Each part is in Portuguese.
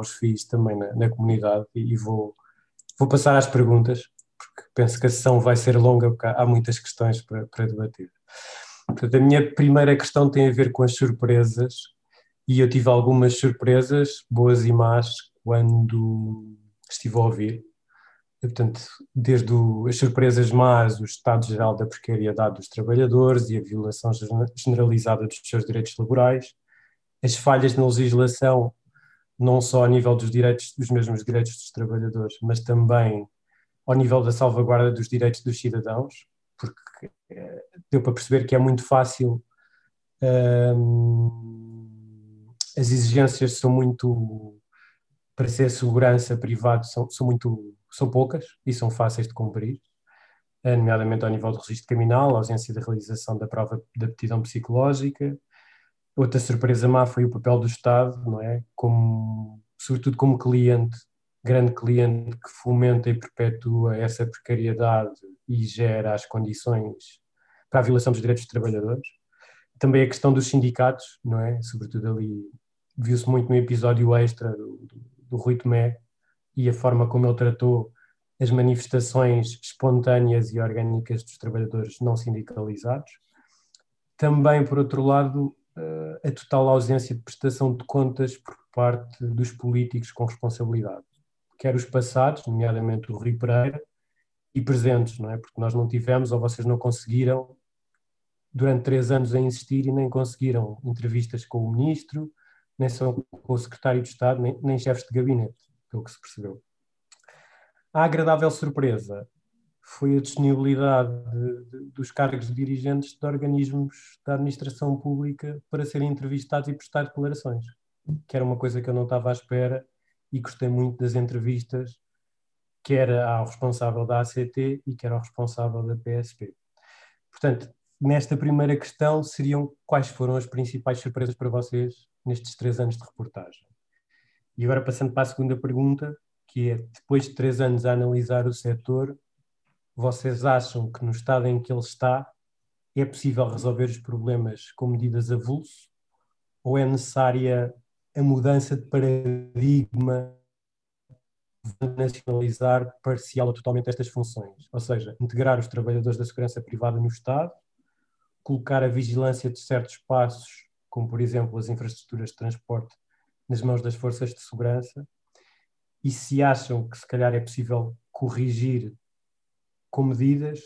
os FIIs também na, na comunidade e, e vou, vou passar às perguntas, porque penso que a sessão vai ser longa, porque há, há muitas questões para, para debater. Portanto, a minha primeira questão tem a ver com as surpresas, e eu tive algumas surpresas, boas e más, quando estive a ouvir. Portanto, desde o, as surpresas más, o estado geral da precariedade dos trabalhadores e a violação generalizada dos seus direitos laborais, as falhas na legislação, não só a nível dos direitos, dos mesmos direitos dos trabalhadores, mas também ao nível da salvaguarda dos direitos dos cidadãos, porque é, deu para perceber que é muito fácil, hum, as exigências são muito, para ser segurança privado, são, são muito, são poucas e são fáceis de cumprir, nomeadamente ao nível do registro criminal, ausência da realização da prova de aptidão psicológica, Outra surpresa má foi o papel do Estado, não é? Como, sobretudo como cliente, grande cliente que fomenta e perpetua essa precariedade e gera as condições para a violação dos direitos dos trabalhadores. Também a questão dos sindicatos, não é? Sobretudo ali, viu-se muito no episódio extra do, do, do Rui Tomé e a forma como ele tratou as manifestações espontâneas e orgânicas dos trabalhadores não sindicalizados. Também, por outro lado, a total ausência de prestação de contas por parte dos políticos com responsabilidade, quer os passados, nomeadamente o Rui Pereira, e presentes, não é? Porque nós não tivemos, ou vocês não conseguiram, durante três anos a insistir e nem conseguiram entrevistas com o ministro, nem só com o secretário de Estado, nem, nem chefes de gabinete, pelo que se percebeu. A agradável surpresa foi a disponibilidade de, de, dos cargos de dirigentes de organismos da administração pública para serem entrevistados e prestar declarações, que era uma coisa que eu não estava à espera e gostei muito das entrevistas, que era ao responsável da ACT e que era ao responsável da PSP. Portanto, nesta primeira questão seriam quais foram as principais surpresas para vocês nestes três anos de reportagem. E agora passando para a segunda pergunta, que é, depois de três anos a analisar o setor, vocês acham que no estado em que ele está é possível resolver os problemas com medidas avulso? Ou é necessária a mudança de paradigma nacionalizar parcial ou totalmente estas funções, ou seja, integrar os trabalhadores da segurança privada no Estado, colocar a vigilância de certos passos, como por exemplo as infraestruturas de transporte, nas mãos das forças de segurança, e se acham que se calhar é possível corrigir com medidas,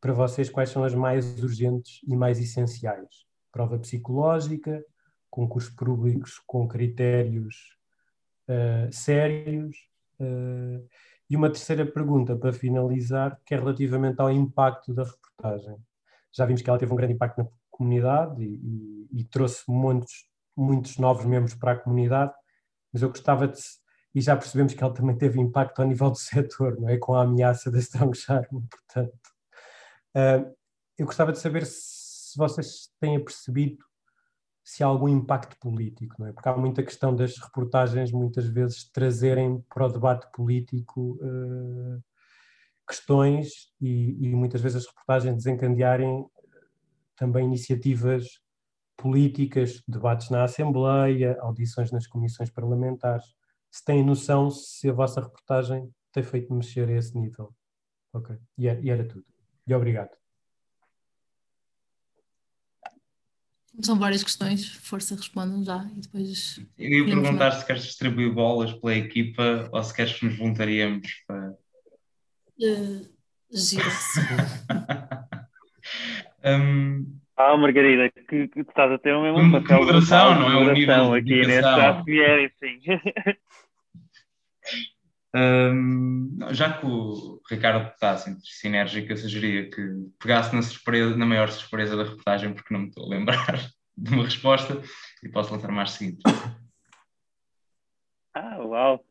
para vocês, quais são as mais urgentes e mais essenciais? Prova psicológica, concursos públicos com critérios uh, sérios. Uh, e uma terceira pergunta para finalizar, que é relativamente ao impacto da reportagem. Já vimos que ela teve um grande impacto na comunidade e, e, e trouxe muitos, muitos novos membros para a comunidade, mas eu gostava de, e já percebemos que ela também teve impacto ao nível do setor, não é? Com a ameaça da Strong Charm, portanto. Uh, eu gostava de saber se vocês têm percebido se há algum impacto político, não é? Porque há muita questão das reportagens muitas vezes trazerem para o debate político uh, questões e, e, muitas vezes as reportagens desencadearem também iniciativas políticas, debates na Assembleia, audições nas comissões parlamentares se têm noção se a vossa reportagem tem feito mexer a esse nível. Ok, e era, é, e era tudo. E obrigado. São várias questões, força, respondam já e depois. Eu ia perguntar se queres distribuir bolas pela equipa ou se queres que nos voluntariemos para. Uh, Gira-se. um, ah, Margarida, que, que estás a ter o mesmo papel. Moderação, não é? Um nível aqui neste sim. Um, já que o Ricardo está assim, sinérgico, eu sugeria que pegasse na, surpresa, na maior surpresa da reportagem, porque não me estou a lembrar de uma resposta, e posso lançar mais seguinte. Ah, uau!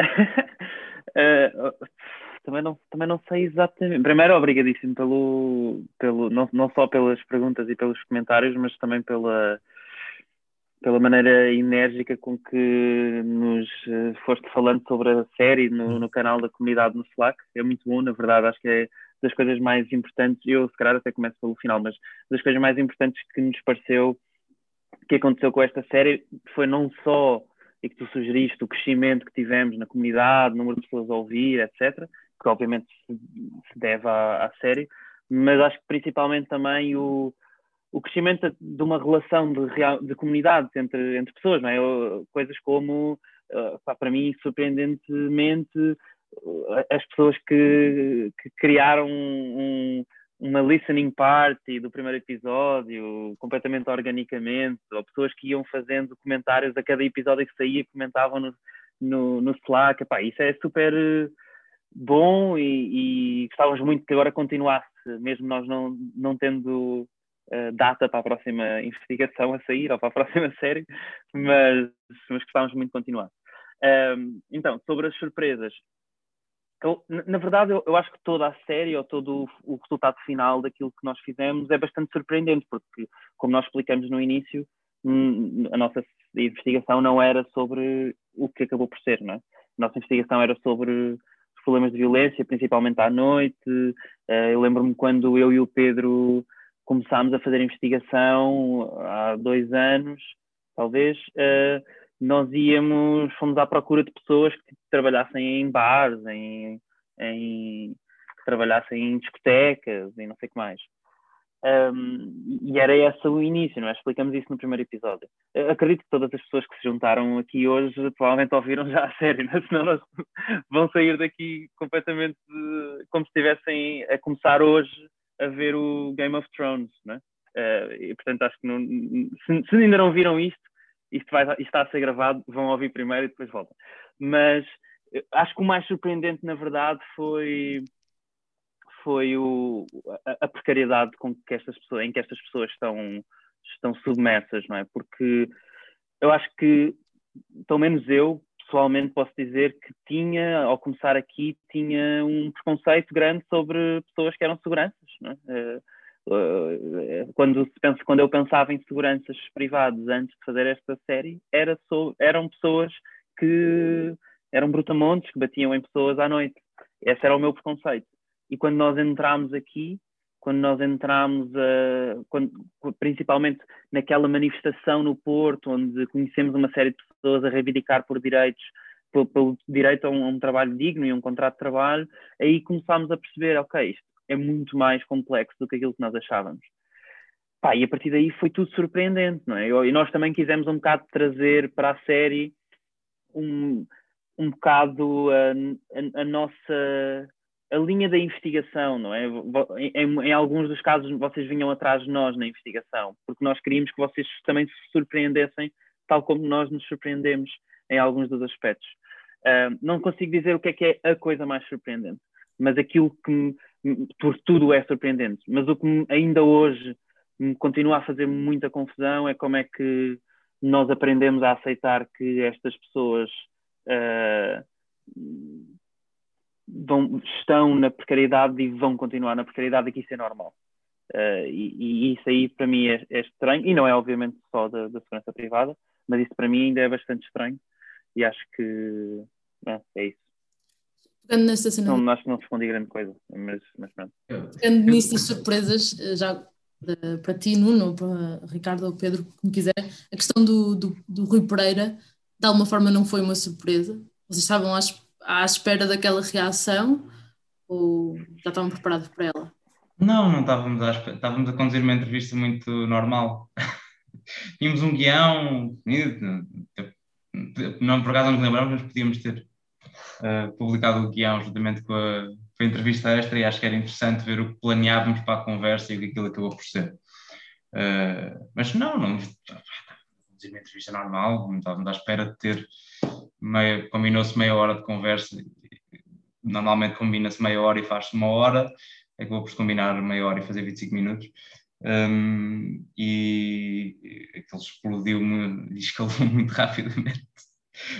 uh, também, não, também não sei exatamente. Primeiro, obrigadíssimo pelo, pelo não, não só pelas perguntas e pelos comentários, mas também pela pela maneira enérgica com que nos uh, foste falando sobre a série no, no, canal da comunidade no Slack. É muito bom, na verdade, acho que é das coisas mais importantes. Eu, se calhar, até começo pelo final, mas das coisas mais importantes que nos pareceu que aconteceu com esta série foi não só e que tu sugeriste, o crescimento que tivemos na comunidade, o número de pessoas a ouvir, etc., que obviamente se, se deve à, à série, mas acho que principalmente também o, o crescimento de uma relação de, real, de comunidades entre, entre pessoas, não é? Coisas como, pá, para mim, surpreendentemente, uh, as pessoas que, que criaram um, uma listening party do primeiro episódio, completamente organicamente, ou pessoas que iam fazendo comentários a cada episódio que saía, comentavam no, no, no Slack. Epá, isso é super bom e, e gostávamos muito que agora continuasse, mesmo nós não, não tendo uh, data para a próxima investigação a sair ou para a próxima série, mas, mas gostávamos muito de continuar. Um, então, sobre as surpresas, eu, na verdade, eu, eu, acho que toda a série ou todo o, o, resultado final daquilo que nós fizemos é bastante surpreendente, porque, como nós explicamos no início, a nossa investigação não era sobre o que acabou por ser, não é? Nossa investigação era sobre problemas de violência, principalmente à noite. Uh, eu lembro-me quando eu e o Pedro começámos a fazer investigação há dois anos, talvez, uh, nós íamos, fomos à procura de pessoas que trabalhassem em bares, em, em que trabalhassem em discotecas e não sei o que mais. Um, e era esse o início, não é? Explicamos isso no primeiro episódio. Eu acredito que todas as pessoas que se juntaram aqui hoje provavelmente ouviram já a série, né? senão elas vão sair daqui completamente como se estivessem a começar hoje a ver o Game of Thrones, né? Uh, e portanto acho que não, se, se, ainda não viram isto, isto, vai, isto está a ser gravado, vão ouvir primeiro e depois voltam. Mas acho que o mais surpreendente, na verdade, foi foi o, a, a, precariedade com que estas pessoas, em que estas pessoas estão, estão submersas, não é? Porque eu acho que, pelo menos eu, pessoalmente posso dizer que tinha, ao começar aqui, tinha um preconceito grande sobre pessoas que eram seguranças. É? Eh, eh, quando, se pensa, quando eu pensava em seguranças privados antes de fazer esta série, era eram pessoas que eram brutamontes, que batiam em pessoas à noite. Esse era o meu preconceito. E quando nós entramos aqui, quando nós entramos, uh, quando, principalmente naquela manifestação no Porto, onde conhecemos uma série de pessoas a reivindicar por direitos, pelo, pelo direito a um, a um, trabalho digno e um contrato de trabalho, aí começámos a perceber, ok, isto é muito mais complexo do que aquilo que nós achávamos. Pá, e a partir daí foi tudo surpreendente, não é? E nós também quisemos um bocado trazer para a série um, um bocado a, a, a nossa a linha da investigação, não é? Em, em, alguns dos casos vocês vinham atrás de nós na investigação, porque nós queríamos que vocês também se surpreendessem, tal como nós nos surpreendemos em alguns dos aspectos. Uh, não consigo dizer o que é que é a coisa mais surpreendente, mas aquilo que por tudo é surpreendente. Mas o que ainda hoje me continua a fazer muita confusão é como é que nós aprendemos a aceitar que estas pessoas uh, vão, estão na precariedade e vão continuar na precariedade e que isso é normal. Uh, e, e, isso aí para mim é, é, estranho, e não é obviamente só da, da, segurança privada, mas isso para mim ainda é bastante estranho e acho que é, é isso. Pegando nesta cena. Não, acho que não respondi grande coisa, mas, mas pronto. Pegando nisso das surpresas, eh, já para ti, Nuno, para Ricardo ou Pedro, como quiser, a questão do, do, do Rui Pereira, de alguma forma não foi uma surpresa. Vocês estavam às à espera daquela reação ou já estavam preparados para ela? Não, não estávamos à espera. Estávamos a conduzir uma entrevista muito normal. Tínhamos um guião, não por acaso não nos lembramos, mas podíamos ter uh, publicado o guião juntamente com a, com a, entrevista extra e acho que era interessante ver o que planeávamos para a conversa e o que aquilo acabou por ser. Uh, mas não, não, uma entrevista normal, não estávamos à espera de ter combinou-se meia hora de conversa, normalmente combina-se meia hora e faz-se uma hora, acabou por combinar meia hora e fazer 25 minutos. Um, e aquilo explodiu-me e escalou muito rapidamente.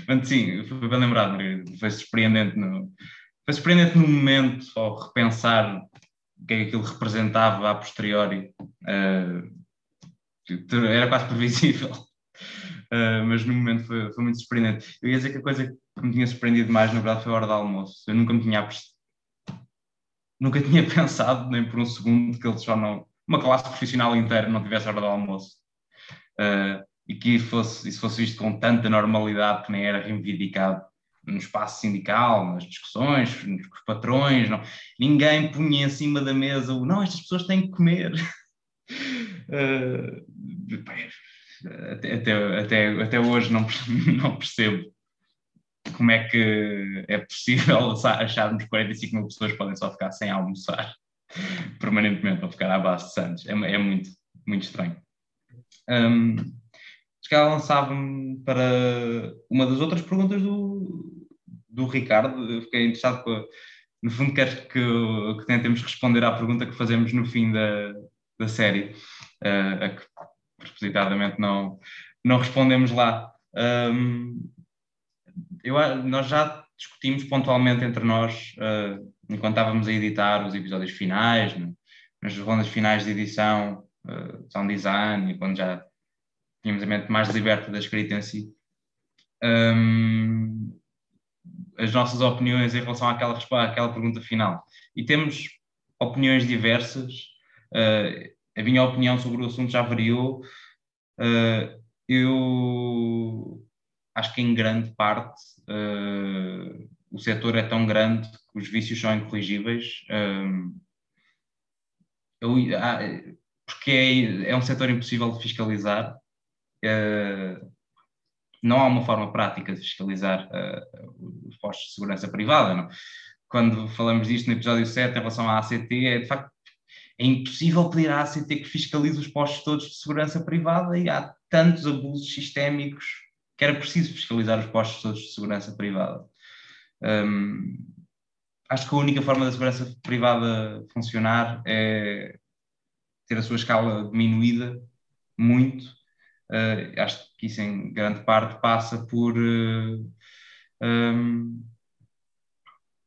Mas sim, foi bem lembrado, foi surpreendente no, foi surpreendente no momento, ao repensar o que é que aquilo representava a posteriori. Uh, era quase previsível. Uh, mas no momento foi, foi, muito surpreendente. Eu ia dizer que a coisa que me tinha surpreendido mais, na verdade, foi a hora do almoço. Eu nunca me tinha nunca tinha pensado, nem por um segundo, que eles só não. uma classe profissional inteira não tivesse hora do almoço. Uh, e que fosse, isso fosse visto com tanta normalidade que nem era reivindicado no espaço sindical, nas discussões, nos patrões, não. ninguém punha em cima da mesa o não, estas pessoas têm que comer. uh, até, até, até, hoje não, não percebo como é que é possível acharmos que 45 mil pessoas podem só ficar sem almoçar permanentemente ou ficar à base de Santos. É, é muito, muito estranho. Um, se calhar lançava-me para uma das outras perguntas do, do Ricardo. Eu fiquei interessado com, no fundo, quero que, que tentemos responder à pergunta que fazemos no fim da, da série, uh, a que propositadamente não, não respondemos lá. Um, eu, nós já discutimos pontualmente entre nós, uh, enquanto estávamos a editar os episódios finais, né, nas rondas finais de edição, uh, sound design, e quando já tínhamos a mente mais liberta da escrita em si, um, as nossas opiniões em relação àquela, àquela pergunta final. E temos opiniões diversas. Uh, a minha opinião sobre o assunto já variou. Uh, eu acho que em grande parte uh, o setor é tão grande que os vícios são incorrigíveis. Eu, ah, porque é, é, um setor impossível de fiscalizar. Uh, não há uma forma prática de fiscalizar uh, os postos de segurança privada. Não? Quando falamos disto no episódio 7 em relação à ACT, é de facto é impossível pedir à ACT que fiscalize os postos todos de segurança privada e há tantos abusos sistémicos que era preciso fiscalizar os postos todos de segurança privada. Um, acho que a única forma da segurança privada funcionar é ter a sua escala diminuída muito Uh, acho que isso em grande parte passa por uh, um,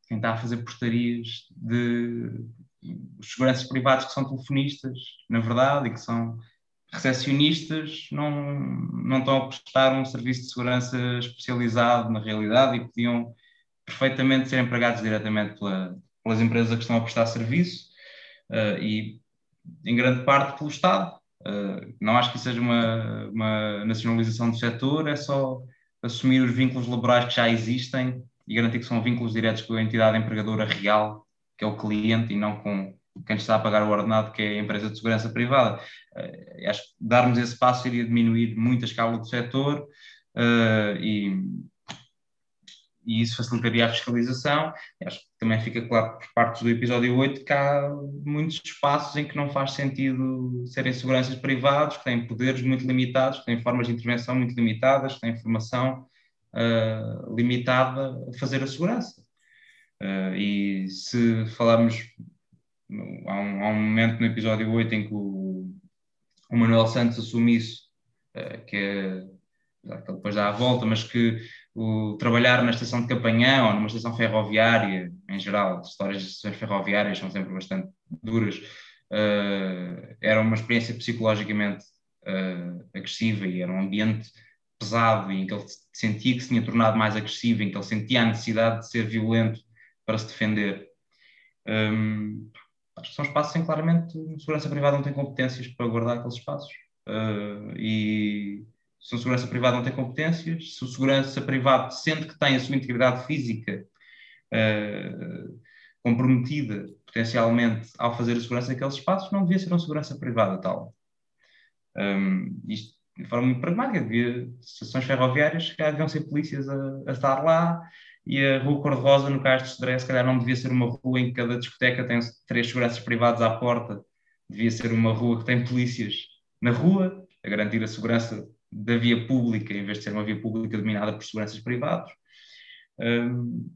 tentar tá fazer portarias de os seguranças privados que são telefonistas, na verdade, e que são recepcionistas, não, não estão a prestar um serviço de segurança especializado na realidade e podiam perfeitamente ser empregados diretamente pela, pelas empresas que estão a prestar serviço uh, e, em grande parte, pelo Estado. Uh, não acho que seja uma, uma nacionalização do setor, é só assumir os vínculos laborais que já existem e garantir que são vínculos diretos com a entidade empregadora real, que é o cliente, e não com quem está a pagar o ordenado, que é a empresa de segurança privada. Uh, acho que darmos esse passo iria diminuir muito a escala do setor uh, e, e isso facilitaria a fiscalização. Acho que também fica claro por parte do episódio 8 que há muitos espaços em que não faz sentido serem seguranças privados, que têm poderes muito limitados, que têm formas de intervenção muito limitadas, que têm informação uh, limitada a fazer a segurança. Uh, e se falarmos, há um, há um, momento no episódio 8 em que o, o Manuel Santos assume isso, uh, que é, depois dá a volta, mas que o trabalhar na estação de Campanhã ou numa estação ferroviária, em geral, as histórias de estações ferroviárias são sempre bastante duras, uh, era uma experiência psicologicamente agressiva e era um ambiente pesado em que ele sentia que se tinha tornado mais agressivo, em que ele sentia a necessidade de ser violento para se defender. Um, são espaços em claramente a segurança privada não tem competências para guardar aqueles espaços. Uh, e se o segurança privado não tem competências, se o segurança privado sente que tem a sua integridade física uh, comprometida potencialmente ao fazer a segurança daqueles espaços, não devia ser uma segurança privada tal. Um, isto de forma muito pragmática, devia, estações ferroviárias, se calhar deviam ser polícias a, a estar lá, e a Rua Cor-de-Rosa, no caso de Sodré, se calhar não devia ser uma rua em que cada discoteca tem três seguranças privados à porta, devia ser uma rua que tem polícias na rua, a garantir a segurança da via pública, em vez de ser uma via pública dominada por seguranças privados. Um,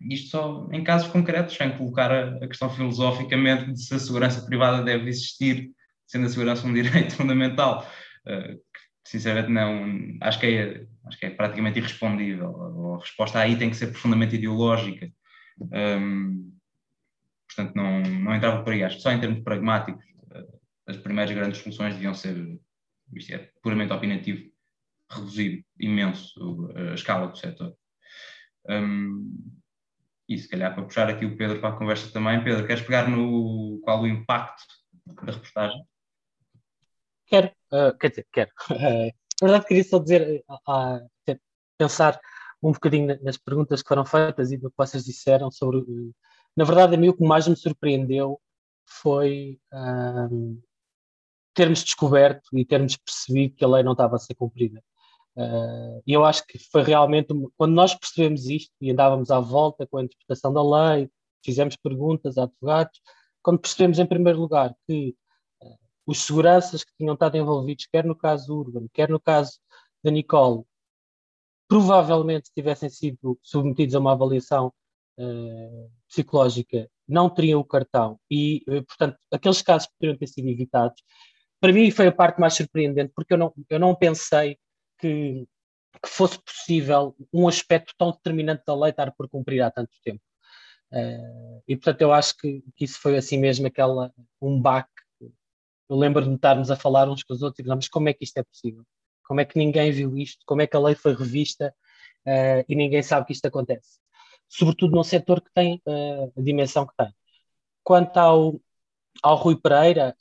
isto só em casos concretos, sem colocar a, a, questão filosoficamente de se a segurança privada deve existir, sendo a segurança um direito fundamental. Uh, sinceramente, não, acho que, é, acho que é praticamente irrespondível. A resposta aí tem que ser profundamente ideológica. Um, portanto, não, não entrava por aí. Acho que só em termos pragmáticos, uh, as primeiras grandes soluções deviam ser isto é puramente opinativo, reduzir imenso a escala do setor. Um, e se calhar para puxar aqui o Pedro para a conversa também, Pedro, queres pegar no qual o impacto da reportagem? Quero, uh, quer dizer, quero. Na verdade, queria só dizer, a, pensar um bocadinho nas perguntas que foram feitas e do que vocês disseram sobre. Na verdade, a mim o que mais me surpreendeu foi um, termos descoberto e termos percebido que a lei não estava a ser cumprida. Uh, e eu acho que foi realmente, quando nós percebemos isto e andávamos à volta com a interpretação da lei, fizemos perguntas a advogados, quando percebemos, em primeiro lugar, que uh, os seguranças que tinham estado envolvidos, quer no caso Urban, quer no caso da Nicole, provavelmente tivessem sido submetidos a uma avaliação uh, psicológica, não teriam o cartão e, portanto, aqueles casos poderiam ter sido evitados. Para mim foi a parte mais surpreendente, porque eu não, eu não pensei que, que fosse possível um aspecto tão determinante da lei estar por cumprir há tanto tempo. Uh, e portanto eu acho que, que, isso foi assim mesmo aquela um baque. Eu lembro de estarmos a falar uns com os outros e mas como é que isto é possível? Como é que ninguém viu isto? Como é que a lei foi revista uh, e ninguém sabe que isto acontece? Sobretudo num setor que tem uh, a dimensão que tem. Quanto ao, ao Rui Pereira,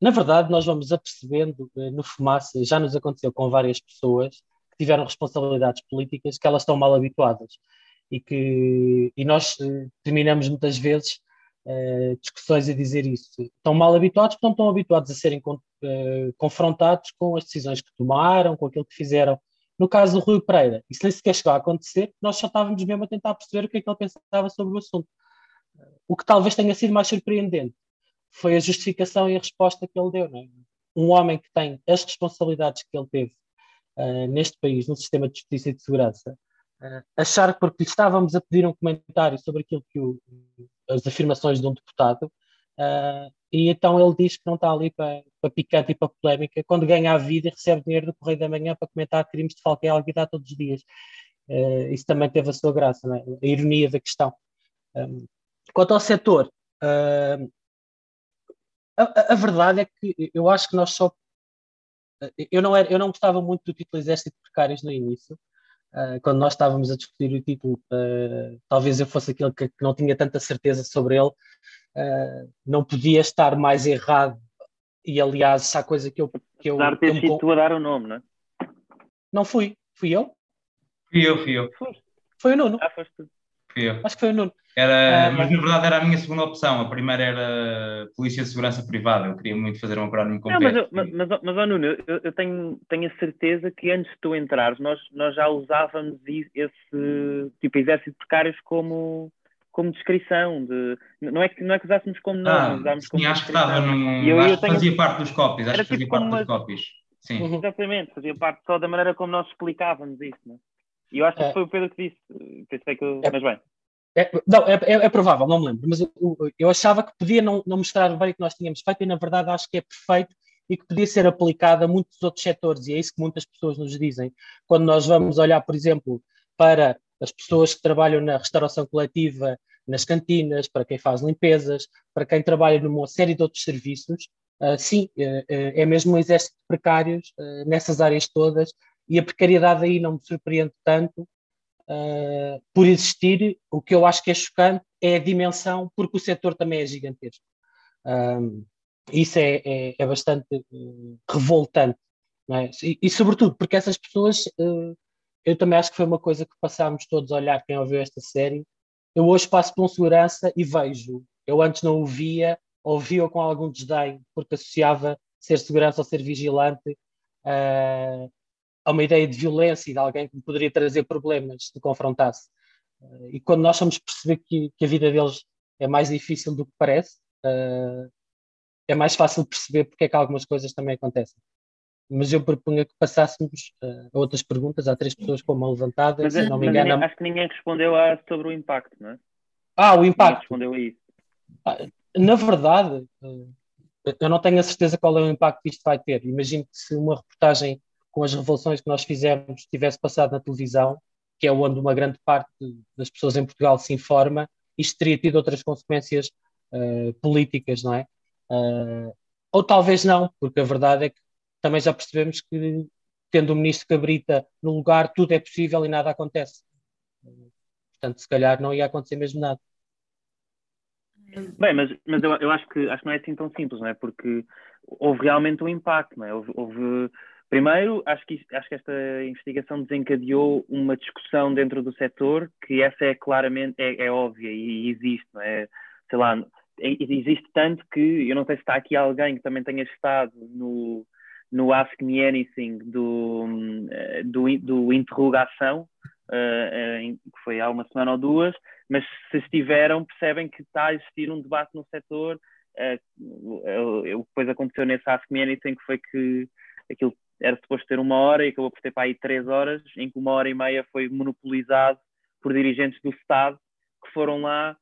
na verdade, nós vamos apercebendo no Fumaça, já nos aconteceu com várias pessoas que tiveram responsabilidades políticas que elas estão mal habituadas e que e nós uh, terminamos muitas vezes uh, discussões a dizer isso. Estão mal habituados porque não estão habituados a serem con uh, confrontados com as decisões que tomaram, com aquilo que fizeram. No caso do Rui Pereira, isso nem sequer chegou a acontecer, nós só estávamos mesmo a tentar perceber o que é que ele pensava sobre o assunto. O que talvez tenha sido mais surpreendente foi a justificação e a resposta que ele deu. É? Um homem que tem as responsabilidades que ele teve uh, neste país, no sistema de justiça e de segurança, achar que porque lhe estávamos a pedir um comentário sobre aquilo que o, as afirmações de um deputado, uh, e então ele diz que não está ali para, para picante e para polémica, quando ganha a vida e recebe dinheiro do Correio da Manhã para comentar crimes de falca e alvidade todos os dias. isso também teve a sua graça, é? a ironia da questão. Um, quanto ao setor, Uh, a, a, verdade é que eu acho que nós só. Eu não, era, eu não gostava muito do título Exército de Precários no início, uh, quando nós estávamos a discutir o título, uh, talvez eu fosse aquele que, que, não tinha tanta certeza sobre ele, uh, não podia estar mais errado. E aliás, essa coisa que eu. Que eu, Apesar de ter sido tu a dar o nome, não é? Não fui. Fui eu? Fui eu, fui eu. Foi o Nuno. Ah, foste tu. Fui eu. Acho que foi o Nuno. Era, mas na verdade era a minha segunda opção. A primeira era Polícia de Segurança Privada. Eu queria muito fazer um acrónimo completo. Não, mas, mas, mas, mas oh, Nuno, eu, eu, tenho, tenho a certeza que antes de tu entrares, nós, nós já usávamos esse tipo exército de precários como, como descrição. De, não, é que, não é que usássemos como nome, ah, usámos como sim, acho que estava num. Eu, acho eu tenho, que fazia parte dos copies. Acho que fazia tipo parte uma, dos copies. Sim. Exatamente, fazia parte só da maneira como nós explicávamos isso. Não? É? E eu acho que é. foi o Pedro que disse. Pensei que. É. Mas bem. É, não, é, é, é, provável, não me lembro, mas eu, eu achava que podia não, não, mostrar bem o que nós tínhamos feito e, na verdade, acho que é perfeito e que podia ser aplicado a muitos outros setores, e é isso que muitas pessoas nos dizem. Quando nós vamos olhar, por exemplo, para as pessoas que trabalham na restauração coletiva, nas cantinas, para quem faz limpezas, para quem trabalha numa série de outros serviços, uh, sim, uh, uh, é mesmo um exército de precários nessas áreas todas, e a precariedade aí não me surpreende tanto, uh, por existir. O que eu acho que é chocante é a dimensão, porque o setor também é gigantesco. Um, isso é, é, é bastante uh, revoltante. É? E, e, sobretudo, porque essas pessoas, uh, eu também acho que foi uma coisa que passámos todos a olhar, quem ouviu esta série. Eu hoje passo por um segurança e vejo. Eu antes não o via, ouvia com algum desdém, porque associava ser segurança ou ser vigilante uh, a uma ideia de violência e de alguém que poderia trazer problemas se confrontasse. Uh, e quando nós vamos perceber que, que, a vida deles é mais difícil do que parece, uh, é mais fácil perceber porque é que algumas coisas também acontecem. Mas eu propunha que passássemos uh, a outras perguntas. Há três pessoas com uma levantada, mas, se não me engano. Ninguém, acho que ninguém respondeu a, sobre o impacto, não é? Ah, o impacto. respondeu a isso. Ah, na verdade, eu não tenho a certeza qual é o impacto que isto vai ter. Imagino que se uma reportagem com as revoluções que nós fizemos tivesse passado na televisão, que é onde uma grande parte das pessoas em Portugal se informa, isto teria tido outras consequências uh, políticas, não é? Uh, ou talvez não, porque a verdade é que também já percebemos que, tendo o ministro Cabrita no lugar, tudo é possível e nada acontece. portanto, se calhar não ia acontecer mesmo nada. Bem, mas, mas eu, eu acho, que, acho que não é assim tão simples, não é? Porque houve realmente um impacto, não é? Houve, houve Primeiro, acho que, acho que esta investigação desencadeou uma discussão dentro do setor que essa é claramente, é, é óbvia e, existe, não é? Sei lá, existe tanto que, eu não sei se está aqui alguém que também tenha estado no, no Ask Me Anything do, do, do interrogação, uh, que foi há uma semana ou duas, mas se estiveram, percebem que está a existir um debate no setor. Uh, uh, depois aconteceu nesse Ask Me Anything, que foi que aquilo era suposto ter uma hora e acabou por ter para aí três horas, em que uma hora e meia foi monopolizado por dirigentes do Estado que foram lá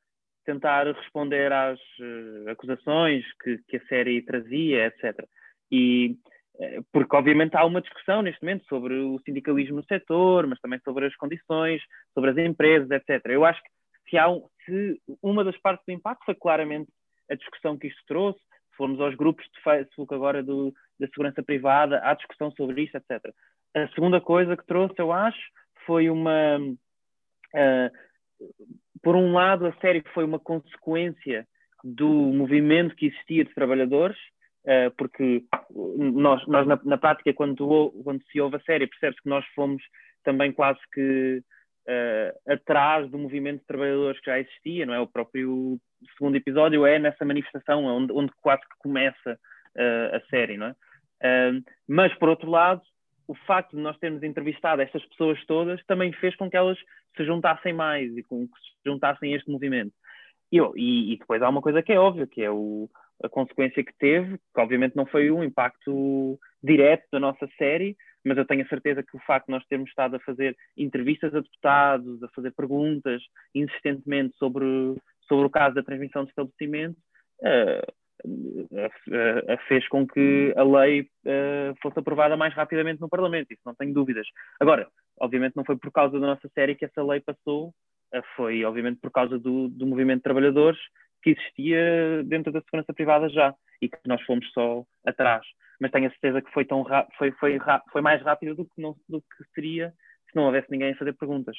tentar responder às uh, acusações que, que, a série trazia, etc. E uh, porque obviamente há uma discussão neste momento sobre o sindicalismo no setor, mas também sobre as condições, sobre as empresas, etc. Eu acho que se, há um, se uma das partes do impacto foi claramente a discussão que isto trouxe, se formos aos grupos de Facebook agora do, da segurança privada, há discussão sobre isto, etc. A segunda coisa que trouxe, eu acho, foi uma. Uh, por um lado, a série foi uma consequência do movimento que existia de trabalhadores, uh, porque nós, nós na, na, prática, quando, quando se ouve a série, percebe-se que nós fomos também quase que uh, atrás do movimento de trabalhadores que já existia, não é? O próprio segundo episódio é nessa manifestação, onde, onde quase que começa a série, não é? Mas, por outro lado, o facto de nós termos entrevistado estas pessoas todas também fez com que elas se juntassem mais e com que se juntassem a este movimento. E, e, e depois há uma coisa que é óbvia, que é o, a consequência que teve, que obviamente não foi um impacto direto da nossa série, mas eu tenho a certeza que o facto de nós termos estado a fazer entrevistas a deputados, a fazer perguntas insistentemente sobre, sobre o caso da transmissão de estabelecimento, uh, fez com que a lei uh, fosse aprovada mais rapidamente no Parlamento, isso não tenho dúvidas. Agora, obviamente não foi por causa da nossa série que essa lei passou, uh, foi obviamente por causa do, do movimento de trabalhadores que existia dentro da segurança privada já e que nós fomos só atrás. Mas tenho a certeza que foi, tão foi, foi, foi mais rápido do que, não, do que seria se não houvesse ninguém a fazer perguntas.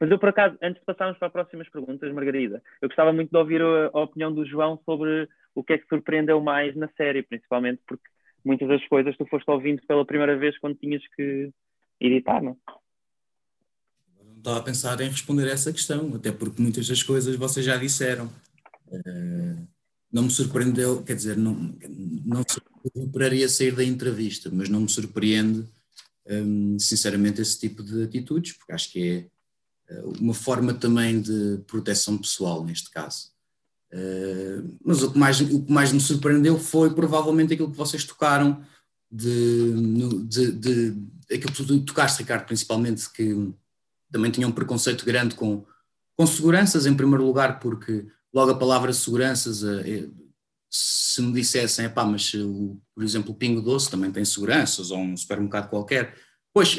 Mas eu, por acaso, antes de passarmos para as próximas perguntas, Margarida, eu gostava muito de ouvir a, a opinião do João sobre o que é que surpreendeu mais na série, principalmente porque muitas das coisas tu foste ouvindo pela primeira vez quando tinhas que editar, não? Não estava a pensar em responder a essa questão, até porque muitas das coisas vocês já disseram. Uh, não me surpreendeu, quer dizer, não, não superaria sair da entrevista, mas não me surpreende, um, sinceramente, esse tipo de atitudes, porque acho que é uma forma também de proteção pessoal, neste caso. Uh, mas o que, mais, o que mais me surpreendeu foi provavelmente aquilo que vocês tocaram, de, de, de, aquilo que tu tocaste, Ricardo, principalmente, que também tinha um preconceito grande com, com seguranças, em primeiro lugar, porque logo a palavra seguranças, uh, se me dissessem, pá, mas o, por exemplo o Pingo Doce também tem seguranças, ou um supermercado qualquer, pois,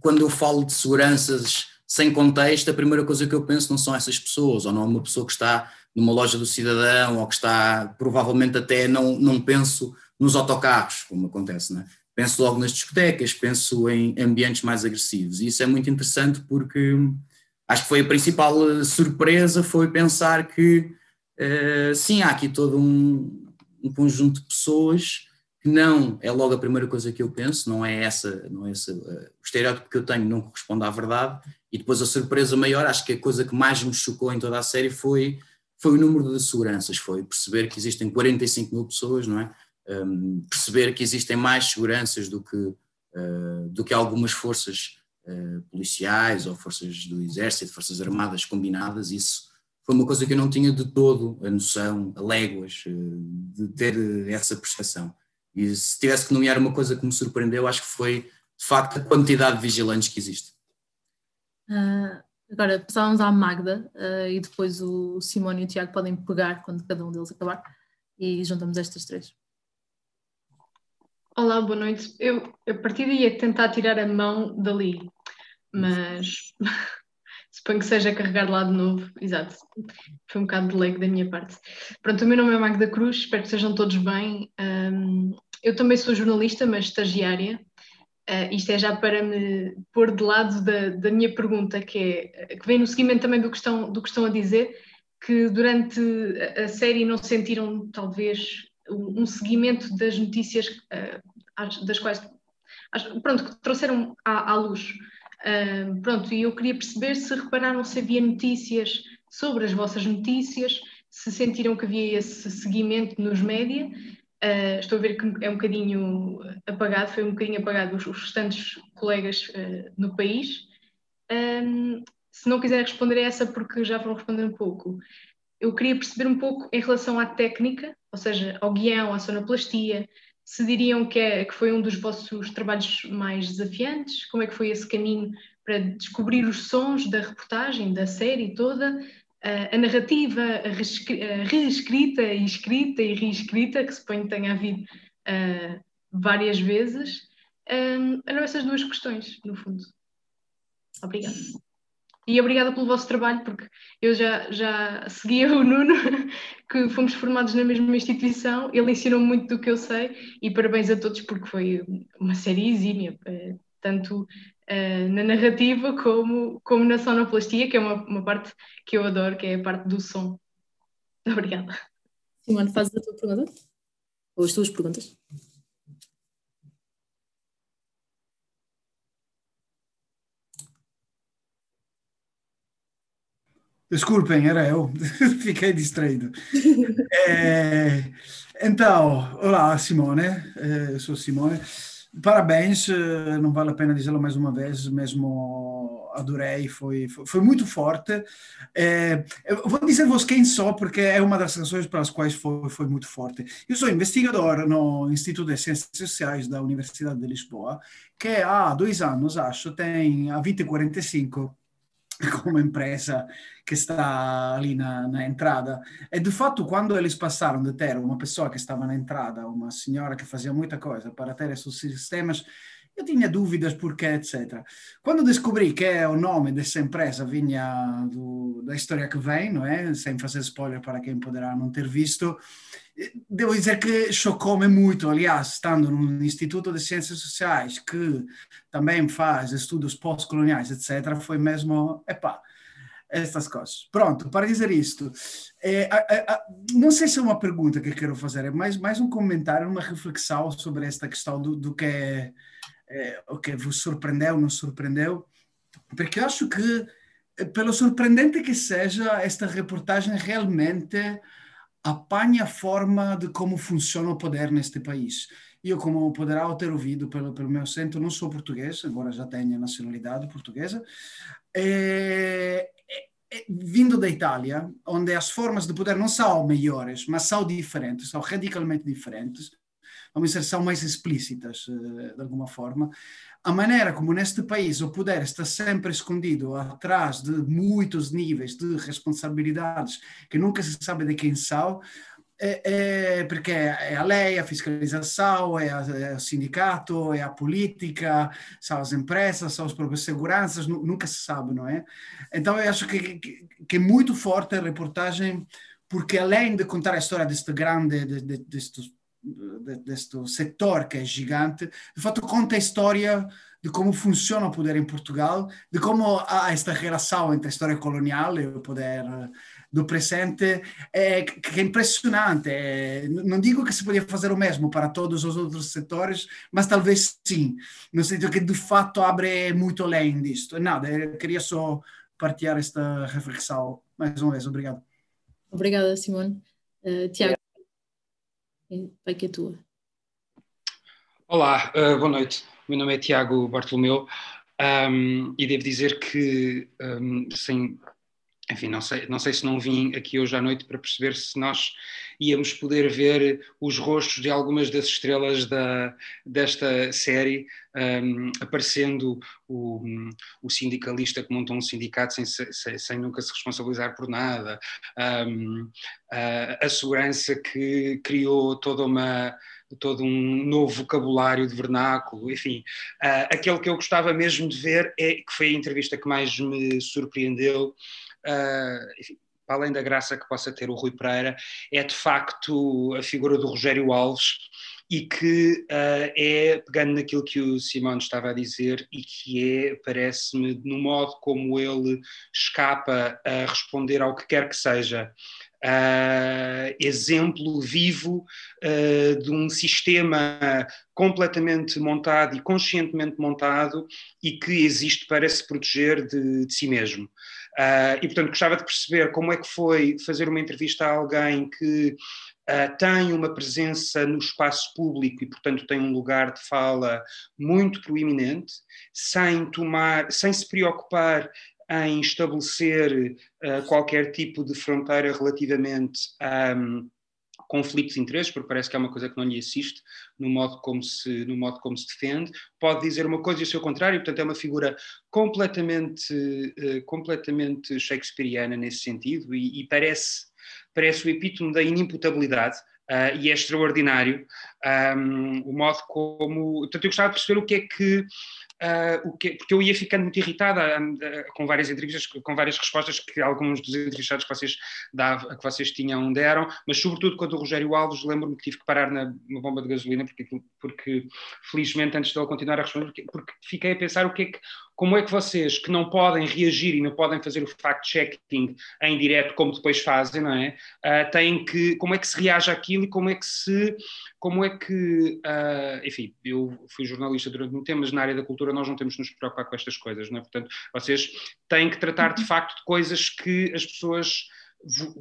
quando eu falo de seguranças sem contexto, a primeira coisa que eu penso não são essas pessoas, ou não é uma pessoa que está numa loja do cidadão, ou que está, provavelmente até não, não penso nos autocarros, como acontece, né? penso logo nas discotecas, penso em ambientes mais agressivos, e isso é muito interessante porque acho que foi a principal eh, surpresa, foi pensar que uh, sim, há aqui todo um, um conjunto de pessoas que não é logo a primeira coisa que eu penso, não é essa, não é essa, uh, o estereótipo que eu tenho não corresponde à verdade, e depois a surpresa maior, acho que a coisa que mais me chocou em toda a série foi, foi o número de seguranças, foi perceber que existem 45 mil pessoas, não é? Um, perceber que existem mais seguranças do que, uh, do que algumas forças uh, policiais ou forças do exército, forças armadas combinadas, isso foi uma coisa que eu não tinha de todo a noção, a léguas, uh, de ter essa percepção. E se tivesse que nomear uma coisa que me surpreendeu, acho que foi, de facto, a quantidade de vigilantes que existe. Uh, agora passávamos à Magda uh, e depois o Simone e o Tiago podem pegar quando cada um deles acabar e juntamos estas três. Olá, boa noite. Eu a partir daí ia tentar tirar a mão dali, mas suponho que seja carregar lá de novo. Exato, foi um bocado de lag da minha parte. Pronto, o meu nome é Magda Cruz, espero que sejam todos bem. Um, eu também sou jornalista, mas estagiária, Uh, isto é já para me pôr de lado da, da, minha pergunta, que, é, que vem no seguimento também do que, estão, do que estão a dizer, que durante a série não sentiram talvez um, seguimento das notícias uh, das quais pronto, que trouxeram à, à luz. Uh, pronto, e eu queria perceber se repararam se havia notícias sobre as vossas notícias, se sentiram que havia esse seguimento nos média. Uh, estou a ver que é um bocadinho apagado, foi um bocadinho apagado os, os restantes colegas uh, no país. Um, se não quiser responder a essa, porque já foram respondendo um pouco, eu queria perceber um pouco em relação à técnica, ou seja, ao guião, à sonoplastia, se diriam que, é, que foi um dos vossos trabalhos mais desafiantes, como é que foi esse caminho para descobrir os sons da reportagem, da série toda, a narrativa reescrita e escrita e reescrita, que suponho que tenha havido uh, várias vezes, um, eram essas duas questões, no fundo. Obrigada. E obrigada pelo vosso trabalho, porque eu já, já seguia o Nuno, que fomos formados na mesma instituição, ele ensinou muito do que eu sei, e parabéns a todos, porque foi uma série exímia, eh, tanto uh, na narrativa como, como na sonoplastia, que é uma, uma parte que eu adoro, que é a parte do som. Obrigada. Simone, fazes a tua pergunta? Ou as tuas perguntas? Desculpem, era eu, fiquei distraído. É, então, olá Simone, é, eu sou Simone. Parabéns, eh, não vale a pena dizê-lo mais uma vez, mesmo adorei, foi, foi, foi muito forte. É, vou dizer-vos quem sou, porque é uma das razões pelas quais foi, foi muito forte. Eu sou investigador no Instituto de Ciências Sociais da Universidade de Lisboa, que há dois anos, acho, tem a 2045 como empresa que está ali na, na, entrada. E de fato, quando eles passaram de ter uma pessoa que estava na entrada, uma senhora que fazia muita coisa para ter esses sistemas, eu tinha dúvidas porque, etc. Quando descobri que o nome dessa empresa vinha do, da história que vem, não é? Sem fazer spoiler para quem poderá não ter visto, devo dizer que chocou-me muito, aliás, estando no Instituto de Ciências Sociais, que também faz estudos pós-coloniais, etc., foi mesmo, epá, estas coisas. Pronto, para dizer isto, é, não sei se é uma pergunta que quero fazer, é mais, mais um comentário, uma reflexão sobre esta questão do, do que é, é, o que vos surpreendeu, não surpreendeu, porque eu acho que, pelo surpreendente que seja, esta reportagem realmente apanha a forma de como funciona o poder neste país. Eu, como poderá ter ouvido pelo, pelo meu acento, não sou português, embora já tenha nacionalidade portuguesa, é, é, é, vindo da Itália, onde as formas de poder não são melhores, mas são diferentes, são radicalmente diferentes, vamos dizer, são mais explícitas, eh, de alguma forma a maneira como neste país o poder está sempre escondido atrás de muitos níveis de responsabilidades que nunca se sabe de quem são, é, é, porque é a lei, a fiscalização, é, a, é, o sindicato, é a política, são as empresas, são as próprias seguranças, nunca se sabe, não é? Então eu acho que, que, que, é muito forte a reportagem, porque além de contar a história deste grande, de, de, destes deste setor que é gigante, de fato conta a história de como funciona o poder em Portugal, de como há esta relação entre a história colonial e o poder eh, do presente, é, que é impressionante. É, não digo que se podia fazer o mesmo para todos os outros setores, mas talvez sim, no sentido que de fato abre muito além disto. Nada, eu queria só partilhar esta reflexão mais uma vez. Obrigado. Obrigada, Simone. Uh, Tiago, vai que é tua. Olá, uh, boa noite. Meu nome é Tiago Bartolomeu um, e devo dizer que, um, sem, enfim, não sei, não sei se não vim aqui hoje à noite para perceber se nós íamos poder ver os rostos de algumas das estrelas da, desta série, um, aparecendo o, o, sindicalista que montou um sindicato sem, sem, sem nunca se responsabilizar por nada, um, a, a segurança que criou toda uma todo um novo vocabulário de vernáculo, enfim. Uh, aquele que eu gostava mesmo de ver, é, que foi a entrevista que mais me surpreendeu, uh, enfim, para além da graça que possa ter o Rui Pereira, é de facto a figura do Rogério Alves e que uh, é, pegando naquilo que o Simão estava a dizer, e que é, parece-me, no modo como ele escapa a responder ao que quer que seja, uh, exemplo vivo uh, de um sistema completamente montado e conscientemente montado e que existe para se proteger de, de si mesmo. Uh, e, portanto, gostava de perceber como é que foi fazer uma entrevista a alguém que uh, tem uma presença no espaço público e, portanto, tem um lugar de fala muito proeminente, sem tomar, sem se preocupar em estabelecer uh, qualquer tipo de fronteira relativamente um, conflitos de interesses, porque parece que é uma coisa que não lhe assiste no modo como se, no modo como se defende, pode dizer uma coisa e o seu contrário, portanto é uma figura completamente, uh, completamente shakespeariana nesse sentido e, e parece, parece o epítome da inimputabilidade, Uh, e é extraordinário um, o modo como. Portanto, eu gostava de perceber o que é que uh, o que, porque eu ia ficando muito irritada uh, com várias entrevistas, com várias respostas que alguns dos entrevistados que vocês, que vocês tinham deram, mas sobretudo quando o Rogério Alves, lembro-me que tive que parar na, bomba de gasolina, porque, porque felizmente antes de ele continuar a responder, porque, porque fiquei a pensar o que é que, como é que vocês, que não podem reagir e não podem fazer o fact-checking em direto, como depois fazem, não é? Uh, têm que, como é que se reage àquilo e como é que se, como é que, uh, enfim, eu fui jornalista durante muito tempo, mas na área da cultura nós não temos de nos preocupar com estas coisas, não é? Portanto, vocês têm que tratar de facto de coisas que as pessoas,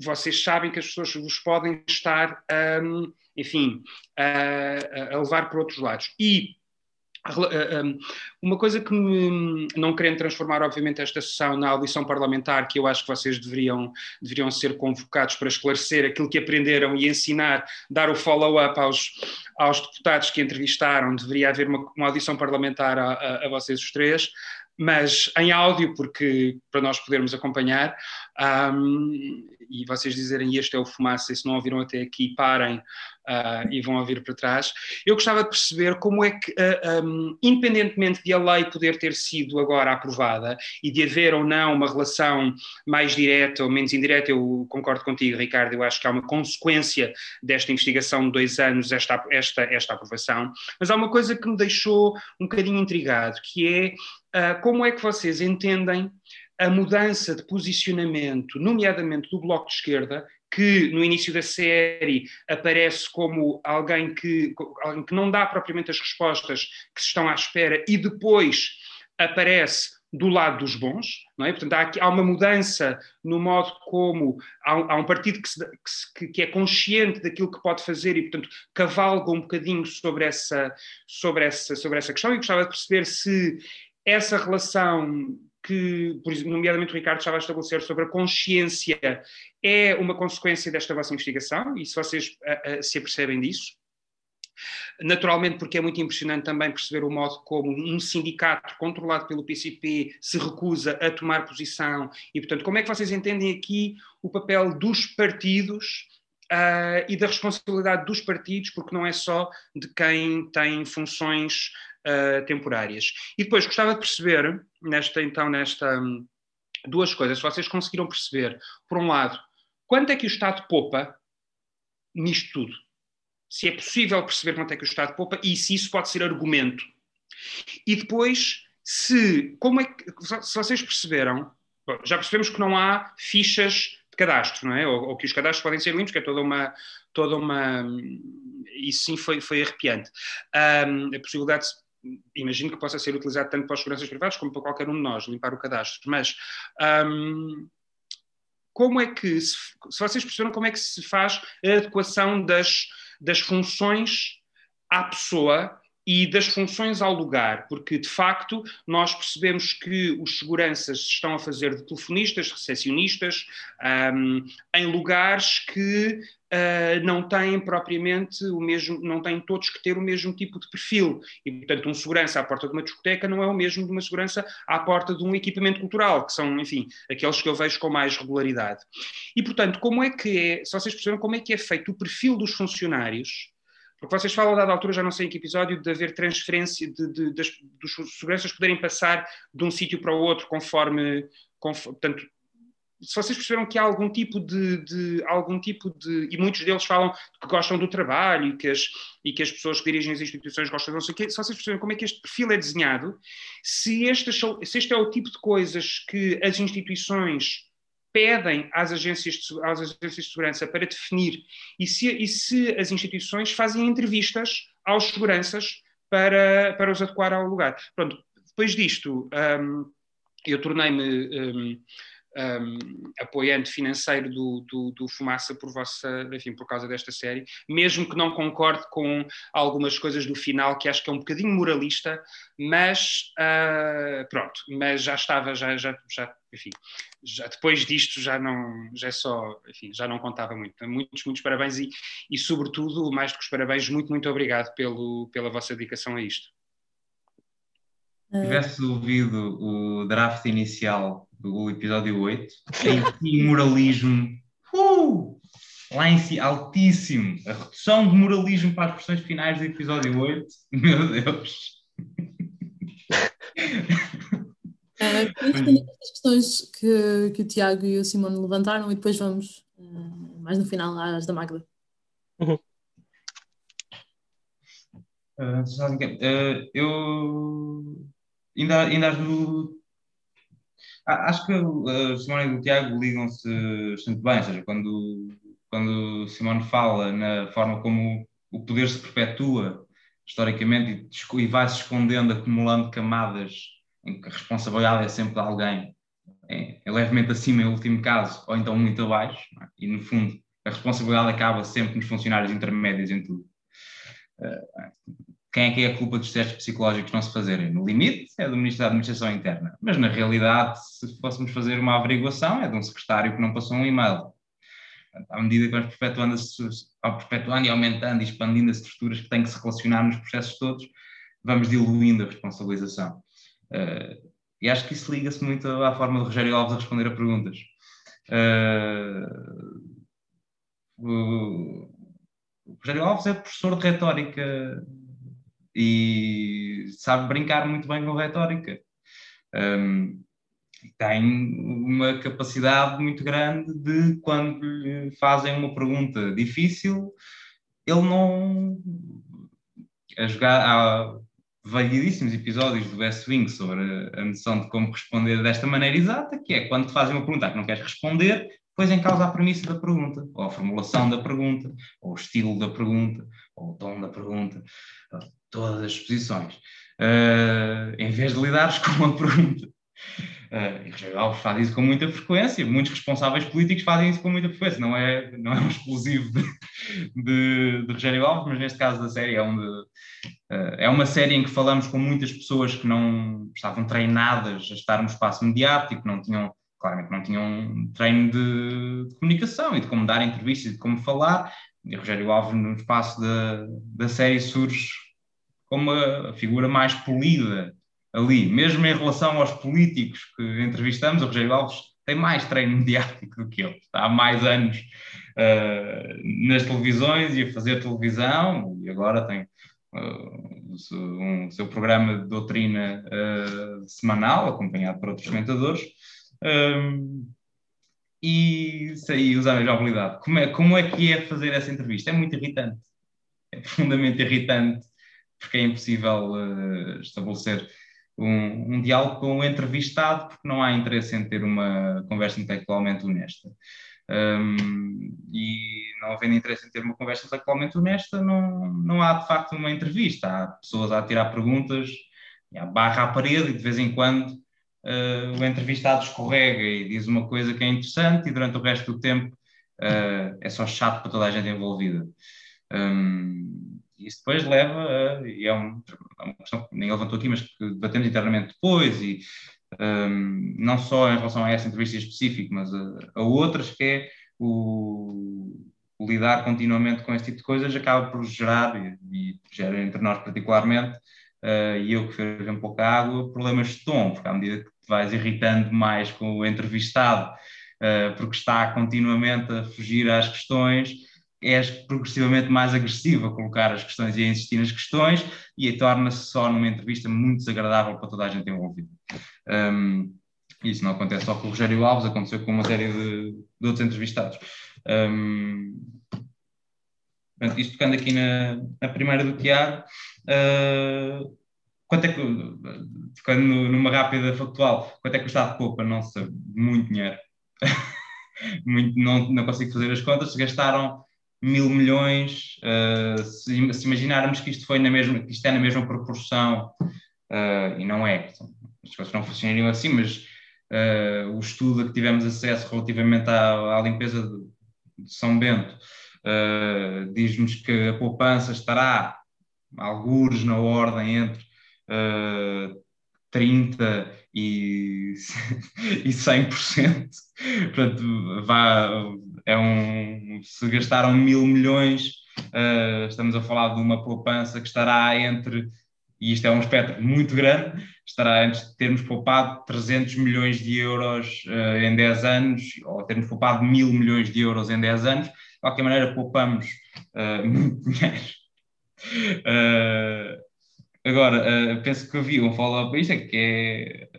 vocês sabem que as pessoas vos podem estar, um, enfim, a, a levar para outros lados. E uma coisa que me, não querendo transformar, obviamente, esta sessão na audição parlamentar, que eu acho que vocês deveriam, deveriam ser convocados para esclarecer aquilo que aprenderam e ensinar, dar o follow-up aos, aos deputados que entrevistaram, deveria haver uma, uma audição parlamentar a, a, a vocês os três, mas em áudio, porque para nós podermos acompanhar, um, e vocês dizerem este é o fumaça, e se não ouviram até aqui, parem uh, e vão ouvir para trás. Eu gostava de perceber como é que, uh, ah, um, independentemente de a lei poder ter sido agora aprovada e de haver ou não uma relação mais direta ou menos indireta, eu concordo contigo, Ricardo, eu acho que há uma consequência desta investigação de dois anos, esta, esta, esta aprovação, mas há uma coisa que me deixou um bocadinho intrigado, que é uh, como é que vocês entendem a mudança de posicionamento, nomeadamente do Bloco de Esquerda, que no início da série aparece como alguém que, alguém que não dá propriamente as respostas que se estão à espera e depois aparece do lado dos bons, não é? Portanto, há, aqui, há uma mudança no modo como há, há um partido que, se, que, que, é consciente daquilo que pode fazer e, portanto, cavalga um bocadinho sobre essa, sobre essa, sobre essa questão e gostava de perceber se essa relação que, por exemplo, nomeadamente o Ricardo estava a estabelecer sobre a consciência, é uma consequência desta vossa investigação, e se vocês se apercebem disso. Naturalmente, porque é muito impressionante também perceber o modo como um sindicato controlado pelo PCP se recusa a tomar posição, e, portanto, como é que vocês entendem aqui o papel dos partidos uh, e da responsabilidade dos partidos, porque não é só de quem tem funções uh, temporárias. E depois gostava de perceber, nesta, então, nesta um, duas coisas, se vocês conseguiram perceber, por um lado, quanto é que o Estado poupa nisto tudo? Se é possível perceber quanto é que o Estado poupa e se isso pode ser argumento. E depois, se, como é que, se vocês perceberam, já percebemos que não há fichas de cadastro, não é? Ou, ou, que os cadastros podem ser limpos, que é toda uma, toda uma, isso sim foi, foi arrepiante. Um, a possibilidade de imagino que possa ser utilizado tanto para os seguranças privados como para qualquer um de nós, limpar o cadastro. Mas um, como é que, se, se, vocês perceberam como é que se faz a adequação das, das funções à pessoa e das funções ao lugar, porque de facto nós percebemos que os seguranças estão a fazer de telefonistas, recepcionistas, um, em lugares que uh, não têm propriamente o mesmo, não têm todos que ter o mesmo tipo de perfil. E, portanto, um segurança à porta de uma discoteca não é o mesmo de uma segurança à porta de um equipamento cultural, que são, enfim, aqueles que eu vejo com mais regularidade. E, portanto, como é que é, se vocês perceberam como é que é feito o perfil dos funcionários, porque vocês falam, a dada altura, já não sei em que episódio, de haver transferência, de, de, das, dos seguranças poderem passar de um sítio para o outro conforme, conforme portanto, se vocês perceberam que há algum tipo de, de, algum tipo de e muitos deles falam que gostam do trabalho e que as, e que as pessoas que dirigem as instituições gostam não sei o quê, se vocês perceberam como é que este perfil é desenhado, se este, se este é o tipo de coisas que as instituições pedem às agências, de, às agências de segurança para definir e se, e se as instituições fazem entrevistas aos seguranças para, para os adequar ao lugar. Pronto, depois disto, um, eu tornei-me um, um, apoiante financeiro do, do, do, Fumaça por vossa, enfim, por causa desta série, mesmo que não concorde com algumas coisas do final, que acho que é um bocadinho moralista, mas uh, pronto, mas já estava, já, já, já, enfim, já, depois disto já não, já é só, enfim, já não contava muito. Muitos, muitos parabéns e, e sobretudo, mais do que os parabéns, muito, muito obrigado pelo, pela vossa dedicação a isto. Se tivesse ouvido o draft inicial do episódio 8, em moralismo uh, lá em si, altíssimo. A redução de moralismo para as versões finais do episódio 8, meu Deus. Uh, as questões que, que o Tiago e o Simone levantaram e depois vamos uh, mais no final às da Magda. Uhum. Uh, eu ainda, ainda no, acho que a Simone e o Tiago ligam-se bastante bem, ou seja, quando, quando Simone fala na forma como o poder se perpetua historicamente e, e vai se escondendo, acumulando camadas em que a responsabilidade é sempre de alguém, é, é levemente acima em último caso, ou então muito abaixo, é? e no fundo a responsabilidade acaba sempre nos funcionários intermédios em tudo. Uh, quem é que é a culpa dos testes psicológicos não se fazerem? No limite, é do Ministro da Administração Interna. Mas, na realidade, se fôssemos fazer uma averiguação, é de um secretário que não passou um e-mail. À medida que vamos perpetuando, perpetuando e aumentando e expandindo as estruturas que têm que se relacionar nos processos todos, vamos diluindo a responsabilização. Uh, e acho que isso liga-se muito à forma de Rogério Alves a responder a perguntas. Uh, o Rogério Alves é professor de retórica e sabe brincar muito bem com retórica. Um, tem uma capacidade muito grande de, quando lhe fazem uma pergunta difícil, ele não. A jogar. Há variedíssimos episódios do West Wing sobre a noção de como responder desta maneira exata, que é quando te fazem uma pergunta que não queres responder, pões em causa a premissa da pergunta, ou a formulação da pergunta, ou o estilo da pergunta, ou o tom da pergunta todas as posições, uh, em vez de lidares com uma pergunta. Uh, e Rogério Alves faz isso com muita frequência, muitos responsáveis políticos fazem isso com muita frequência, não é, não é um exclusivo de, de, de Rogério Alves, mas neste caso da série é, onde, uh, é uma série em que falamos com muitas pessoas que não estavam treinadas a estar no espaço mediático, não tinham, claramente não tinham treino de, de comunicação e de como dar entrevistas e de como falar, e Rogério Alves no espaço da, da série surge como a figura mais polida ali, mesmo em relação aos políticos que entrevistamos, o Rogério Alves tem mais treino mediático do que ele, está há mais anos uh, nas televisões e a fazer televisão, e agora tem uh, um, seu programa de doutrina uh, semanal, acompanhado por outros comentadores. e isso aí, usar a jogabilidade. Como é, como é que é fazer essa entrevista? É muito irritante. É profundamente irritante porque é impossível uh, estabelecer um, um, diálogo com o entrevistado, porque não há interesse em ter uma conversa intelectualmente honesta. Um, e não havendo interesse em ter uma conversa intelectualmente honesta, não, não há de facto uma entrevista. Há pessoas a tirar perguntas, há barra à parede, e de vez em quando uh, o entrevistado escorrega e diz uma coisa que é interessante, e durante o resto do tempo uh, é só chato para toda a gente envolvida. Um, isso depois leva a, e é, um, é uma questão que nem levantou aqui, mas que debatemos internamente depois, e um, não só em relação a essa entrevista específica, mas a, a outras, que é o, o, lidar continuamente com esse tipo de coisas acaba por gerar, e, e gera entre nós particularmente, uh, e eu que fervo um pouco a água, problemas de tom, porque à medida que te vais irritando mais com o entrevistado, uh, porque está continuamente a fugir às questões, és progressivamente mais agressivo a colocar as questões e a insistir nas questões e torna-se só numa entrevista muito desagradável para toda a gente envolvida. Um, isso não acontece só com o Rogério Alves, aconteceu com uma série de, de outros entrevistados. Um, portanto, isto tocando aqui na, na primeira do Tiago, uh, quanto é que, tocando numa rápida factual, quanto é que o Estado poupa? Não sei, muito dinheiro. muito, não, não consigo fazer as contas, gastaram mil milhões, uh, se, se, imaginarmos que isto foi na mesma, que isto é na mesma proporção, uh, e não é, as coisas não funcionariam assim, mas uh, o estudo a que tivemos acesso relativamente à, à limpeza de, de, São Bento diz-nos que a poupança estará alguns na ordem entre 30 e, e 100%. Portanto, vá, é um, se gastaram mil milhões, uh, estamos a falar de uma poupança que estará entre, e isto é um espectro muito grande, estará entre termos poupado 300 milhões de euros uh, em 10 anos, ou termos poupado mil milhões de euros em 10 anos. De qualquer maneira, poupamos uh, muito dinheiro. Agora, penso que havia um follow-up isto, é que é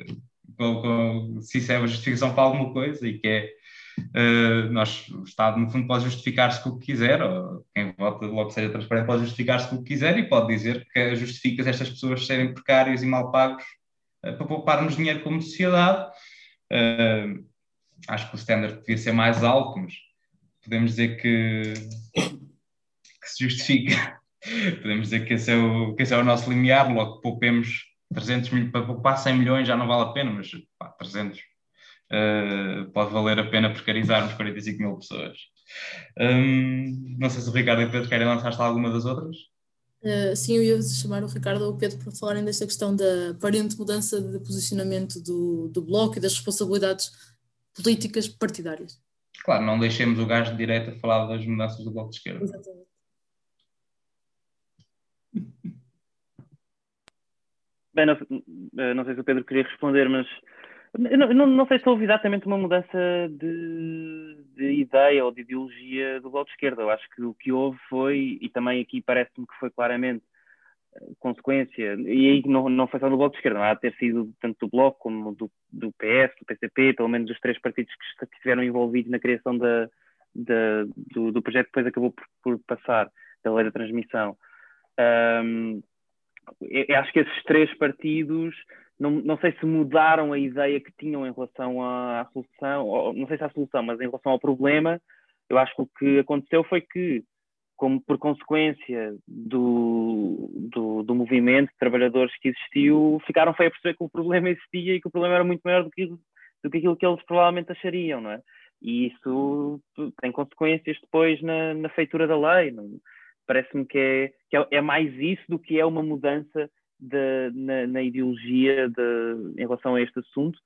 com, com, se isso é uma justificação para alguma coisa e que é uh, nós, o Estado, no fundo, pode justificar-se com o que quiser, ou quem vota logo seja transparente pode justificar-se com o que quiser e pode dizer que justifica estas pessoas serem precárias e mal pagos uh, para pouparmos dinheiro como sociedade. acho que o standard devia ser mais alto, mas podemos dizer que, que se justifica Podemos dizer que esse é o, que esse é o nosso limiar, logo que poupemos 300 mil, para poupar 100 milhões já não vale a pena, mas pá, 300 uh, pode valer a pena precarizarmos 45 mil pessoas. Um, não sei se o Ricardo e o Pedro querem lançar-se alguma das outras. Uh, sim, eu ia chamar o Ricardo ou o Pedro para falarem desta questão da aparente mudança de posicionamento do, do Bloco e das responsabilidades políticas partidárias. Claro, não deixemos o gajo de direita falar das mudanças do Bloco de Esquerda. Exatamente. Bem, não, eh, não, sei se o Pedro queria responder, mas não, não, não, sei se houve exatamente uma mudança de, de, ideia ou de ideologia do Bloco de Esquerda. Eu acho que o que houve foi, e também aqui parece-me que foi claramente eh, consequência, e aí não, não foi só do Bloco de Esquerda, há de ter sido tanto do Bloco como do, do PS, do PCP, pelo menos dos três partidos que, estiveram envolvidos na criação da, da, do, do, projeto que depois acabou por, por passar, da lei da transmissão. Um, eu acho que esses três partidos, não, não sei se mudaram a ideia que tinham em relação à, à solução, ou, não sei se à solução, mas em relação ao problema, eu acho que o que aconteceu foi que, como por consequência do, do, do movimento de trabalhadores que existiu, ficaram a perceber que o problema existia e que o problema era muito maior do que, do que aquilo que eles provavelmente achariam, não é? E isso tem consequências depois na, na feitura da lei. Parece-me que, é, que é, é, mais isso do que é uma mudança de, na, na, ideologia de, em relação a este assunto.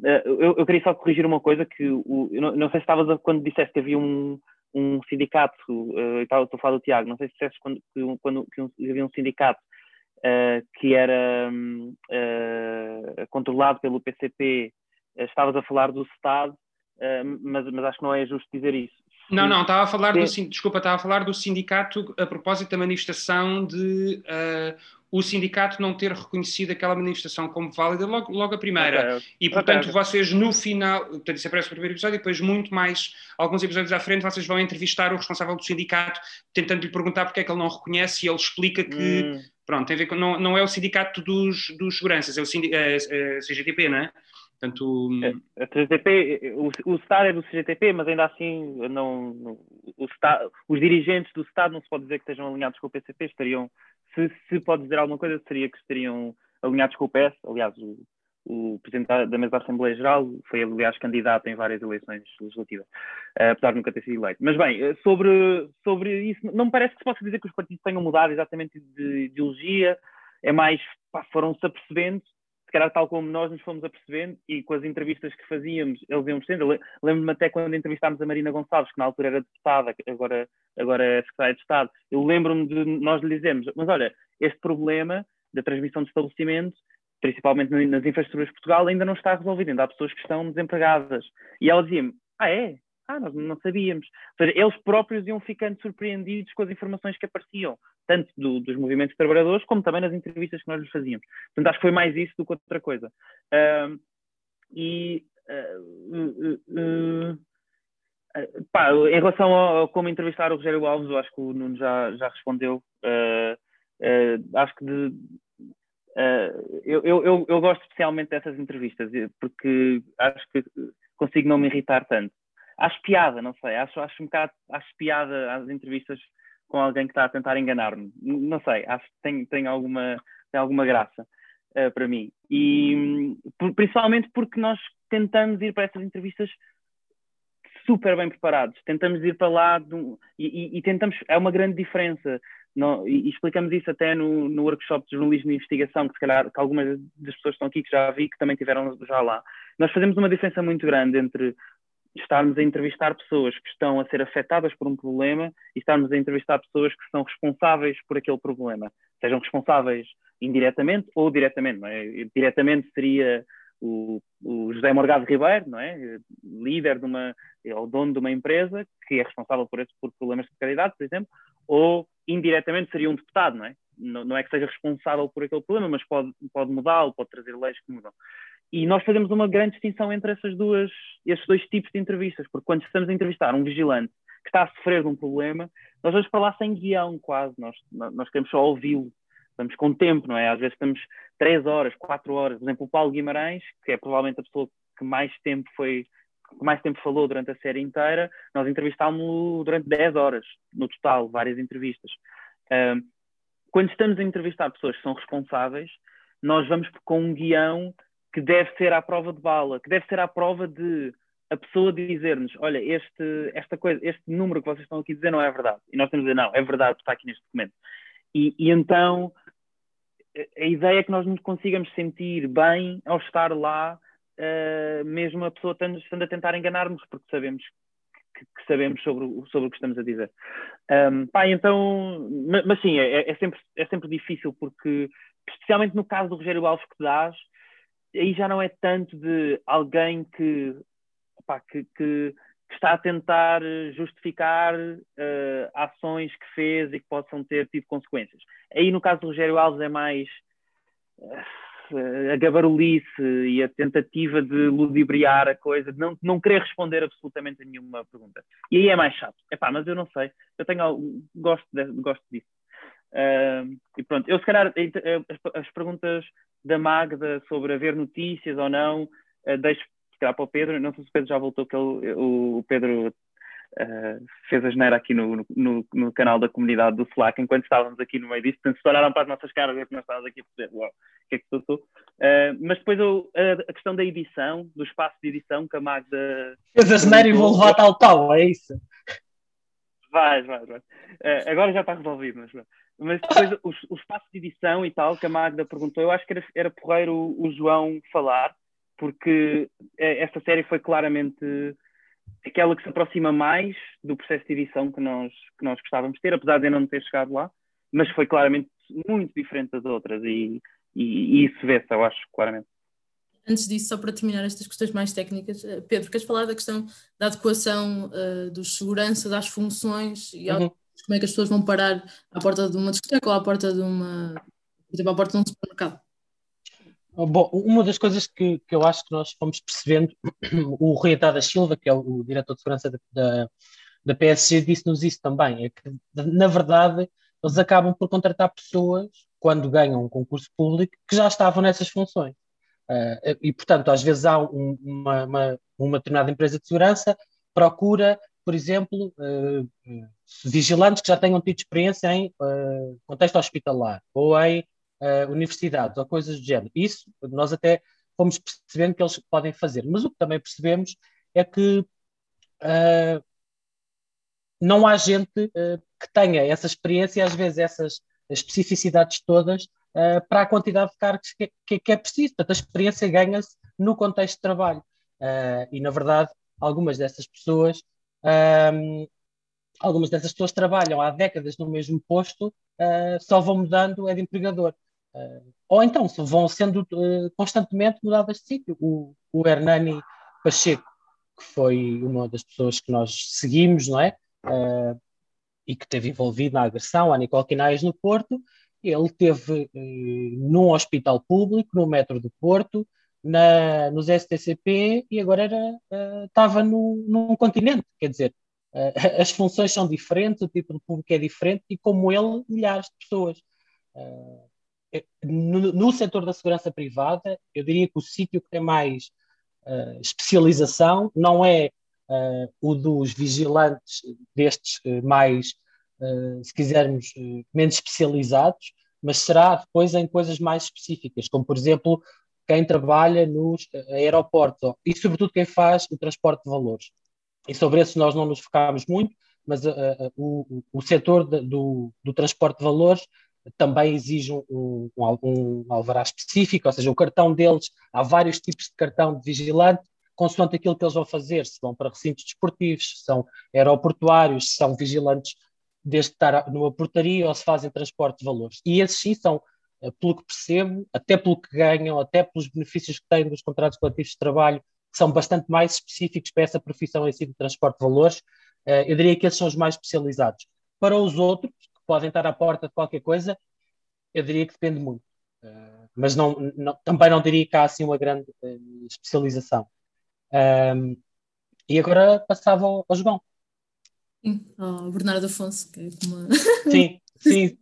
Uh, eu, eu, queria só corrigir uma coisa que o, não, não sei se estavas quando disseste que havia um, um sindicato, uh, estou a falar do Tiago, não sei se disseste quando, quando que um, havia um sindicato uh, que era uh, controlado pelo PCP, estavas a falar do Estado, mas, mas acho que não é justo dizer isso. Não, não, estava a falar do, desculpa, estava a falar do sindicato a propósito da manifestação de uh, o sindicato não ter reconhecido aquela manifestação como válida logo, logo a primeira. Okay. E, portanto, okay. vocês no final, portanto, isso aparece no primeiro episódio, e depois muito mais, alguns episódios à frente, vocês vão entrevistar o responsável do sindicato, tentando lhe perguntar porque é que ele não reconhece, e ele explica que, hum. pronto, tem a ver com, não, não é o sindicato dos, dos seguranças, é o é, é, CGTP, não é? Portanto, a, a CGTP, o, o Estado é do CGTP, mas ainda assim não, não os dirigentes do Estado não se pode dizer que estejam alinhados com o PCP, estariam, se, se pode dizer alguma coisa, seria que estariam alinhados com o PS. Aliás, o, o Presidente da Mesa da Assembleia Geral foi, aliás, candidato em várias eleições legislativas, uh, apesar de nunca ter sido eleito. Mas bem, eh, sobre, sobre isso, não me parece que se possa dizer que os partidos tenham mudado exatamente de ideologia, é mais, foram-se apercebendo se calhar tal como nós nos fomos apercebendo e com as entrevistas que fazíamos, eles iam sendo. Lembro-me até quando entrevistámos a Marina Gonçalves, que na altura era deputada, agora, agora é secretária de Estado. Eu lembro-me de nós lhe dizermos: mas olha, este problema da transmissão de estabelecimentos, principalmente nas infraestruturas de Portugal, ainda não está resolvido, ainda há pessoas que estão desempregadas. E ela dizia-me: ah, é? Ah, nós não sabíamos. Eles próprios iam ficando surpreendidos com as informações que apareciam, tanto do, dos movimentos trabalhadores, como também nas entrevistas que nós lhes fazíamos. Portanto, acho que foi mais isso do que outra coisa. Uh, e. Uh, uh, pá, em relação a, como entrevistar o Rogério Alves, eu acho que o Nuno já, já respondeu. acho que de, eu, eu, eu, gosto especialmente dessas entrevistas, porque acho que consigo não me irritar tanto. Acho piada, não sei, acho, acho um bocado, acho piada às entrevistas com alguém que está a tentar enganar-me. Não sei, acho que tem, tem, alguma, tem alguma graça uh, para mim. E principalmente porque nós tentamos ir para essas entrevistas super bem preparados. Tentamos ir para lá um, e, e, tentamos. É uma grande diferença. No, e, e, explicamos isso até no, no workshop de jornalismo e investigação, que se calhar que algumas das pessoas que estão aqui que já vi, que também tiveram já lá. Nós fazemos uma diferença muito grande entre estarmos a entrevistar pessoas que estão a ser afetadas por um problema e estarmos a entrevistar pessoas que são responsáveis por aquele problema. Sejam responsáveis indiretamente ou diretamente. Não é? Diretamente seria o, o José Morgado Ribeiro, não é? líder de uma, ou dono de uma empresa que é responsável por, esse, por problemas de qualidade, por exemplo, ou indiretamente seria um deputado, não é? Não, não é que seja responsável por aquele problema, mas pode, pode mudá-lo, pode trazer leis que mudam. E nós fazemos uma grande distinção entre essas duas, esses dois tipos de entrevistas, porque quando estamos a entrevistar um vigilante que está a sofrer de um problema, nós vamos para lá sem guião quase, nós, nós queremos só ouvi-lo, estamos com tempo, não é? Às vezes estamos três horas, quatro horas, por exemplo, o Paulo Guimarães, que é provavelmente a pessoa que mais tempo foi, que mais tempo falou durante a série inteira, nós entrevistámos-lo durante 10 horas, no total, várias entrevistas. quando estamos a entrevistar pessoas que são responsáveis, nós vamos com um guião que deve ser à prova de bala, que deve ser à prova de a pessoa dizer-nos, olha, este, esta coisa, este número que vocês estão aqui a dizer não é verdade. E nós temos a dizer, não, é verdade, está aqui neste documento. E, e então a ideia é que nós nos consigamos sentir bem ao estar lá, uh, mesmo a pessoa estando, estando a tentar enganar-nos, porque sabemos que, que, sabemos sobre, sobre o que estamos a dizer. Um, pá, então, mas, mas sim, é, é, sempre, é sempre difícil, porque, especialmente no caso do Rogério Alves que dás, aí já não é tanto de alguém que, pá, que, que, que está a tentar justificar uh, ações que fez e que possam ter tido consequências. Aí, no caso do Rogério Alves, é mais uh, a gabarulice e a tentativa de ludibriar a coisa, de não, não querer responder absolutamente a nenhuma pergunta. E aí é mais chato. Epá, mas eu não sei. Eu tenho, gosto, de, gosto disso. E pronto, eu se calhar as, as, perguntas da Magda sobre haver notícias ou não, uh, deixo se calhar para o Pedro. Não sei se o Pedro já voltou, que ele, o Pedro uh, fez a geneira aqui no, no, no, canal da comunidade do Slack enquanto estávamos aqui no meio disso. Portanto, se olharam para as nossas caras, ver que nós estávamos aqui a dizer, uau, o que é que passou? Uh, mas depois eu, a, a, questão da edição, do espaço de edição que a Magda. Fez a geneira e vou levar tal tal, é isso? Vai, vai, vai. Uh, agora já está resolvido, mas. Mas depois o, o, espaço de edição e tal, que a Magda perguntou, eu acho que era, era porreiro o, João falar, porque é, esta série foi claramente aquela que se aproxima mais do processo de edição que nós, que nós gostávamos de ter, apesar de eu não ter chegado lá, mas foi claramente muito diferente das outras e, e, e isso vê-se, eu acho, claramente. Antes disso, só para terminar estas questões mais técnicas, eh, Pedro, queres falar da questão da adequação uh, dos segurança, das funções e uhum como é que as pessoas vão parar à porta de uma discoteca ou à porta de uma, por exemplo, à porta de um supermercado? Bom, uma das coisas que, que eu acho que nós fomos percebendo, o Rui da Silva, que é o, diretor de segurança da, da, da PSG, disse-nos isso também, é que, na verdade, eles acabam por contratar pessoas, quando ganham um concurso público, que já estavam nessas funções. Uh, e, portanto, às vezes há um, uma, uma, uma determinada empresa de segurança procura por exemplo, uh, vigilantes que já tenham tido experiência em uh, contexto hospitalar ou em universidades ou coisas do género. Isso nós até fomos percebendo que eles podem fazer. Mas o que também percebemos é que não há gente que tenha essa experiência e às vezes essas especificidades todas para a quantidade de cargos que, que, que é preciso. Portanto, a experiência ganha-se no contexto de trabalho. e, na verdade, algumas dessas pessoas um, algumas dessas pessoas trabalham há décadas no mesmo posto, uh, só vão mudando é de empregador. Uh, ou então vão sendo uh, constantemente mudadas de sítio. O, o Hernani Pacheco, que foi uma das pessoas que nós seguimos, não é? e que esteve envolvido na agressão à Nicole Quinais no Porto, ele teve num hospital público, no metro do Porto, na, nos STCP e agora era, uh, estava no, num continente, quer dizer, uh, as funções são diferentes, o tipo de público é diferente e como ele, milhares de pessoas. Uh, no, no setor da segurança privada, eu diria que o sítio que tem mais uh, especialização, não é uh, o dos vigilantes destes mais, se quisermos, menos especializados, mas será depois em coisas mais específicas, como por exemplo quem trabalha nos aeroportos e sobretudo quem faz o transporte de valores. E sobre isso nós não nos focámos muito, mas uh, o, o setor de, do, do transporte de valores também exige um, um, um, alvará específico, ou seja, o cartão deles, há vários tipos de cartão de vigilante, consoante aquilo que eles vão fazer, se vão para recintos desportivos, se são aeroportuários, se são vigilantes desde estar numa portaria ou se fazem transporte de valores. E esses sim são, eh, pelo que percebo, até pelo que ganham, até pelos benefícios que têm dos contratos coletivos de trabalho, que são bastante mais específicos para essa profissão em si de transporte de valores, eh, eu diria que esses são os mais especializados. Para os outros, que podem estar à porta de qualquer coisa, eu diria que depende muito. Eh, mas não, não, também não diria que há assim uma grande especialização. E agora passava ao João. Sim, ao Bernardo Afonso, que é uma... Sim, sim.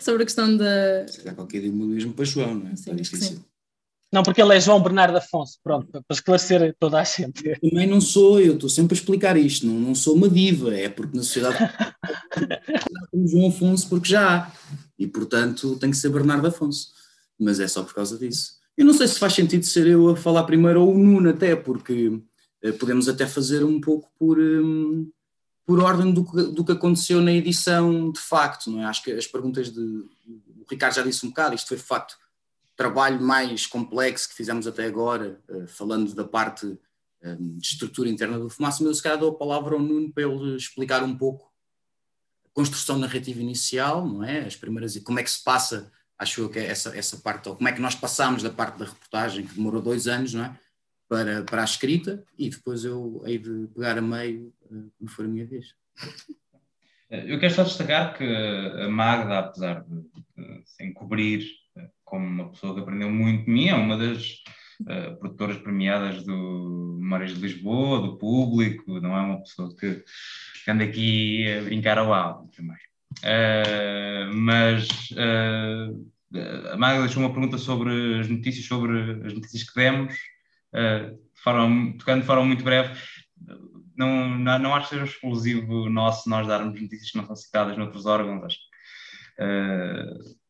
Sobre a questão da. Se calhar qualquer mesmo para João, não é? Sim, difícil. Não, porque ele é João Bernardo Afonso, pronto, para esclarecer toda a gente. Também não sou, eu estou sempre a explicar isto, não, não sou uma diva, é porque na sociedade temos João Afonso porque já há, e portanto tem que ser Bernardo Afonso, mas é só por causa disso. Eu não sei se faz sentido ser eu a falar primeiro ou o Nuno até, porque eh, podemos até fazer um pouco por, um, por ordem do que, do que aconteceu na edição de facto, não é? Acho que as perguntas de. O Ricardo já disse um bocado, isto foi de facto trabalho mais complexo que fizemos até agora, uh, falando da parte um, de estrutura interna do Fumaça, mas eu se calhar dou a palavra ao Nuno para ele explicar um pouco a construção narrativa inicial, não é? As primeiras, como é que se passa, acho eu que é essa, essa parte, ou como é que nós passamos da parte da reportagem, que demorou dois anos, não é? Para, para a escrita, e depois eu hei de pegar a meio quando for a minha vez. Eu quero só destacar que a Magda, apesar de, se encobrir como uma pessoa que aprendeu muito de mim, é uma das uh, produtoras premiadas do Memórias de Lisboa, do público, não é uma pessoa que, que anda aqui a brincar ao alto também. Uh, mas uh, a Magda deixou uma pergunta sobre as notícias, sobre as notícias que demos, uh, foram, tocando de forma muito breve. Não, não, não acho que seja exclusivo nosso nós darmos notícias que não são citadas noutros órgãos. Acho. Uh,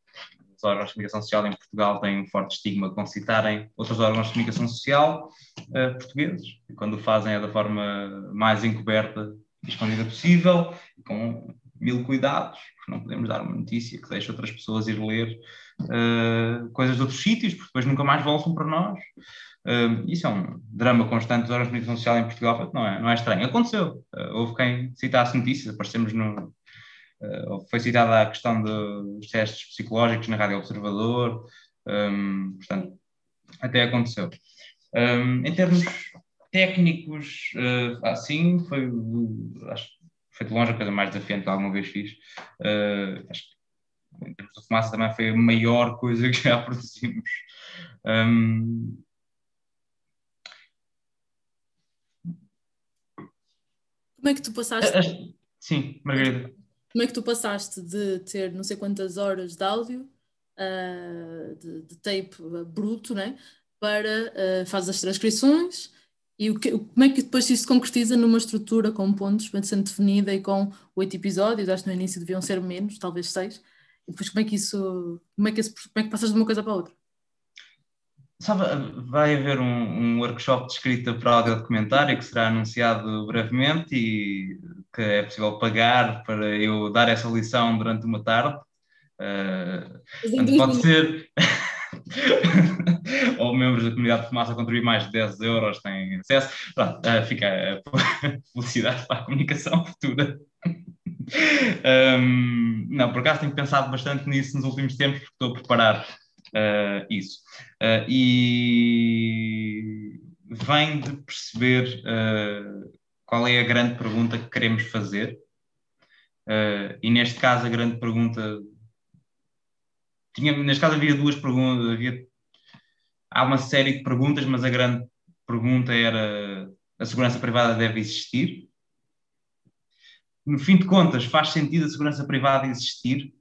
os órgãos de comunicação social em Portugal têm um forte estigma de não citarem outros órgãos de comunicação social uh, portugueses. E quando o fazem é da forma mais encoberta e escondida possível, com mil cuidados, porque não podemos dar uma notícia que deixe outras pessoas ir ler uh, coisas de outros sítios, porque depois nunca mais voltam para nós. Uh, isso é um drama constante de comunicação social em Portugal, não é, não é estranho. Aconteceu. Uh, houve quem citasse notícias, aparecemos no, foi citada a questão dos testes psicológicos na Rádio Observador, um, portanto, até aconteceu. Um, em termos técnicos, assim, foi, acho, foi de longe a coisa mais desafiante que alguma vez fiz. Uh, acho que em termos de fumaça também foi a maior coisa que já produzimos. Um, Como é que tu passaste? Sim, Margarida como é que tu passaste de ter não sei quantas horas de áudio, uh, de, de, tape bruto, né? para uh, fazes as transcrições e o que, como é que depois isso se concretiza numa estrutura com pontos bem sendo definida e com oito episódios, acho que no início deviam ser menos, talvez seis, e depois como é que isso, como é que, esse, como é que passas de uma coisa para a outra? Sabe, vai haver um, um, workshop de escrita para audio documentário que será anunciado brevemente e que é possível pagar para eu dar essa lição durante uma tarde. Uh, pode ser. ou membros da comunidade de fumaça contribuir mais de 10 euros têm acesso. Pronto, uh, fica a publicidade para a comunicação futura. Um, não, por acaso tenho pensado bastante nisso nos últimos tempos, porque estou a preparar uh, isso. Uh, e vem de perceber uh, qual é a grande pergunta que queremos fazer. e neste caso, a grande pergunta. Tinha, neste caso, havia duas perguntas. Havia, há uma série de perguntas, mas a grande pergunta era: a segurança privada deve existir? No fim de contas, faz sentido a segurança privada existir?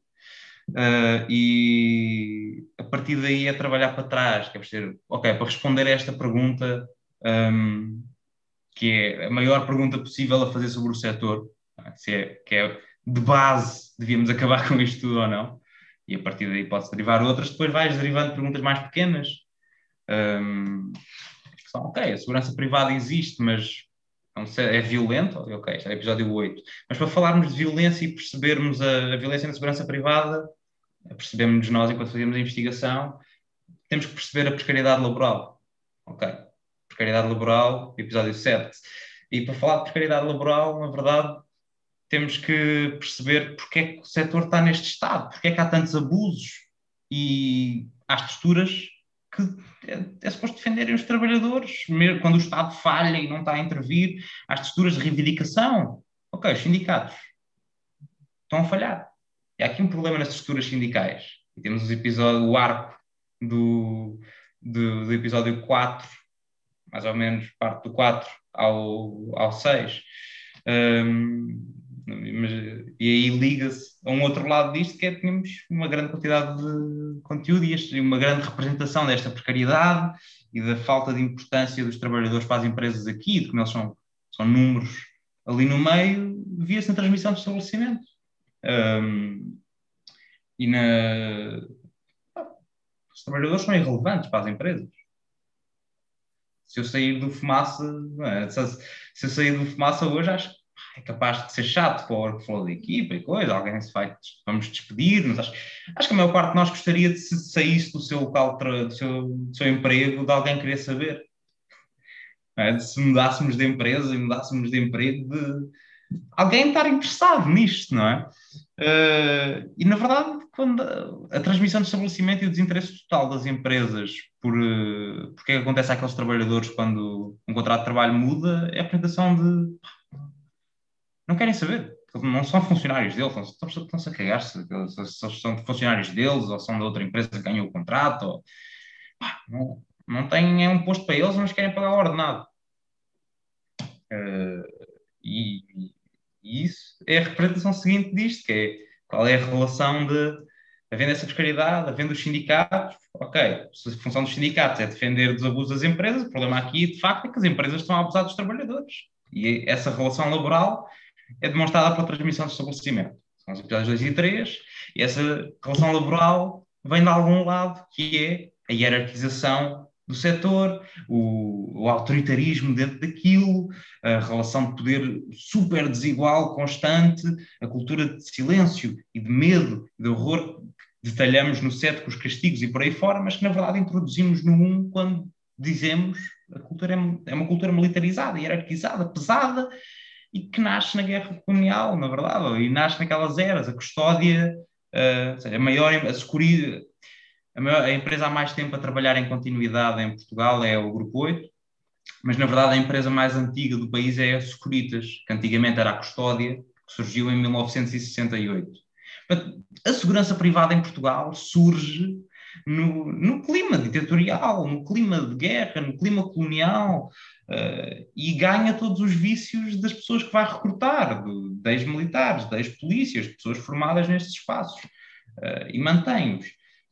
Uh, e a partir daí é trabalhar para trás, quer dizer, ok, para responder a esta pergunta, um, que é a maior pergunta possível a fazer sobre o setor, é? se é, que é de base, devíamos acabar com isto tudo ou não, e a partir daí pode-se derivar outras, depois vais derivando perguntas mais pequenas, um, que são, ok, a segurança privada existe, mas é violento, ok, este é episódio 8, mas para falarmos de violência e percebermos a, a violência na segurança privada, percebemos nós enquanto fazemos a investigação, temos que perceber a precariedade laboral. Ok, precariedade laboral, episódio 7. E para falar de precariedade laboral, na verdade, temos que perceber porque é que o setor está neste estado, porque é que há tantos abusos e há estruturas que é, é suposto defenderem os trabalhadores, mesmo quando o Estado falha e não está a intervir, há estruturas de reivindicação. Ok, os sindicatos estão a falhar. E há aqui um problema nas estruturas sindicais. E temos o episódio, o arco do, do, do, episódio 4, mais ou menos parte do 4 ao, ao 6. Um, mas, e aí liga-se a um outro lado disto, que é tínhamos uma grande quantidade de conteúdo e uma grande representação desta precariedade e da falta de importância dos trabalhadores para as empresas aqui, de como eles são, são números ali no meio, via-se na transmissão de estabelecimento. Um, e na, os trabalhadores são irrelevantes para as empresas. Se eu sair do fumaça, é? se eu sair do fumaça hoje, acho que é capaz de ser chato para o workflow da equipa e coisa, alguém se vai, vamos despedir, mas acho, acho que a maior parte de nós gostaria de se saísse do seu local, do seu, do seu emprego, de alguém querer saber. É? Se mudássemos de empresa e mudássemos de emprego, de alguém estar interessado nisto, não é? Uh, e na verdade, quando a, a, transmissão de estabelecimento e o desinteresse total das empresas por uh, porque é acontece àqueles trabalhadores quando um contrato de trabalho muda, é a apresentação de não querem saber, não são funcionários deles, estão, estão-se a cagar-se, se são funcionários deles ou são de outra empresa que ganhou o contrato, ou, pá, não, não têm é um posto para eles, mas querem pagar o ordenado. Uh, e, e isso é a representação seguinte disto, que é qual é a relação de havendo essa precariedade, havendo os sindicatos, ok, se a função dos sindicatos é defender dos abusos das empresas, o problema aqui, de facto, é que as empresas estão a abusar dos trabalhadores. E essa relação laboral é demonstrada pela transmissão de estabelecimento. São os episódios 2 e 3, e essa relação laboral vem de algum lado, que é a hierarquização do setor, o, o, autoritarismo dentro daquilo, a relação de poder super desigual, constante, a cultura de silêncio e de medo de horror que detalhamos no 7 com os castigos e por aí fora, mas que na verdade introduzimos no 1 quando dizemos a cultura é, é uma cultura militarizada, hierarquizada, pesada e que nasce na guerra colonial, na verdade, e nasce naquelas eras, a custódia, uh, a maior, a segurança a, a, empresa há mais tempo a trabalhar em continuidade em Portugal é o Grupo 8, mas na verdade a empresa mais antiga do país é a Securitas, que antigamente era a Custódia, que surgiu em 1968. A segurança privada em Portugal surge no, no clima ditatorial, no clima de guerra, no clima colonial, uh, e ganha todos os vícios das pessoas que vai recrutar, ex-militares, de ex-polícias, de pessoas formadas nestes espaços, uh, e mantém-os.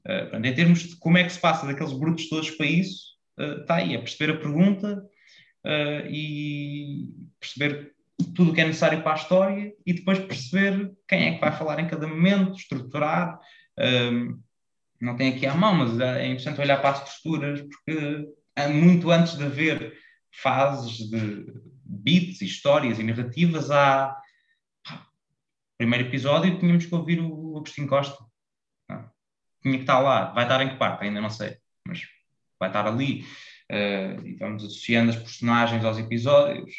Uh, em termos de como é que se passa daqueles brutos todos para isso, está aí, é perceber a pergunta e perceber tudo o que é necessário para a história e depois perceber quem é que vai falar em cada momento, estruturar não tem aqui à mão, mas é importante olhar para as texturas, porque muito antes de haver fases de beats, histórias e narrativas, há primeiro episódio tínhamos que ouvir o Agostinho Costa. Não. Tinha que estar lá. Vai estar em que parte? Ainda não sei, mas vai estar ali. Uh, e vamos associando as personagens aos episódios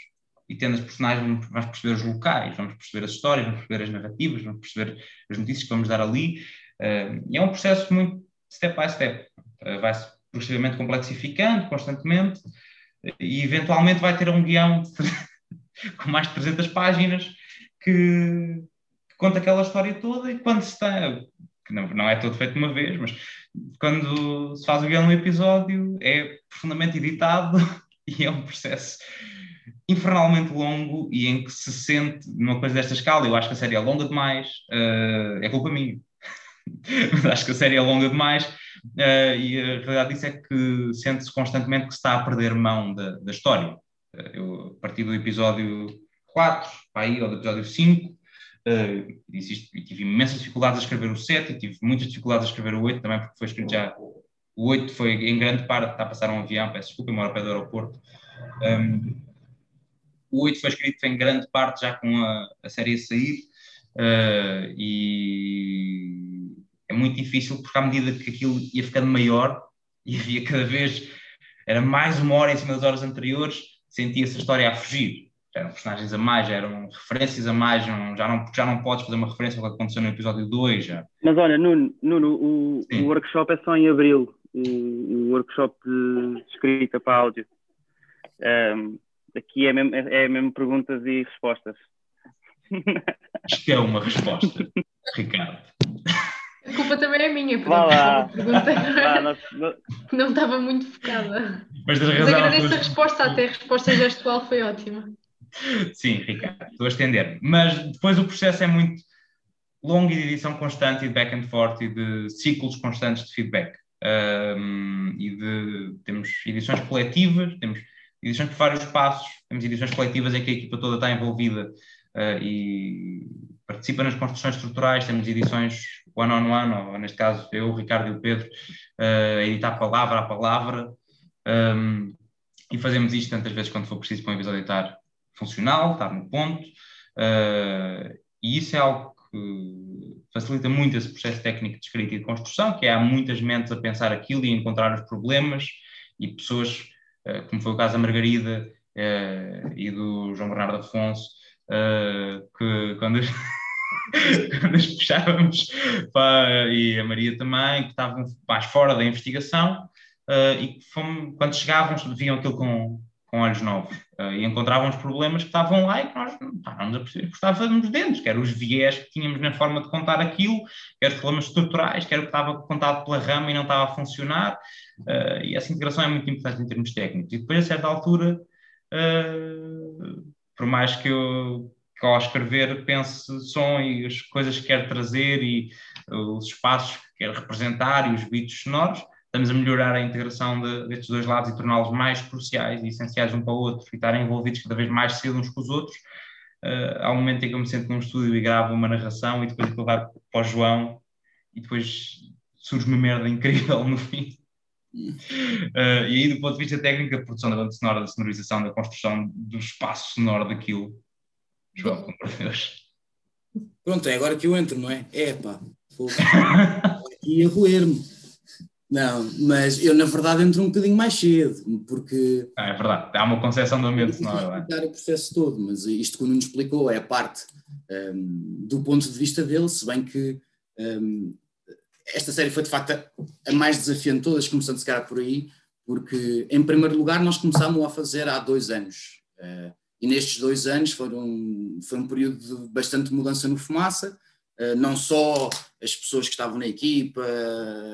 e tendo as personagens vamos perceber os locais, vamos perceber as histórias, vamos perceber as narrativas, vamos perceber as notícias que vamos dar ali e é um processo muito step by step. Uh, Vai-se progressivamente complexificando constantemente e eventualmente vai ter um guião com mais de 300 páginas que, que, conta aquela história toda e quando se está, que não, não é todo feito de uma vez, mas quando se faz o guião no episódio é profundamente editado e é um processo infernalmente longo e em que se sente numa coisa desta escala, eu acho que a série é longa demais, uh, é culpa minha. acho que a série é longa demais, uh, e a realidade disso é que sente-se constantemente que se está a perder mão da, da história. Uh, eu, a partir do episódio 4, aí, ou do episódio 5, uh, e tive imensas dificuldades a escrever o 7 e tive muitas dificuldades a escrever o 8 também, porque foi escrito já. O 8 foi em grande parte, está a passar um avião, peço desculpa, eu moro ao pé do aeroporto. Um, o 8 foi escrito em grande parte já com a, a série a sair, uh, e é muito difícil porque à medida que aquilo ia ficando maior e havia cada vez, era mais uma hora em cima das horas anteriores, sentia-se a história a fugir eram personagens a mais, eram referências a mais, não, já, não, já não podes fazer uma referência ao que aconteceu no episódio 2. Já. Mas olha, Nuno, Nuno o, o, workshop é só em abril, o, o workshop de escrita para áudio. Um, aqui é mesmo, é, é mesmo perguntas e respostas. Isto é uma resposta, Ricardo. A culpa também é minha, porque a pergunta nós... não estava muito focada. Mas, Mas agradeço a resposta, até a resposta gestual foi ótima. Sim, Ricardo, estou a estender. Mas depois o processo é muito longo e de edição constante e de back and forth e de ciclos constantes de feedback. Um, e de, temos edições coletivas, temos edições por vários passos, temos edições coletivas em que a equipa toda está envolvida uh, e participa nas construções estruturais, temos edições one-on-one, -on -one, ou neste caso eu, o Ricardo e o Pedro, uh, editar palavra a palavra, um, e fazemos isto tantas vezes quando for preciso para um episódio estar funcional, estar no ponto, uh, e isso é algo que facilita muito esse processo técnico de escrita e de construção, que é há muitas mentes a pensar aquilo e a encontrar os problemas, e pessoas, uh, como foi o caso da Margarida e do João Bernardo Afonso, que quando as puxávamos para, e a Maria também, que estavam mais fora da investigação uh, e que fomos, quando chegavam viam aquilo com, com olhos novos uh, e encontravam os problemas que estavam lá e que nós estávamos a perceber que estávamos dentro, quer os viés que tínhamos na forma de contar aquilo, quer os problemas estruturais, quer o que estava contado pela rama e não estava a funcionar, uh, e essa integração é muito importante em termos técnicos. E depois, a certa altura, por mais que eu, que ao escrever pense som e as coisas que quero trazer e os espaços que quero representar e os beats sonoros, estamos a melhorar a integração de, destes dois lados e torná-los mais cruciais e essenciais um para o outro e estarem envolvidos cada vez mais cedo uns com os outros. Uh, há um momento em que eu me sento num estúdio e gravo uma narração e depois aquilo vai para o João e depois surge uma merda incrível no fim. Uh, e aí, do ponto de vista técnico, da produção da banda sonora, da sonorização, da construção do espaço sonoro daquilo, João, com Deus. Pronto, é agora que eu entro, não é? É pá, aqui a roer-me. Não, mas eu na verdade entro um bocadinho mais cedo, porque. Ah, é verdade, há uma concepção do ambiente sonoro. É? explicar o processo todo, mas isto que o Nuno explicou é a parte um, do ponto de vista dele, se bem que um, esta série foi de facto a, a mais desafiante de todas, começando se calhar por aí, porque em primeiro lugar nós começámos a fazer há dois anos. Uh, e nestes dois anos foram, foi um período de bastante mudança no Fumaça, uh, não só as pessoas que estavam na equipa,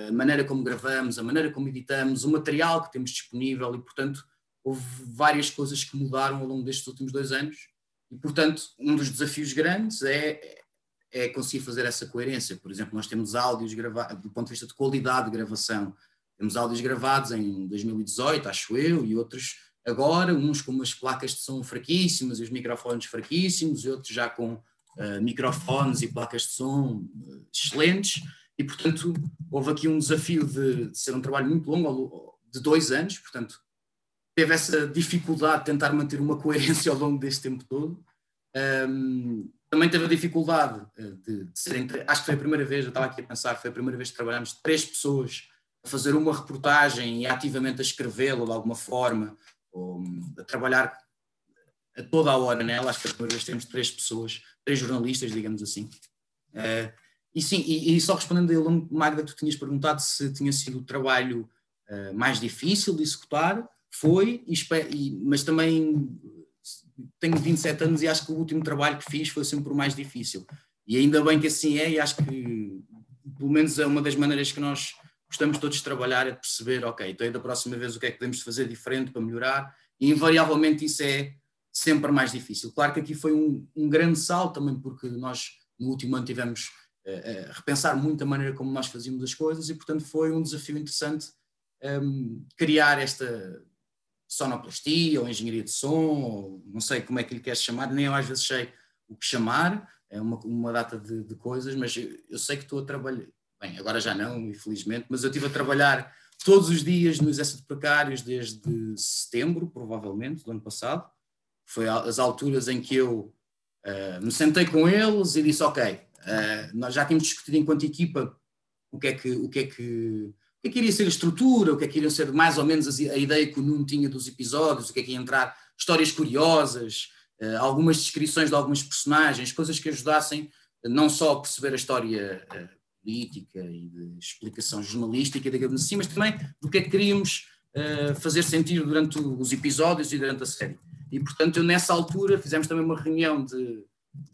a maneira como gravamos, a maneira como editamos, o material que temos disponível e, portanto, houve várias coisas que mudaram ao longo destes últimos dois anos e, portanto, um dos desafios grandes é, é conseguir fazer essa coerência. Por exemplo, nós temos áudios gravados, do ponto de vista de qualidade de gravação, temos áudios gravados em 2018, acho eu, e outros agora, uns com umas placas de som fraquíssimas e os microfones fraquíssimos, e outros já com uh, microfones e placas de som uh, excelentes, e portanto houve aqui um desafio de, de, ser um trabalho muito longo, de dois anos, portanto teve essa dificuldade de tentar manter uma coerência ao longo deste tempo todo. Um, também teve a dificuldade eh, de, de ser entre, acho que foi a primeira vez, eu estava aqui a pensar, foi a primeira vez que trabalhámos três pessoas a fazer uma reportagem e ativamente a escrevê-la de alguma forma, a trabalhar a toda a hora nela, acho que a primeira vez temos três pessoas, três jornalistas, digamos assim. Uh, e sim, e, e, só respondendo a Magda, tu tinhas perguntado se tinha sido o trabalho uh, mais difícil de executar, foi, e, e, mas também tenho 27 anos e acho que o último trabalho que fiz foi sempre o mais difícil. E ainda bem que assim é, e acho que pelo menos é uma das maneiras que nós gostamos todos de trabalhar, é de perceber, ok, então da próxima vez o que é que podemos fazer diferente para melhorar, e invariavelmente isso é sempre mais difícil. Claro que aqui foi um, um grande salto também, porque nós no último ano tivemos a repensar muito a maneira como nós fazíamos as coisas e, portanto, foi um desafio interessante um, criar esta sonoplastia ou engenharia de som, ou não sei como é que lhe queres chamar, nem eu às vezes sei o que chamar, é uma, uma data de, de coisas, mas eu, eu, sei que estou a trabalhar, bem, agora já não, infelizmente, mas eu estive a trabalhar todos os dias no Exército Precários desde setembro, provavelmente, do ano passado. Foi as alturas em que eu uh, me sentei com eles e disse, ok, uh, nós já tínhamos discutido enquanto equipa o que é que, o que, é que o que é que iria ser a estrutura, o que é que iria ser mais ou menos a ideia que o Nuno tinha dos episódios, o que é que ia entrar, histórias curiosas, eh, algumas descrições de algumas personagens, coisas que ajudassem não só a perceber a história política e de explicação jornalística, digamos assim, mas também do que é que queríamos eh, fazer sentir durante os episódios e durante a série. E, portanto, eu, nessa altura fizemos também uma reunião de,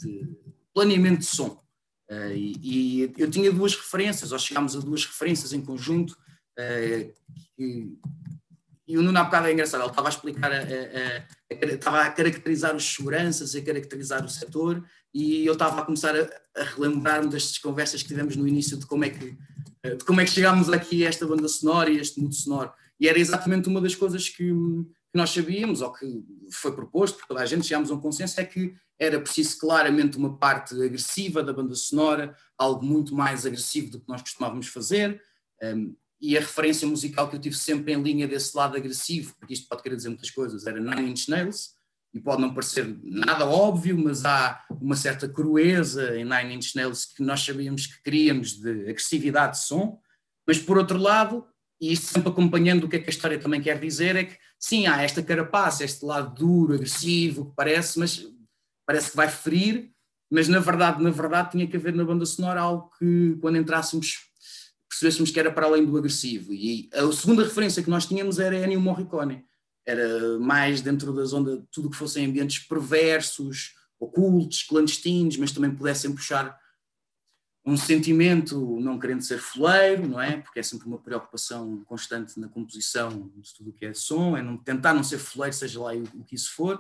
de planeamento de som. Uh, e, e, eu tinha duas referências, ou chegámos a duas referências em conjunto, uh, e, e o Nuno há bocado é engraçado, ele estava a explicar, a, a, a, estava a caracterizar os seguranças, a caracterizar o setor, e eu estava a começar a, relembrar-me destas conversas que tivemos no início de como é que, eh, de como é que chegámos aqui a esta banda sonora e a este mundo sonoro. E era exatamente uma das coisas que, que nós sabíamos, ou que foi proposto por toda a gente, chegámos a um consenso, é que era preciso claramente uma parte agressiva da banda sonora, algo muito mais agressivo do que nós costumávamos fazer, um, e a referência musical que eu tive sempre em linha desse lado agressivo, porque isto pode querer dizer muitas coisas, era Nine Inch Nails, e pode não parecer nada óbvio, mas há uma certa crueza em Nine Inch Nails que nós sabíamos que queríamos de agressividade de som, mas por outro lado, e isto sempre acompanhando o que é que a história também quer dizer, é que sim, há esta carapaça, este lado duro, agressivo, que parece, mas parece que vai ferir, mas na verdade, na verdade tinha que haver na banda sonora algo que quando entrássemos percebêssemos que era para além do agressivo. E a segunda referência que nós tínhamos era Ennio Morricone. Era mais dentro da zona, tudo que fossem ambientes perversos, ocultos, clandestinos, mas também pudessem puxar um sentimento, não querendo ser foleiro, não é? Porque é sempre uma preocupação constante na composição de tudo o que é som, é não, tentar não ser foleiro, seja lá o, o que isso for.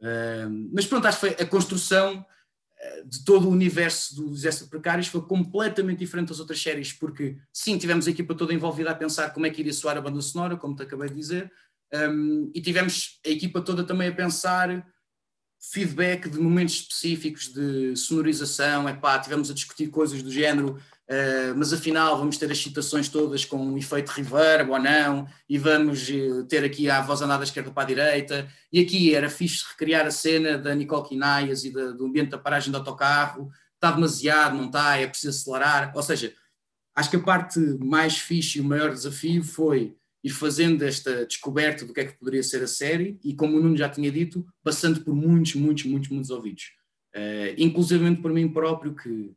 Uh, mas pronto, acho que foi a construção de todo o universo do Exército Precários foi completamente diferente das outras séries, porque sim, tivemos a equipa toda envolvida a pensar como é que iria soar a banda sonora, como te acabei de dizer, um, e tivemos a equipa toda também a pensar feedback de momentos específicos de sonorização, é pá, tivemos a discutir coisas do género, uh, mas afinal vamos ter as citações todas com um efeito reverb ou não, e vamos uh, ter aqui a voz andada da esquerda para a direita, e aqui era fixe recriar a cena da Nicole Quinaias e da, do ambiente da paragem do autocarro, está demasiado, não está, é preciso acelerar, ou seja, acho que a parte mais fixe e o maior desafio foi ir fazendo esta descoberta do que é que poderia ser a série e, como o Nuno já tinha dito, passando por muitos, muitos, muitos, muitos ouvidos. Uh, inclusivamente por mim próprio, que,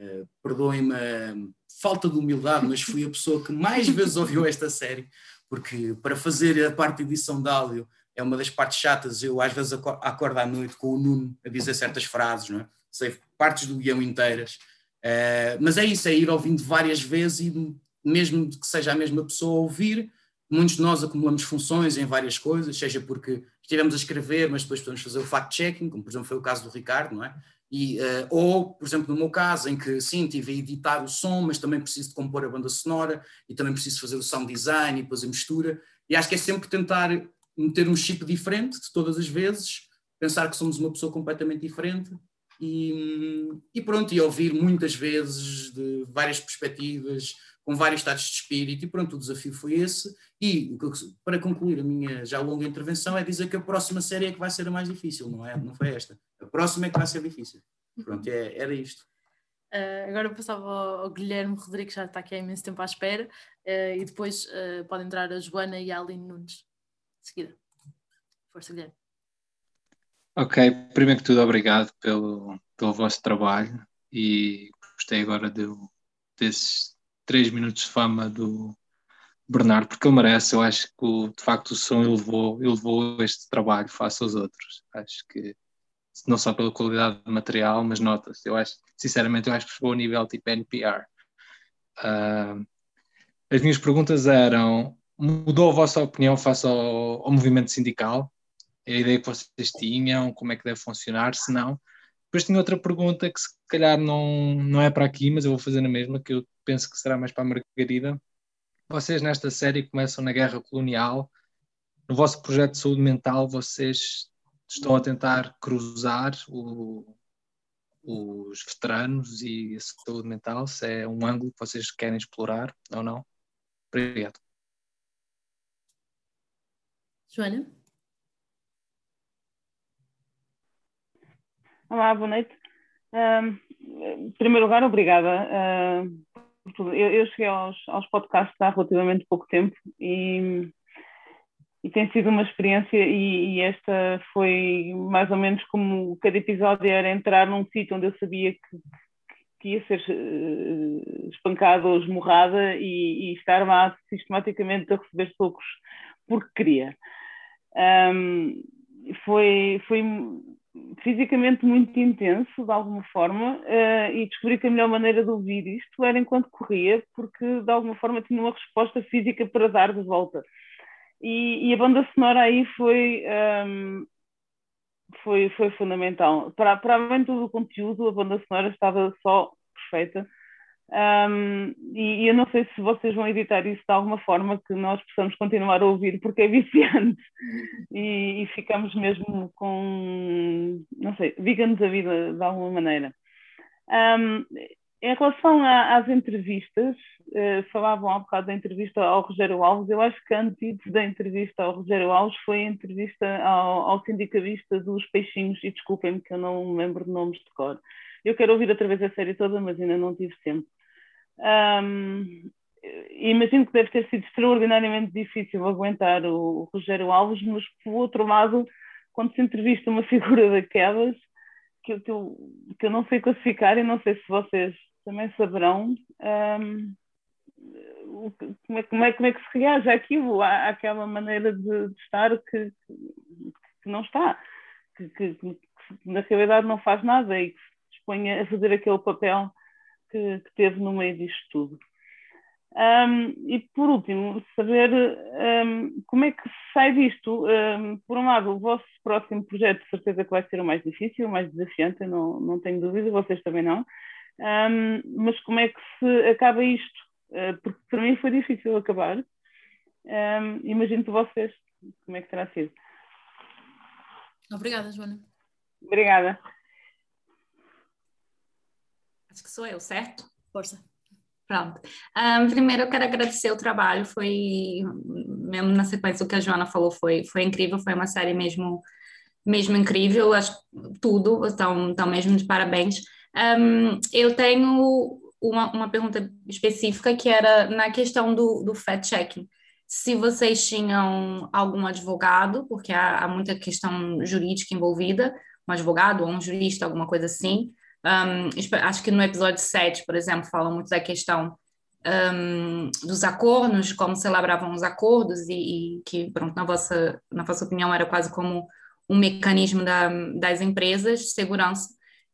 uh, perdoem-me a falta de humildade, mas fui a pessoa que mais vezes ouviu esta série, porque para fazer a parte de edição de áudio é uma das partes chatas, eu às vezes acordo à noite com o Nuno a dizer certas frases, não é? sei partes do guião inteiras, uh, mas é isso, é ir ouvindo várias vezes e mesmo que seja a mesma pessoa a ouvir, Muitos de nós acumulamos funções em várias coisas, seja porque estivemos a escrever, mas depois podemos fazer o fact-checking, como por exemplo foi o caso do Ricardo, não é? E, uh, ou, por exemplo, no meu caso, em que sim, tive a editar o som, mas também preciso de compor a banda sonora e também preciso fazer o sound design e depois a mistura. E acho que é sempre tentar meter um chip diferente de todas as vezes, pensar que somos uma pessoa completamente diferente e, e pronto, e ouvir muitas vezes de várias perspectivas, com vários estados de espírito, e pronto, o desafio foi esse. E para concluir a minha já longa intervenção é dizer que a próxima série é que vai ser a mais difícil, não é? Não foi esta. A próxima é que vai ser difícil. Pronto, é, era isto. Uh, agora eu passava ao, ao, Guilherme Rodrigues, já está aqui há imenso tempo à espera, uh, e depois uh, pode entrar a Joana e a Aline Nunes. De seguida. Força, Guilherme. Ok, primeiro que tudo, obrigado pelo, pelo vosso trabalho e gostei agora de, desses três minutos de fama do Bernardo, porque ele merece. Eu acho que de facto o som elevou, elevou este trabalho face aos outros. Acho que não só pela qualidade do material, mas nota-se. Eu acho, sinceramente, eu acho que chegou ao nível tipo NPR. Uh, as minhas perguntas eram: mudou a vossa opinião face ao, ao movimento sindical? A ideia que vocês tinham, como é que deve funcionar? Se não, Depois tinha outra pergunta que se calhar não, não é para aqui, mas eu vou fazer na mesma, que eu penso que será mais para a Margarida. Vocês nesta série começam na guerra colonial. No vosso projeto de saúde mental, vocês estão a tentar cruzar o, os veteranos e a saúde mental, se é um ângulo que vocês querem explorar ou não. Obrigado. Joana? Olá, boa noite. Em primeiro lugar, obrigada. Eu, eu, cheguei aos, aos podcasts há relativamente pouco tempo e, e tem sido uma experiência e, e, esta foi mais ou menos como cada episódio era entrar num sítio onde eu sabia que, que ia ser uh, espancada ou esmurrada e, e, estar lá sistematicamente a receber socos porque queria. Um, foi, foi fisicamente muito intenso, de alguma forma, uh, e descobri que a melhor maneira de ouvir isto era enquanto corria, porque de alguma forma tinha uma resposta física para dar de volta. E, e a banda sonora aí foi, um, foi, foi fundamental. Para, para além de todo o conteúdo, a banda sonora estava só perfeita. Um, e, e, eu não sei se vocês vão editar isso de alguma forma que nós possamos continuar a ouvir, porque é viciante e, e ficamos mesmo com, não sei, viga-nos a vida de alguma maneira. Um, em relação a, às entrevistas, uh, falavam há um bocado da entrevista ao Rogério Alves, eu acho que antes da entrevista ao Rogério Alves foi a entrevista ao, ao sindicalista dos peixinhos, e desculpem-me que eu não lembro de nomes de cor. Eu quero ouvir outra vez a série toda, mas ainda não tive tempo. Um, imagino que deve ter sido extraordinariamente difícil aguentar o, Rogério Alves, mas por outro lado, quando se entrevista uma figura daquelas, que que eu, que eu não sei classificar e não sei se vocês também saberão um, como, é, como, é, como é que se reage àquilo, à, àquela maneira de, de estar que, que, não está, que, que, que, na realidade não faz nada e que se dispõe a fazer aquele papel que, que teve no meio disto tudo. Um, e por último, saber um, como é que se sai disto. Um, por um lado, o vosso próximo projeto, de certeza que vai ser o mais difícil, o mais desafiante, não, não tenho dúvida, vocês também não. mas como é que se acaba isto? Uh, porque para mim foi difícil acabar. imagino que vocês, como é que terá sido? Obrigada, Joana. Obrigada. Acho que sou eu, certo? Força. Pronto. Um, primeiro, eu quero agradecer o trabalho. Foi, mesmo na sequência do que a Joana falou, foi, foi incrível. Foi uma série mesmo, mesmo incrível. Acho tudo. Então, então mesmo de parabéns. Um, eu tenho uma, uma pergunta específica que era na questão do, do fact-checking. Se vocês tinham algum advogado, porque há, há muita questão jurídica envolvida, um advogado ou um jurista, alguma coisa assim, um, acho que no episódio 7, por exemplo, fala muito da questão um, dos acordos, como celebravam os acordos, e, e, que, pronto, na vossa, na vossa opinião, era quase como um mecanismo da, das empresas de segurança.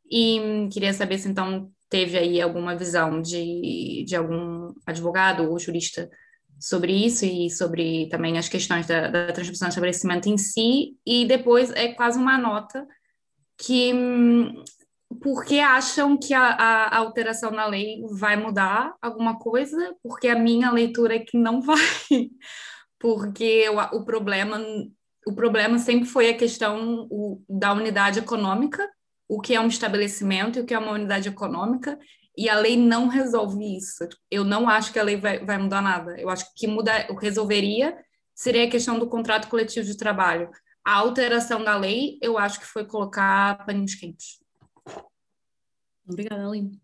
E queria saber se então teve aí alguma visão de, de algum advogado ou jurista sobre isso e sobre também as questões da, da transmissão de estabelecimento em si, e depois é quase uma nota que porque acham que a, a, alteração na lei vai mudar alguma coisa, porque a minha leitura é que não vai, porque o, o problema o problema sempre foi a questão o, da unidade econômica, o que é um estabelecimento e o que é uma unidade econômica, e a lei não resolve isso. Eu não acho que a lei vai, vai mudar nada. Eu acho que muda, resolveria seria a questão do contrato coletivo de trabalho. A alteração da lei, eu acho que foi colocar paninhos quentes. Obrigada, Aline.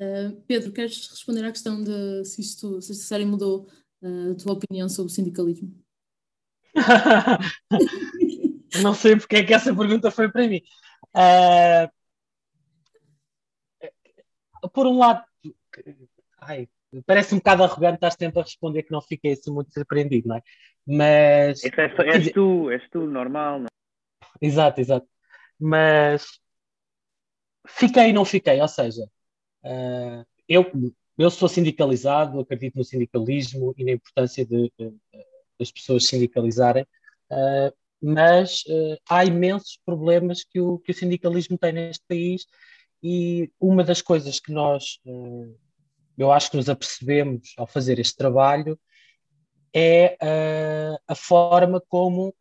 Uh, Pedro, queres responder à questão de se, isto, se esta série mudou uh, a tua opinião sobre o sindicalismo? Não sei porque é que essa pergunta foi para mim. Uh, por um lado, ai, parece um bocado arrogante estar sempre a responder que não fiquei assim muito surpreendido, não é? Mas. É, és tu, és tu, normal, não é? Exato, exato. Mas fiquei e não fiquei, ou seja, uh, eu, eu sou sindicalizado, acredito no sindicalismo e na importância de, de, das pessoas sindicalizarem, uh, mas uh, há imensos problemas que o, que o sindicalismo tem neste país e uma das coisas que nós, eu acho que nos apercebemos ao fazer este trabalho é a forma como,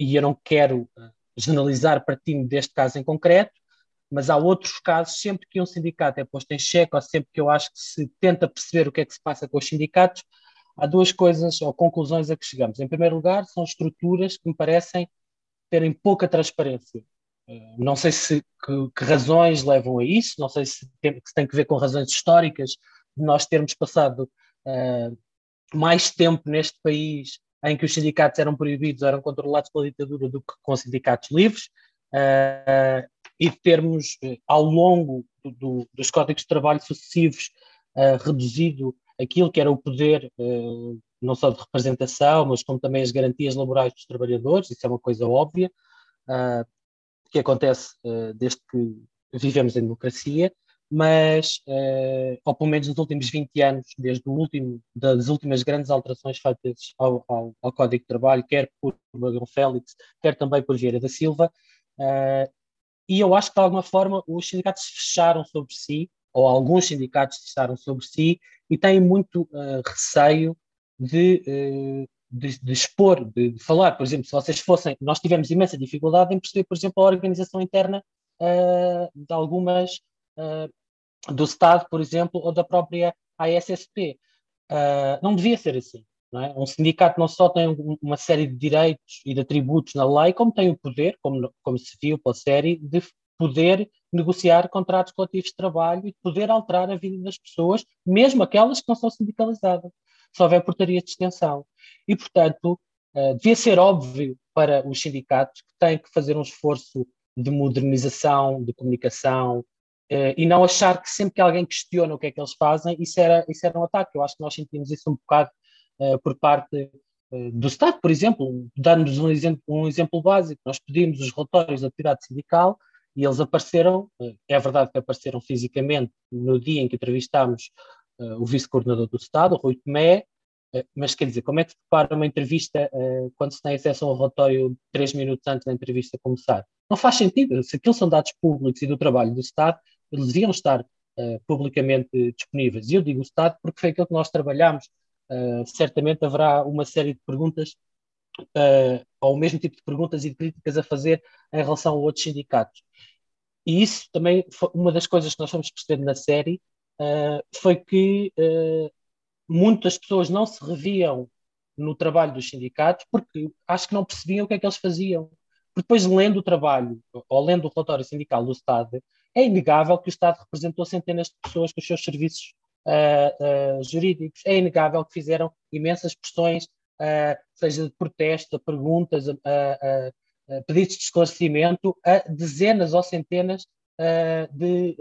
e eu não quero generalizar partindo deste caso em concreto, mas há outros casos, sempre que um sindicato é posto em xeque, ou sempre que eu acho que se tenta perceber o que é que se passa com os sindicatos, há duas coisas ou conclusões a que chegamos. Em primeiro lugar, são estruturas que me parecem terem pouca transparência. Eh, não sei se que, que razões levam a isso, não sei se tem, se tem, que ver com razões históricas de nós termos passado uh, mais tempo neste país em que os sindicatos eram proibidos, eram controlados pela ditadura do que com sindicatos livres, uh, e termos, ao longo do, do, dos códigos de trabalho sucessivos, uh, reduzido aquilo que era o poder, uh, não só de representação, mas como também as garantias laborais dos trabalhadores, isso é uma coisa óbvia, uh, que acontece desde que vivemos em democracia, mas, ou pelo menos nos últimos 20 anos, desde o último, das últimas grandes alterações feitas ao, ao, ao Código de Trabalho, quer por Magão Félix, quer também por Vieira da Silva, e eu acho que de alguma forma os sindicatos fecharam sobre si, ou alguns sindicatos fecharam sobre si, e têm muito uh, receio de, uh, de, de, expor, de, de, falar. Por exemplo, se vocês fossem, nós tivemos imensa dificuldade em perceber, por exemplo, a organização interna uh, de algumas do Estado, por exemplo, ou da própria ASSP. não devia ser assim. É? Um sindicato não só tem uma série de direitos e de atributos na lei, como tem o poder, como, como se viu pela série, de poder negociar contratos coletivos de trabalho e poder alterar a vida das pessoas, mesmo aquelas que não são sindicalizadas, se houver portaria de extensão. E, portanto, uh, devia ser óbvio para os sindicatos que têm que fazer um esforço de modernização, de comunicação, uh, e não achar que sempre que alguém questiona o que é que eles fazem, isso era, isso era um ataque. Eu acho que nós sentimos isso um bocado por parte do Estado, por exemplo, dando-nos um exemplo, um exemplo básico, nós pedimos os relatórios da atividade sindical e eles apareceram, eh, é verdade que apareceram fisicamente no dia em que entrevistámos o vice-coordenador do Estado, o Rui Tomé, mas quer dizer, como é que se prepara uma entrevista quando se tem acesso a um relatório três minutos antes da entrevista começar? Não faz sentido. Se aquilo são dados públicos e do trabalho do Estado, eles deviam estar publicamente disponíveis. E eu digo o Estado porque foi aquilo que nós trabalhamos. certamente haverá uma série de perguntas uh, ou o mesmo tipo de perguntas e de críticas a fazer em relação a outros sindicatos. E isso também foi uma das coisas que nós fomos perceber na série, uh, foi que uh, muitas pessoas não se reviam no trabalho dos sindicatos porque acho que não percebiam o que é que eles faziam. Depois, lendo o trabalho, ou lendo o relatório sindical do Estado, é inegável que o Estado representou centenas de pessoas com os seus serviços uh, jurídicos. É inegável que fizeram imensas pressões uh, seja de protesto, perguntas, pedidos de esclarecimento a dezenas ou centenas de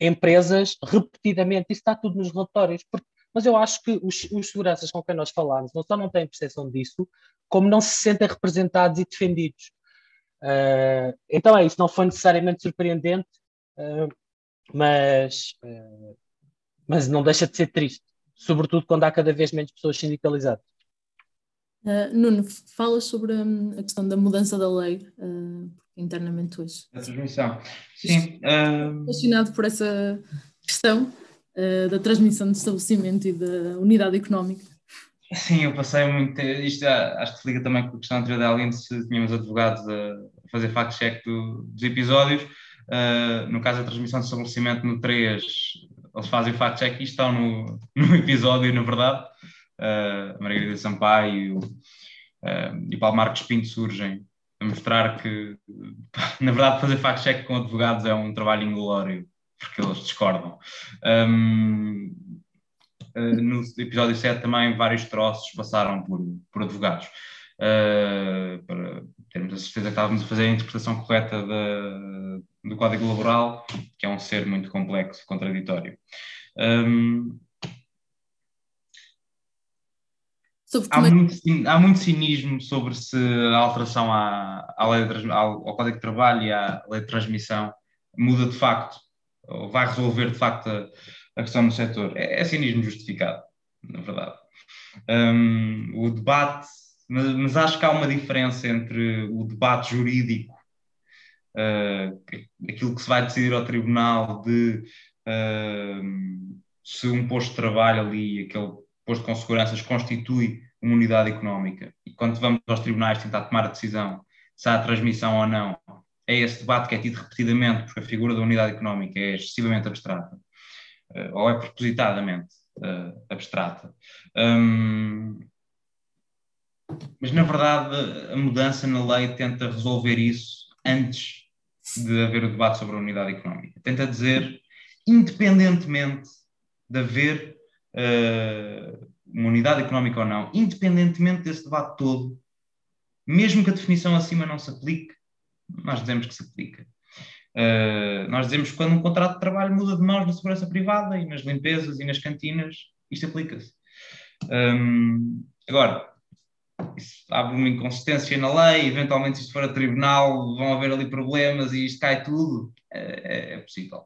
empresas repetidamente. Isso está tudo nos relatórios. Porque, mas eu acho que os, os seguranças com quem nós falamos não só não têm percepção disso, como não se sentem representados e defendidos. Uh, então é isso, não foi necessariamente surpreendente, uh, mas, uh, mas não deixa de ser triste, sobretudo quando há cada vez menos pessoas sindicalizadas. Uh, Nuno, fala sobre um, a questão da mudança da lei uh, internamente hoje. A transmissão. Sim. Uh... por essa questão uh, da transmissão de estabelecimento e da unidade económica. Sim, eu passei muito. Isto acho que se liga também com a questão anterior da Aline, se tínhamos advogados a fazer fact-check do, dos episódios. Uh, no caso da transmissão de estabelecimento no 3, eles fazem fact-check e estão no, no episódio, na verdade uh, Margarida Sampaio uh, e Paulo Marcos Pinto surgem a mostrar que, na verdade, fazer fact-check com advogados é um trabalho inglório, porque eles discordam. Um, uh, no episódio 7 também vários troços passaram por, por advogados. Uh, para termos a certeza que estávamos a fazer a interpretação correta do Código Laboral, que é um ser muito complexo contraditório. Um, há, muito, há muito cinismo sobre se a alteração à, à lei de, ao, ao, Código de Trabalho e à lei de transmissão muda de facto, ou vai resolver de facto a, a questão no setor. É, é cinismo justificado, na verdade. Um, o debate mas, mas, acho que há uma diferença entre o debate jurídico, uh, aquilo que se vai decidir ao tribunal de uh, se um posto de trabalho ali, aquele posto com seguranças, constitui uma unidade económica. E quando vamos aos tribunais tentar tomar a decisão se há transmissão ou não, é esse debate que é tido repetidamente, porque a figura da unidade económica é excessivamente abstrata, uh, ou é propositadamente uh, abstrata. Um, mas, na verdade, a mudança na lei tenta resolver isso antes de haver o debate sobre a unidade económica. Tenta dizer, independentemente de haver uh, uma unidade económica ou não, independentemente desse debate todo, mesmo que a definição acima não se aplique, nós dizemos que se aplica. Uh, nós dizemos que quando um contrato de trabalho muda de mãos na segurança privada e nas limpezas e nas cantinas, isto aplica-se. Um, agora, isso abre uma inconsistência na lei, eventualmente, se isto for a tribunal, vão haver ali problemas e isto cai tudo. É, é, é possível.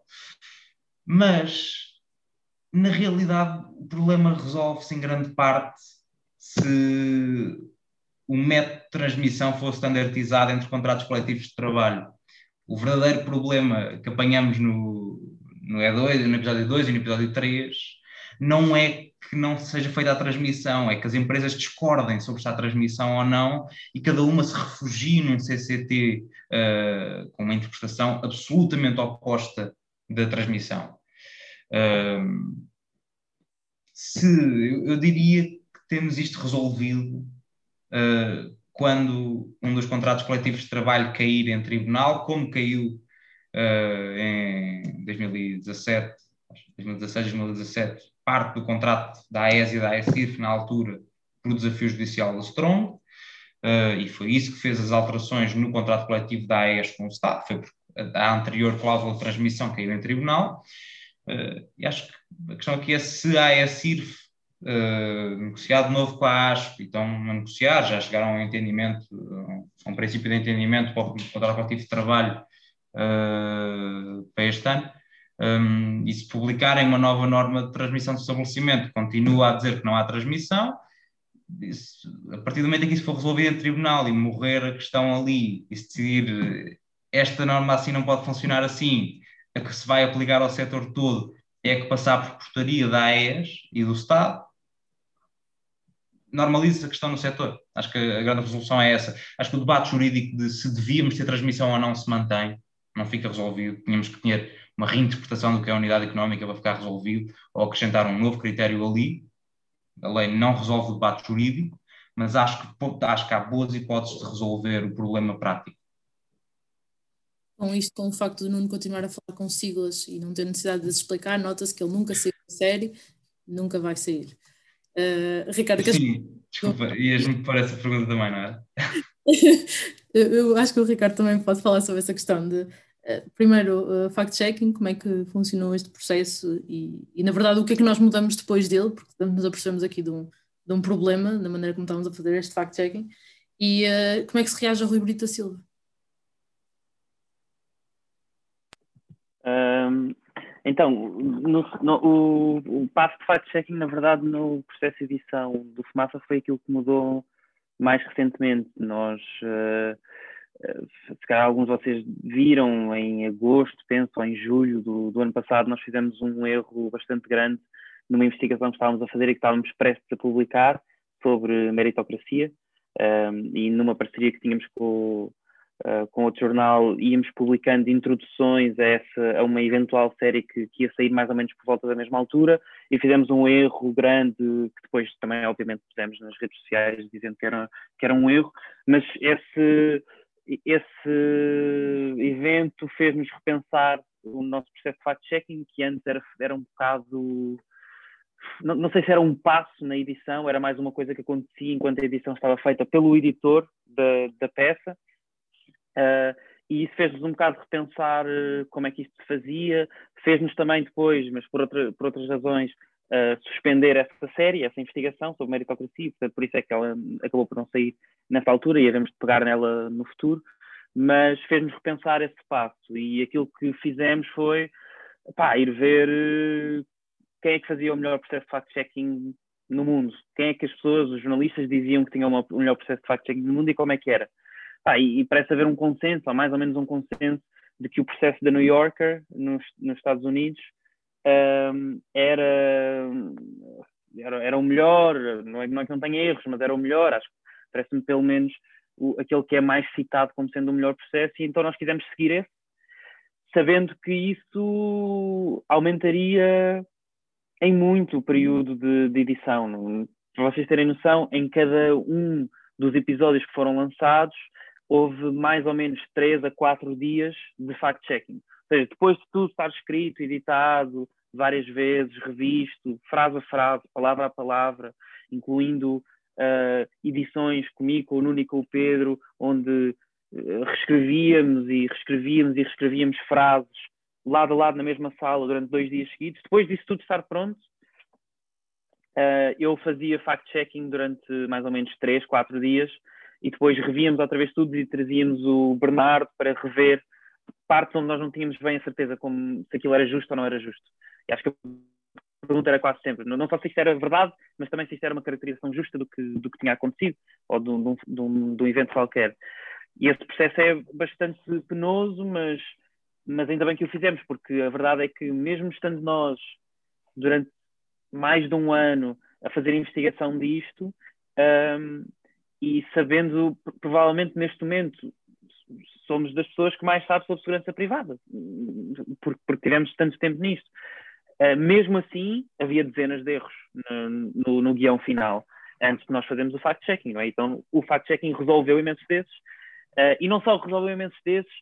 Mas, na realidade, o problema resolve-se em grande parte se o método de transmissão fosse standardizado entre contratos coletivos de trabalho. O verdadeiro problema que apanhamos no, no E2, no episódio 2 e no episódio 3 não é que não seja feita a transmissão, é que as empresas discordem sobre se há transmissão ou não e cada uma se refugie num CCT uh, eh, com uma interpretação absolutamente oposta da transmissão. Uh, se, eu, diria que temos isto resolvido uh, quando um dos contratos coletivos de trabalho cair em tribunal, como caiu em 2017, 2016, 2017, parte do contrato da AES e da AESIRF na altura por desafio judicial da Strong, uh, e foi isso que fez as alterações no contrato coletivo da AES com o Estado, foi porque a anterior cláusula de transmissão caiu em tribunal, uh, e acho que a questão aqui é se a AESIRF uh, eh, negociar de novo com a ASP e estão a negociar, já chegaram a um entendimento, a um princípio de entendimento para o contrato coletivo de trabalho para este ano, um, e se publicarem uma nova norma de transmissão do estabelecimento, continua a dizer que não há transmissão, isso, a partir do momento em que isso for resolvido em tribunal e morrer a questão ali e se decidir esta norma assim não pode funcionar assim, a que se vai aplicar ao setor todo é que passar por portaria da AES e do Estado, normaliza a questão no setor. Acho que a grande resolução é essa. Acho que o debate jurídico de se devíamos ter transmissão ou não se mantém, não fica resolvido. Tínhamos que ter uma reinterpretação do que é a unidade económica para ficar resolvido, ou acrescentar um novo critério ali. A lei não resolve o debate jurídico, mas acho que, acho que há boas hipóteses de resolver o problema prático. Com isto, com o facto de Nuno continuar a falar com siglas e não ter necessidade de se explicar, nota-se que ele nunca saiu da série, nunca vai sair. Uh, Ricardo, Sim, que... desculpa, ias-me pôr essa pergunta também, não é? eu acho que o Ricardo também pode falar sobre essa questão de primeiro, uh, fact-checking, como é que funcionou este processo e, e, na verdade, o que é que nós mudamos depois dele, porque nos apercebemos aqui de um, de um problema na maneira como estávamos a fazer este fact-checking, e uh, como é que se reage ao Rui Brito Silva? Um, então, no, no, o, o passo de fact-checking, na verdade, no processo de edição do FUMAFA foi aquilo que mudou mais recentemente. Nós uh, se calhar alguns de vocês viram em agosto, penso, ou em julho do, do ano passado, nós fizemos um erro bastante grande numa investigação que estávamos a fazer e que estávamos prestes a publicar sobre meritocracia um, e numa parceria que tínhamos com, uh, com outro jornal íamos publicando introduções a, essa, a uma eventual série que, que, ia sair mais ou menos por volta da mesma altura e fizemos um erro grande que depois também obviamente pusemos nas redes sociais dizendo que era, que era um erro, mas esse esse evento fez-nos repensar o nosso processo de fact-checking, que antes era, era um bocado. Não, não, sei se era um passo na edição, era mais uma coisa que acontecia enquanto a edição estava feita pelo editor da, da peça. Uh, e isso fez-nos um bocado repensar uh, como é que isto se fazia. Fez-nos também depois, mas por, outra, por outras razões, uh, suspender essa série, essa investigação sobre meritocracia, por isso é que ela acabou por não sair nessa altura e de pegar nela no futuro, mas fez-nos repensar esse passo e aquilo que fizemos foi pá, ir ver uh, quem é que fazia o melhor processo de fact-checking no mundo? Quem é que as pessoas, os jornalistas diziam que tinha o melhor processo de fact-checking no mundo e como é que era? E, e, parece haver um consenso, ou mais ou menos um consenso, de que o processo da New Yorker, nos, nos Estados Unidos, um, era, era, era o melhor, não é, não é que não tenha erros, mas era o melhor, acho que parece-me pelo menos o, aquele que é mais citado como sendo o melhor processo, e então nós quisemos seguir esse, sabendo que isso aumentaria em muito o período de, de edição. Para vocês terem noção, em cada um dos episódios que foram lançados, houve mais ou menos 3 a 4 dias de fact-checking. Seja, depois de tudo estar escrito, editado, várias vezes, revisto, frase a frase, palavra a palavra, incluindo uh, edições comigo, com o Nuno e com o Pedro, onde uh, reescrevíamos e reescrevíamos e reescrevíamos frases lado a lado na mesma sala durante dois dias seguidos. Depois disso tudo estar pronto, uh, eu fazia fact-checking durante mais ou menos três, quatro dias e depois revíamos outra vez tudo e trazíamos o Bernardo para rever partes onde nós não tínhamos bem a certeza como se aquilo era justo ou não era justo. E acho que a pergunta era quase sempre, não, só se isto era verdade, mas também se isto era uma caracterização justa do que, do que tinha acontecido ou de um, de, um, de um evento qualquer. E esse processo é bastante penoso, mas mas ainda bem que o fizemos, porque a verdade é que, mesmo estando nós durante mais de um ano a fazer investigação disto, um, e sabendo, provavelmente neste momento, somos das pessoas que mais sabem sobre segurança privada, porque, porque tivemos tanto tempo nisto. Uh, mesmo assim, havia dezenas de erros no, no, no guião final, antes de nós fazermos o fact-checking, é? Então, o fact-checking resolveu imensos desses, uh, e não só resolveu imensos desses,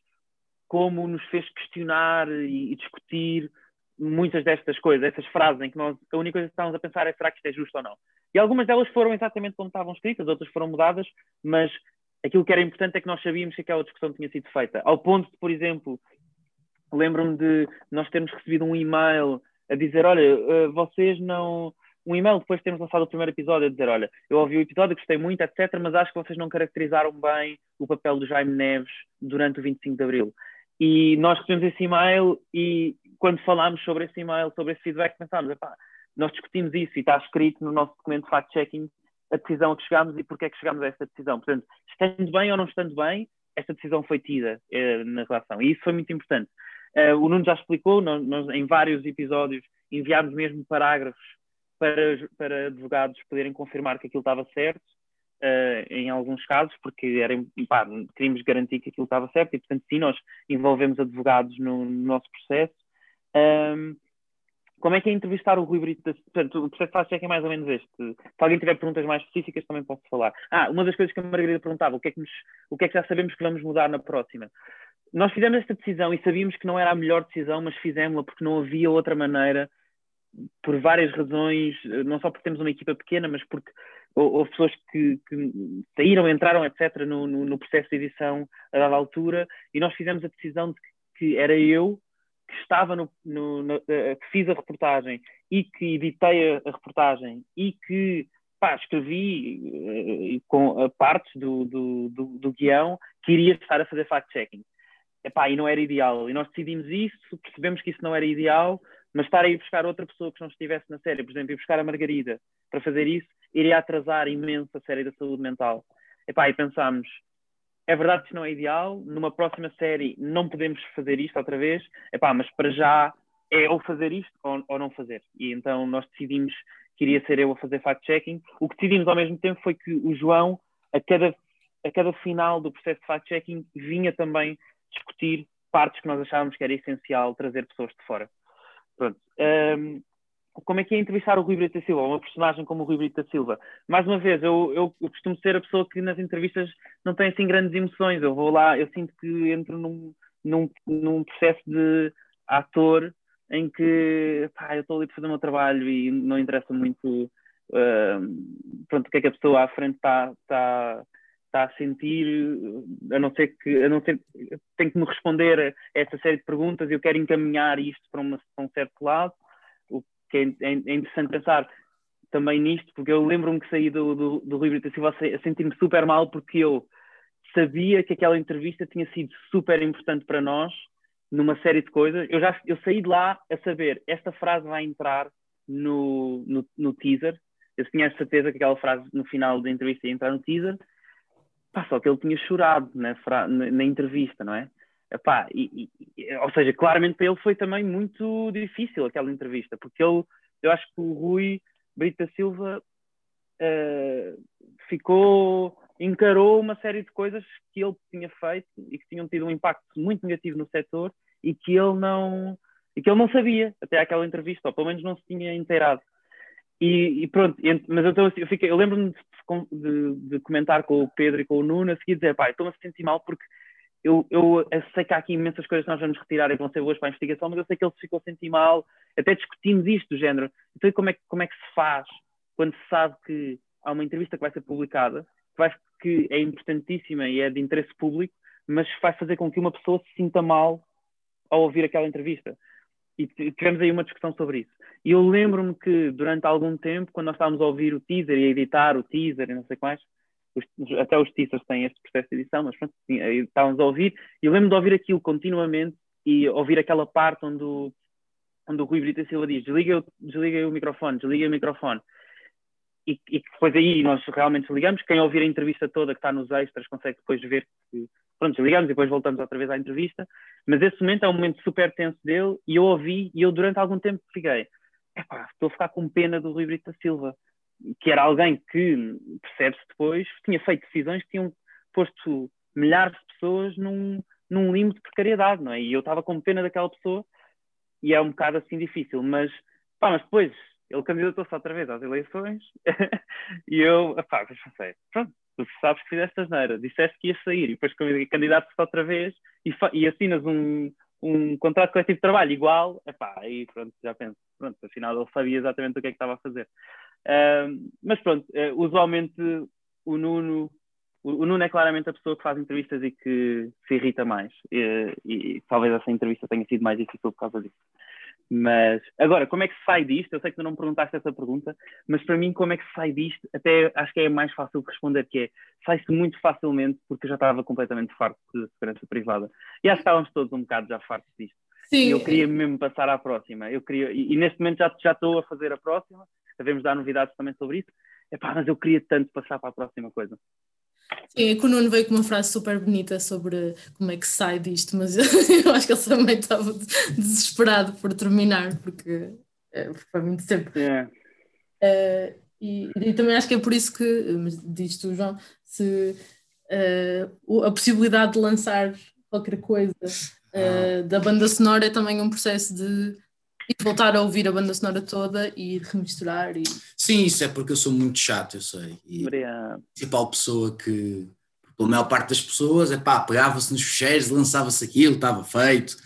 como nos fez questionar e, e, discutir muitas destas coisas, essas frases em que nós, a única coisa que estávamos a pensar é será que isto é justo ou não. E algumas delas foram exatamente como estavam escritas, outras foram mudadas, mas aquilo que era importante é que nós sabíamos que aquela discussão tinha sido feita. Ao ponto de, por exemplo, lembro-me de nós termos recebido um e-mail a dizer, olha, eh, vocês não... Um e-mail depois de termos lançado o primeiro episódio a dizer, olha, eu ouvi o episódio, gostei muito, etc., mas acho que vocês não caracterizaram bem o papel do Jaime Neves durante o 25 de Abril. E nós recebemos esse e-mail e quando falámos sobre esse e-mail, sobre esse feedback, pensámos, epá, nós discutimos isso e está escrito no nosso documento fact-checking a decisão a que chegámos e porque é que chegámos a essa decisão. Portanto, estando bem ou não estando bem, esta decisão foi tida eh, na relação. E isso foi muito importante. Uh, o Nuno já explicou, nós, nós, em vários episódios enviámos mesmo parágrafos para, para advogados poderem confirmar que aquilo estava certo uh, em alguns casos, porque era, pá, queríamos garantir que aquilo estava certo e, portanto, sim, nós envolvemos advogados no, no nosso processo. Um, como é que é entrevistar o Rui Brito? Portanto, o processo de check é mais ou menos este. Se alguém tiver perguntas mais específicas, também posso falar. Ah, uma das coisas que a Margarida perguntava, o que, é que nos, o que é que já sabemos que vamos mudar na próxima? Nós fizemos esta decisão e sabíamos que não era a melhor decisão, mas fizemos-la porque não havia outra maneira, por várias razões, não só porque temos uma equipa pequena, mas porque houve pessoas que, que, saíram, entraram, etc., no, no, no, processo de edição a dada altura, e nós fizemos a decisão de que era eu que estava no, no, no, que fiz a reportagem e que editei a, reportagem e que pá, escrevi uh, com a partes do, do, do, do, guião que iria estar a fazer fact-checking. E não era ideal. E nós decidimos isso, percebemos que isso não era ideal, mas estar a ir buscar outra pessoa que não estivesse na série, por exemplo, ir buscar a Margarida para fazer isso, iria atrasar imenso a série da saúde mental. Epá, e pensámos, é verdade que não é ideal, numa próxima série não podemos fazer isto outra vez, epá, mas para já é ou fazer isto ou, ou não fazer. E então nós decidimos que iria ser eu a fazer fact-checking. O que decidimos ao mesmo tempo foi que o João, a cada, a cada final do processo de fact-checking, vinha também discutir partes que nós achávamos que era essencial trazer pessoas de fora. Pronto. Um, como é que é entrevistar o Rui Brito da Silva, uma personagem como o Rui Brito da Silva. Mais uma vez, eu, eu, eu, costumo ser a pessoa que nas entrevistas não tem assim grandes emoções. Eu vou lá, eu sinto que entro num, num, num processo de ator em que pá, eu estou ali para fazer o meu trabalho e não interessa muito uh, pronto, o que é que a pessoa à frente está tá, tá a sentir, a não ser que a não ser, tenho que me responder a essa série de perguntas, eu quero encaminhar isto para, uma, para um certo lado que é, é, é interessante pensar também nisto, porque eu lembro-me que saí do, do, do Rio Brito Silva a sentir-me super mal porque eu sabia que aquela entrevista tinha sido super importante para nós numa série de coisas. Eu já eu saí de lá a saber esta frase vai entrar no, no, no teaser, eu tinha a certeza que aquela frase no final da entrevista ia entrar no teaser, pá, só que ele tinha chorado na, na, na entrevista, não é? Epá, e, e, ou seja, claramente para ele foi também muito difícil aquela entrevista, porque ele, eu acho que o Rui Brita Silva uh, ficou, encarou uma série de coisas que ele tinha feito e que tinham tido um impacto muito negativo no setor e que ele não e que ele não sabia até aquela entrevista, ou pelo menos não se tinha inteirado. E, e pronto, mas então, eu, fiquei, eu lembro-me de, de, de, comentar com o Pedro e com o Nuno a seguir dizer, pai, estou-me a sentir mal porque eu, eu, eu, sei que há aqui imensas coisas que nós vamos retirar e vão ser boas para a investigação, mas eu sei que ele se ficou a sentir mal, até discutimos isto do género. Então como é, como é que se faz quando se sabe que há uma entrevista que vai ser publicada, que, vai, que é importantíssima e é de interesse público, mas vai fazer com que uma pessoa se sinta mal ao ouvir aquela entrevista e tivemos aí uma discussão sobre isso. E eu lembro-me que durante algum tempo, quando nós estávamos a ouvir o teaser e a editar o teaser e não sei quais, os, até os teasers têm este processo de edição, mas pronto, estávamos a ouvir, e eu lembro de ouvir aquilo continuamente e ouvir aquela parte onde o, onde o Rui Brito Silva diz desliga, desliga o microfone, desliga o microfone. E, e depois aí nós realmente desligamos. Quem ouvir a entrevista toda que está nos extras consegue depois ver que pronto, desligamos e depois voltamos outra vez à entrevista. Mas esse momento é um momento super tenso dele e eu ouvi e eu durante algum tempo fiquei, epá, estou a ficar com pena do Rui Brito Silva, que era alguém que, percebe-se depois, tinha feito decisões que tinham posto milhares de pessoas num, num limbo de precariedade, não é? E eu estava com pena daquela pessoa e é um bocado assim difícil, mas, pá, mas depois ele candidatou-se outra vez às eleições e eu, pá, pensei, pronto, tu sabes que fizeste asneira, disseste que ia sair e depois candidato-se outra vez e, e assinas um, um contrato coletivo de trabalho igual, epá, aí pronto, já penso, pronto, afinal ele sabia exatamente o que é que estava a fazer. Mas pronto, uh, usualmente o Nuno, o, o, Nuno é claramente a pessoa que faz entrevistas e que se irrita mais, e, e talvez essa entrevista tenha sido mais difícil por causa disso. Mas agora, como é que se sai disto? Eu sei que tu não me perguntaste essa pergunta, mas para mim, como é que se sai disto? Até acho que é mais fácil de responder, que é sai-se muito facilmente porque eu já estava completamente farto de segurança privada. E acho que estávamos todos um bocado já fartos disto. Sim. E eu queria mesmo passar à próxima. Eu queria, e, e neste momento já, já estou a fazer a próxima, devemos dar novidades também sobre isso. Epá, mas eu queria tanto passar para a próxima coisa. Sim, é que o Nuno veio com uma frase super bonita sobre como é que sai disto, mas eu acho que ele também estava desesperado por terminar, porque é, foi muito tempo. Yeah. Uh, e, e, também acho que é por isso que, mas diz tu, João, se uh, a possibilidade de lançar qualquer coisa uh, da banda sonora é também um processo de e voltar a ouvir a banda sonora toda e remisturar. E... Sim, isso é porque eu sou muito chato, eu sei. E a principal pessoa que, pela maior parte das pessoas, é pá, pegava-se nos fecheiros, lançava-se aquilo, estava feito.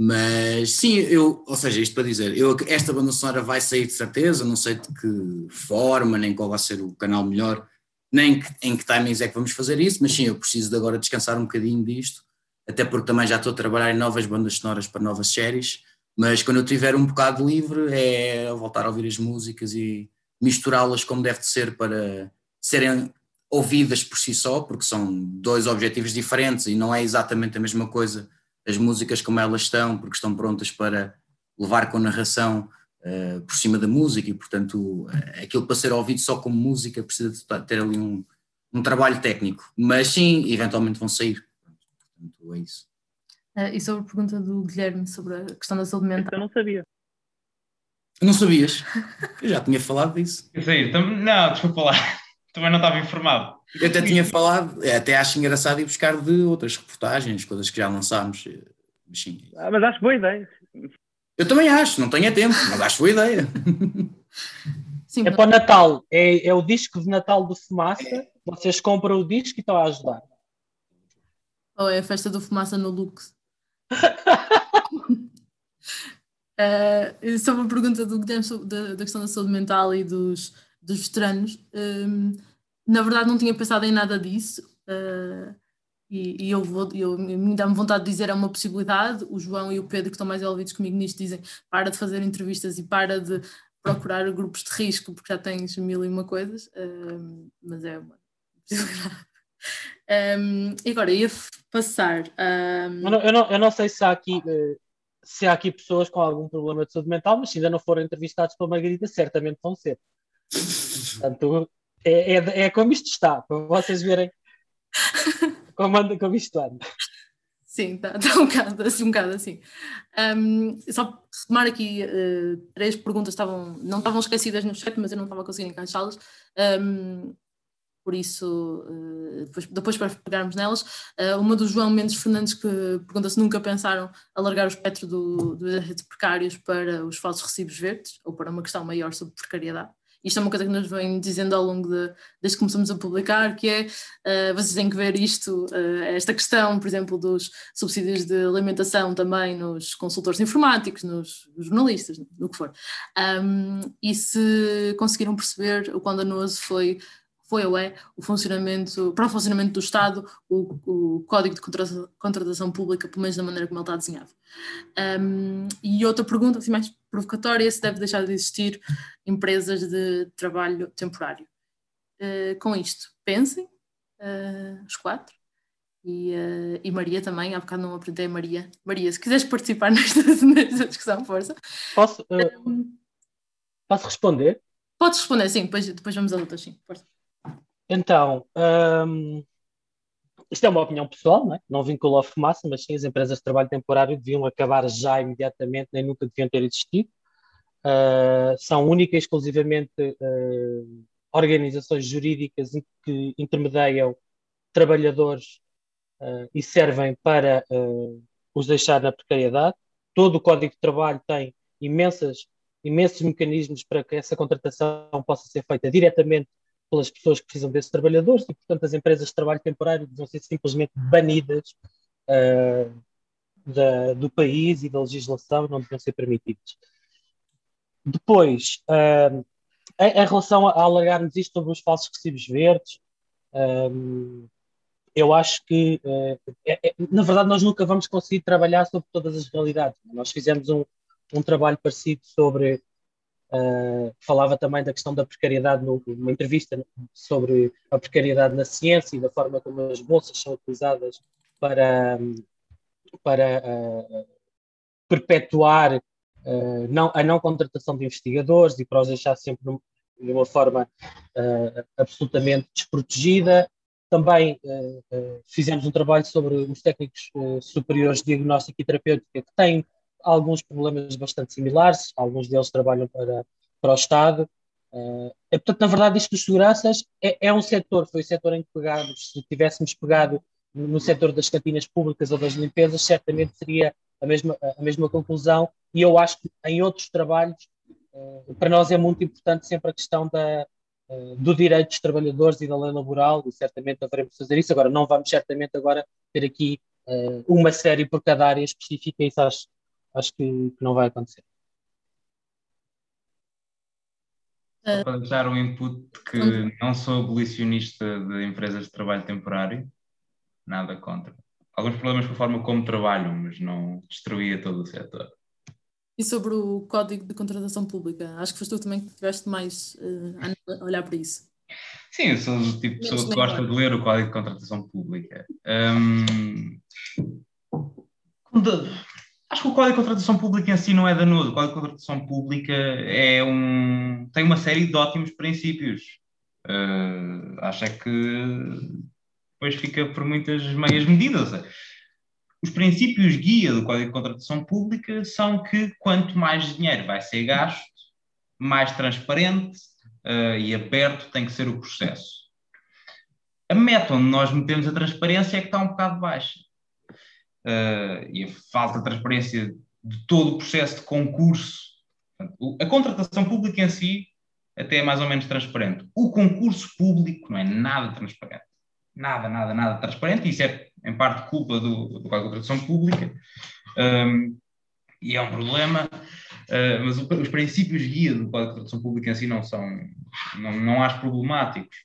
Mas sim, eu, ou seja, isto para dizer, eu, esta banda sonora vai sair de certeza, não sei de que forma, nem qual vai ser o canal melhor, nem que, em que timings é que vamos fazer isso, mas sim, eu preciso de agora descansar um bocadinho disto, até porque também já estou a trabalhar em novas bandas sonoras para novas séries mas quando eu tiver um bocado livre é voltar a ouvir as músicas e misturá-las como deve de ser para serem ouvidas por si só, porque são dois objetivos diferentes e não é exatamente a mesma coisa as músicas como elas estão, porque estão prontas para levar com narração uh, por cima da música e, portanto, uh, aquilo para ser ouvido só como música precisa de ter ali um, um trabalho técnico. Mas sim, eventualmente vão sair. Portanto, é isso. Uh, e sobre a pergunta do Guilherme sobre a questão da saúde mental. Eu não sabia. Não sabias? Eu já tinha falado disso. Isso aí, não, desculpa lá. Também não estava informado. Eu até tinha falado, até acho engraçado ir buscar de outras reportagens, coisas que já lançámos. Mas, sim. Ah, mas acho boa ideia. Eu também acho, não tenho tempo, mas acho boa ideia. Sim, é para o Natal, é, é o disco de Natal do Fumaça. Vocês compram o disco e estão a ajudar. Ou é a festa do Fumaça no Lux? Uh, sobre a pergunta do Guilherme da, da, questão da saúde mental e dos, dos veteranos, um, na verdade não tinha pensado em nada disso. Uh, e, e, eu, vou, eu me dá-me vontade de dizer é uma possibilidade. O João e o Pedro, que estão mais envolvidos comigo nisto, dizem para de fazer entrevistas e para de procurar grupos de risco, porque já tens mil e uma coisas, uh, mas é uma possibilidade. Um, e agora ia passar. Um... Eu, não, eu, não, eu, não, sei se há aqui. Eh, se há aqui pessoas com algum problema de saúde mental, mas se ainda não foram entrevistados pela Margarida, certamente vão ser. Portanto, é, é, é como isto está, para vocês verem como, anda, como isto anda. Sim, está tá um, bocado, assim, um bocado assim. Um, só retomar aqui uh, três perguntas estavam, não estavam esquecidas no chat, mas eu não estava conseguindo encaixá-las. Um, por isso, uh, depois, depois para pegarmos nelas, uh, uma do João Mendes Fernandes que pergunta se nunca pensaram alargar o espectro do, do de precários para os falsos recibos verdes ou para uma questão maior sobre precariedade. Isto é uma coisa que nos vem dizendo ao longo de, desde que começamos a publicar, que é, uh, vocês têm que ver isto, uh, esta questão, por exemplo, dos subsídios de alimentação também nos consultores informáticos, nos, nos jornalistas, no que for. Um, e se conseguiram perceber o quão danoso foi foi ou é o funcionamento, para o funcionamento do Estado, o, o Código de Contratação Pública, pelo menos da maneira como ele está desenhado. Um, e outra pergunta, assim, mais provocatória, se deve deixar de existir empresas de trabalho temporário. Uh, com isto, pensem, uh, os quatro, e, uh, e, Maria também, há bocado não apresentei a Maria. Maria, se quiseres participar nesta, nesta discussão, força. Posso, um, posso responder? Podes responder, sim, depois, depois vamos a outras, sim, força. Então, um, isto é uma opinião pessoal, não, é? não vincula a fumaça, mas sim as empresas de trabalho temporário deviam acabar já imediatamente, nem nunca deviam ter existido. Uh, são única e exclusivamente uh, organizações jurídicas que intermediam trabalhadores uh, e servem para os deixar na precariedade. Todo o Código de Trabalho tem imensas, imensos mecanismos para que essa contratação possa ser feita diretamente pelas pessoas que precisam desses trabalhadores e, portanto, as empresas de trabalho temporário deviam ser simplesmente banidas uh, da, do país e da legislação, não deviam ser permitidas. Depois, uh, em, em, relação a, a alargarmos isto sobre os falsos recibos verdes, um, ah, eu acho que, uh, é, é, na verdade, nós nunca vamos conseguir trabalhar sobre todas as realidades. Nós fizemos um, um trabalho parecido sobre Uh, falava também da questão da precariedade numa entrevista sobre a precariedade na ciência e da forma como as bolsas são utilizadas para, para uh, perpetuar uh, não, a não contratação de investigadores e para os deixar sempre de uma forma absolutamente desprotegida. Também fizemos um trabalho sobre os técnicos superiores de diagnóstico e terapêutica que têm alguns problemas bastante similares, alguns deles trabalham para, para o Estado. Uh, portanto, na verdade, isto dos seguranças é, é um setor, foi o setor em que pegamos, se tivéssemos pegado no setor das cantinas públicas ou das limpezas, certamente seria a mesma, a mesma conclusão, e eu acho que em outros trabalhos, uh, para nós é muito importante sempre a questão da, uh, do direito dos trabalhadores e da lei laboral, e certamente haveremos de fazer isso. Agora, não vamos certamente agora ter aqui uma série por cada área específica, isso acho, acho que, que não vai acontecer. Só para deixar um input que não sou abolicionista de empresas de trabalho temporário, nada contra. Alguns problemas com a forma como trabalham, mas não destruía todo o setor. E sobre o Código de Contratação Pública? Acho que foste tu também que tiveste mais uh, a olhar para isso. Sim, eu sou do tipo de pessoa que gosta de ler o Código de Contratação Pública. Um, Acho que o Código de Contratação Pública em si não é danoso. O Código de Contratação Pública é um, tem uma série de ótimos princípios. Uh, acho é que depois fica por muitas meias medidas. Os princípios guia do Código de Contratação Pública são que quanto mais dinheiro vai ser gasto, mais transparente uh, e aberto tem que ser o processo. A meta onde nós metemos a transparência é que está um bocado baixa uh, e a falta de transparência de todo o processo de concurso. A contratação pública em si até é mais ou menos transparente. O concurso público não é nada transparente. Nada, nada, nada transparente. Isso é, em parte, culpa do, do Código de Contratação Pública. Um, e é um problema. Uh, mas o, os princípios guia do Código de Contratação Pública em si não são, não, não acho problemáticos.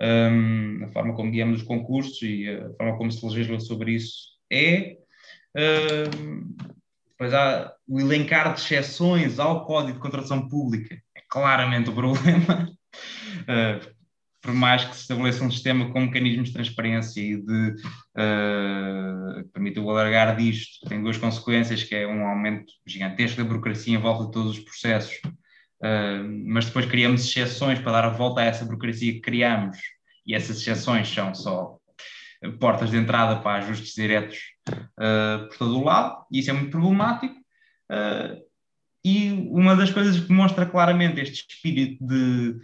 Um, a forma como guiamos os concursos e a forma como se legisla sobre isso é. Uh, depois há o elencar de exceções ao Código de Contratação Pública, é claramente o problema. Uh, por mais que se estabeleça um sistema com mecanismos de transparência e de uh, que permita o alargar disto, tem duas consequências, que é um aumento gigantesco da burocracia em volta de todos os processos uh, mas depois criamos exceções para dar a volta a essa burocracia que criamos, e essas exceções são só portas de entrada para ajustes diretos uh, por todo o lado, e isso é muito problemático. Uh, e uma das coisas que mostra claramente este espírito de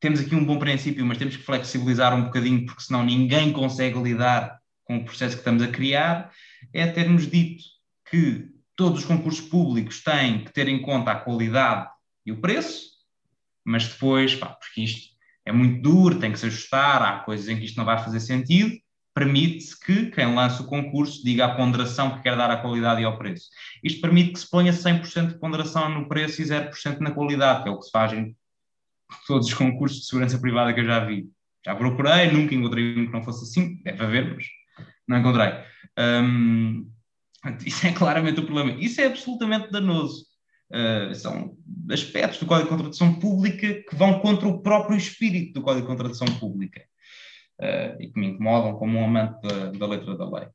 temos aqui um bom princípio, mas temos que flexibilizar um bocadinho, porque senão ninguém consegue lidar com o processo que estamos a criar, é termos dito que todos os concursos públicos têm que ter em conta a qualidade e o preço, mas depois, pá, porque isto é muito duro, tem que se ajustar, há coisas em que isto não vai fazer sentido, permite-se que quem lança o concurso diga a ponderação que quer dar à qualidade e ao preço. Isto permite que se ponha 100% de ponderação no preço e 0% na qualidade, que é o que se faz em todos os concursos de segurança privada que eu já vi. Já procurei, nunca encontrei um que não fosse assim, deve haver, mas não encontrei. Um, isso é claramente o problema. Isso é absolutamente danoso. Uh, são aspectos do Código de Contratação Pública que vão contra o próprio espírito do Código de Contratação Pública uh, e que me incomodam como um amante da, da letra da lei.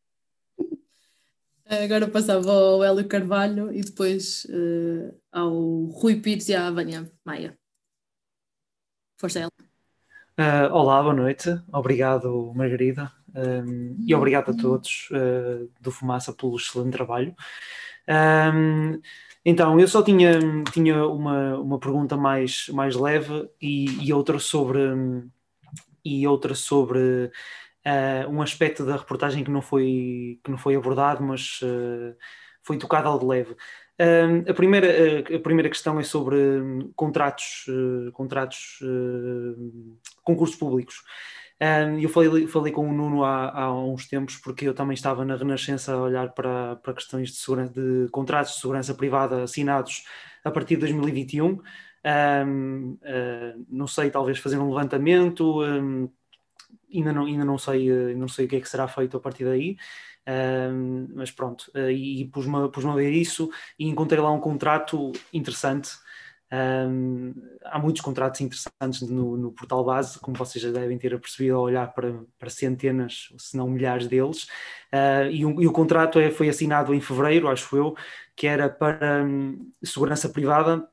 Agora passava ao Hélio Carvalho e depois uh, ao Rui Pires e à Vânia Maia. Força, Hélio. Uh, olá, boa noite. Obrigado, Margarida. Um, e obrigado a todos uh, do Fumaça pelo excelente trabalho. Um, então, eu só tinha, tinha uma, uma pergunta mais, mais leve e, e outra sobre e outra sobre uh, um aspecto da reportagem que não foi, que não foi abordado, mas uh, foi tocado ao de leve. Uh, a, primeira, a primeira questão é sobre um, contratos, contratos concursos públicos. eu falei, falei com o Nuno há, há, uns tempos, porque eu também estava na Renascença a olhar para, para questões de, de contratos de segurança privada assinados a partir de 2021. Um, uh, ah, não sei, talvez fazer um levantamento, um, ainda, não, ainda não, sei, uh, não sei o que é que será feito a partir daí, um, mas pronto, uh, e, e pus-me pus a ver isso e encontrei lá um contrato interessante. há muitos contratos interessantes no, no, portal base, como vocês já devem ter percebido ao olhar para, para centenas, se não milhares deles, e, um, e, o contrato é, foi assinado em fevereiro, acho eu, que era para um, segurança privada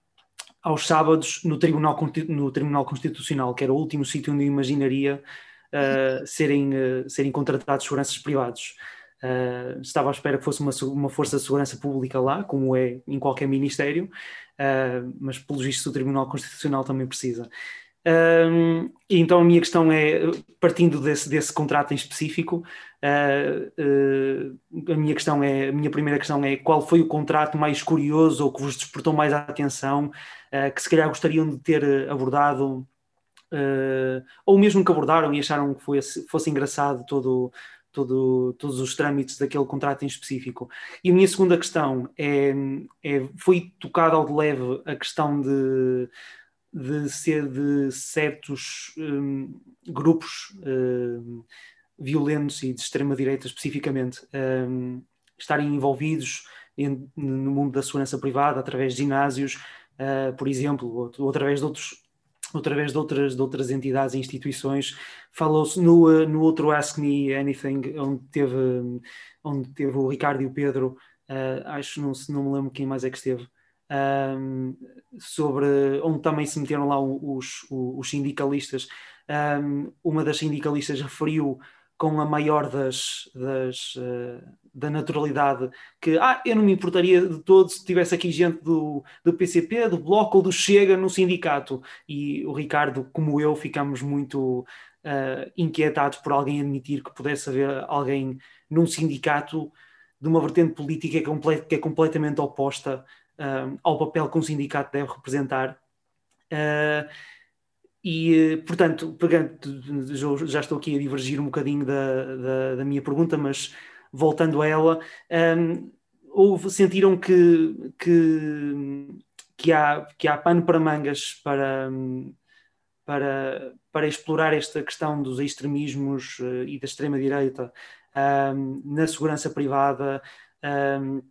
aos sábados no Tribunal, no Tribunal Constitucional, que era o último sítio onde eu imaginaria uh, serem, uh, serem contratados seguranças privados. Uh, estava à espera que fosse uma, uma força de segurança pública lá, como é em qualquer ministério, mas pelo visto o Tribunal Constitucional também precisa. Então a minha questão é, partindo desse, desse contrato em específico, uh, uh, a minha questão é, a minha primeira questão é qual foi o contrato mais curioso ou que vos despertou mais a atenção, uh, que se calhar gostariam de ter abordado, ou mesmo que abordaram e acharam que fosse, fosse engraçado todo, todo, todos os trâmites daquele contrato em específico. E a minha segunda questão é, é foi tocada ao de leve a questão de de ser de certos um, grupos um, violentos e de extrema-direita especificamente um, estarem envolvidos em, no mundo da segurança privada através de ginásios, uh, por exemplo, ou, ou, através de outros através de outras, de outras entidades e instituições. Falou-se no, uh, no outro Ask Me Anything, onde teve, onde teve o Ricardo e o Pedro, uh, acho, não, não me lembro quem mais é que esteve, um, sobre onde também se meteram lá os, os sindicalistas. Um, uma das sindicalistas referiu com a maior das, das uh, da naturalidade que ah, eu não me importaria de todo se tivesse aqui gente do, do PCP, do Bloco ou do Chega no sindicato. E o Ricardo, como eu, ficamos muito uh, inquietados por alguém admitir que pudesse haver alguém num sindicato de uma vertente política que é, que é completamente oposta uh, ao papel que um sindicato deve representar. Uh, e, portanto, pegando, já estou aqui a divergir um bocadinho da, da, da minha pergunta, mas voltando a ela, um, houve, sentiram que, que, que, há, que há pano para mangas para, para, para explorar esta questão dos extremismos uh, e da extrema-direita um, na segurança privada. Um,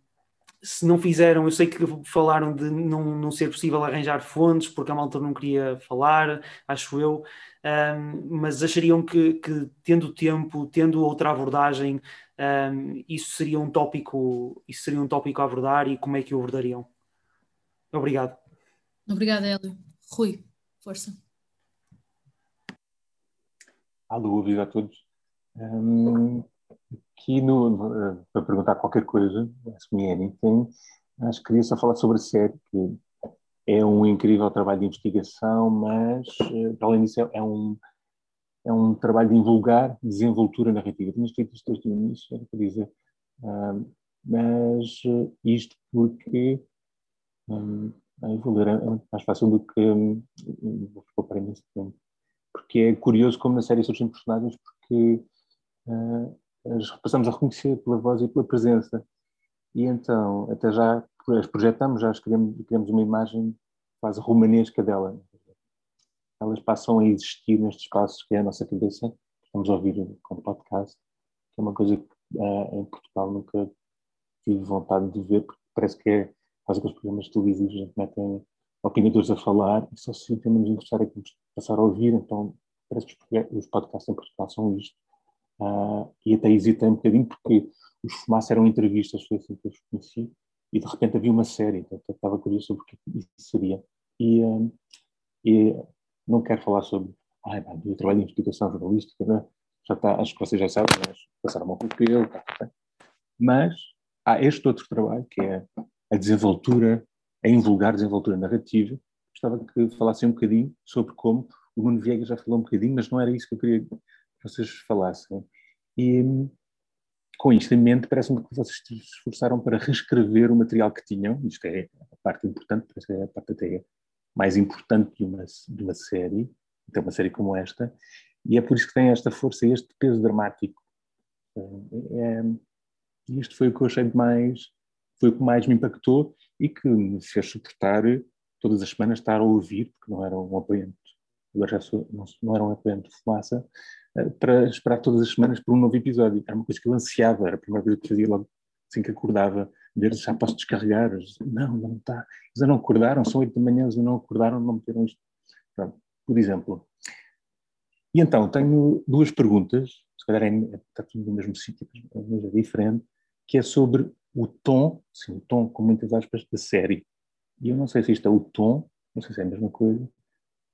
se não fizeram, eu sei que falaram de não, não ser possível arranjar fontes porque a malta não queria falar, acho eu, um, mas achariam que, que, tendo tempo, tendo outra abordagem, um, isso seria um tópico, isso seria um tópico a abordar e como é que o abordariam? Obrigado. Obrigada, Hélio. Rui, força. Alô, viva a todos. Um, aqui no, para perguntar qualquer coisa, Ask Me Anything, acho que queria só falar sobre a série, que é um incrível trabalho de investigação, mas, eh, para além disso, é um, é um trabalho de invulgar desenvoltura narrativa. Tinha escrito isto desde o início, era para dizer, mas uh, isto porque um, eu vou ler, é mais fácil do que um, vou poupar imenso tempo, porque é curioso como na série surgem personagens porque uh, passamos a reconhecer pela voz e pela presença e então até já as projetamos, já criamos, criamos uma imagem quase romanesca dela. Elas passam a existir nestes espaços que é a nossa cabeça, estamos a ouvir com podcast, que é uma coisa que uh, em Portugal nunca tive vontade de ver, porque parece que é quase que os programas televisivos a gente metem opinadores a falar, e só se de interessar é que passar a ouvir, então parece que os podcasts em Portugal são isto. Uh, e até hesitei um bocadinho porque os fumaças eram entrevistas, foi assim que eu os conheci, e de repente havia uma série, então estava curioso sobre o que isso seria. E, um, e não quero falar sobre ah, o trabalho de investigação jornalística, né? já está, acho que vocês já sabem, mas passaram um pouco pelo, tá, tá. mas há este outro trabalho que é a desenvoltura, a invulgar desenvoltura narrativa. Gostava que falassem um bocadinho sobre como o Nuno Viegas já falou um bocadinho, mas não era isso que eu queria que vocês falassem. E com isto em mente, parece-me que vocês se esforçaram para reescrever o material que tinham. Isto é a parte importante, parece é a parte até mais importante de uma, de uma série, então uma série como esta, e é por isso que tem esta força, este peso dramático. É, isto foi o que eu achei mais, foi o que mais me impactou e que me fez suportar todas as semanas estar a ouvir, porque não era um apoiante, agora já sou, não, não era um apoiante de fumaça, para esperar todas as semanas por um novo episódio. Era uma coisa que eu ansiava, era a primeira coisa que fazia logo assim que acordava, ver já posso descarregar. Não, não está. Eles ainda não acordaram, são oito da manhã, eles não acordaram, não meteram isto. Pronto, por exemplo. E então, tenho duas perguntas, se calhar é, está tudo no mesmo sítio, mas é diferente, que é sobre o tom, sim, o tom com muitas aspas, da série. E eu não sei se isto é o tom, não sei se é a mesma coisa.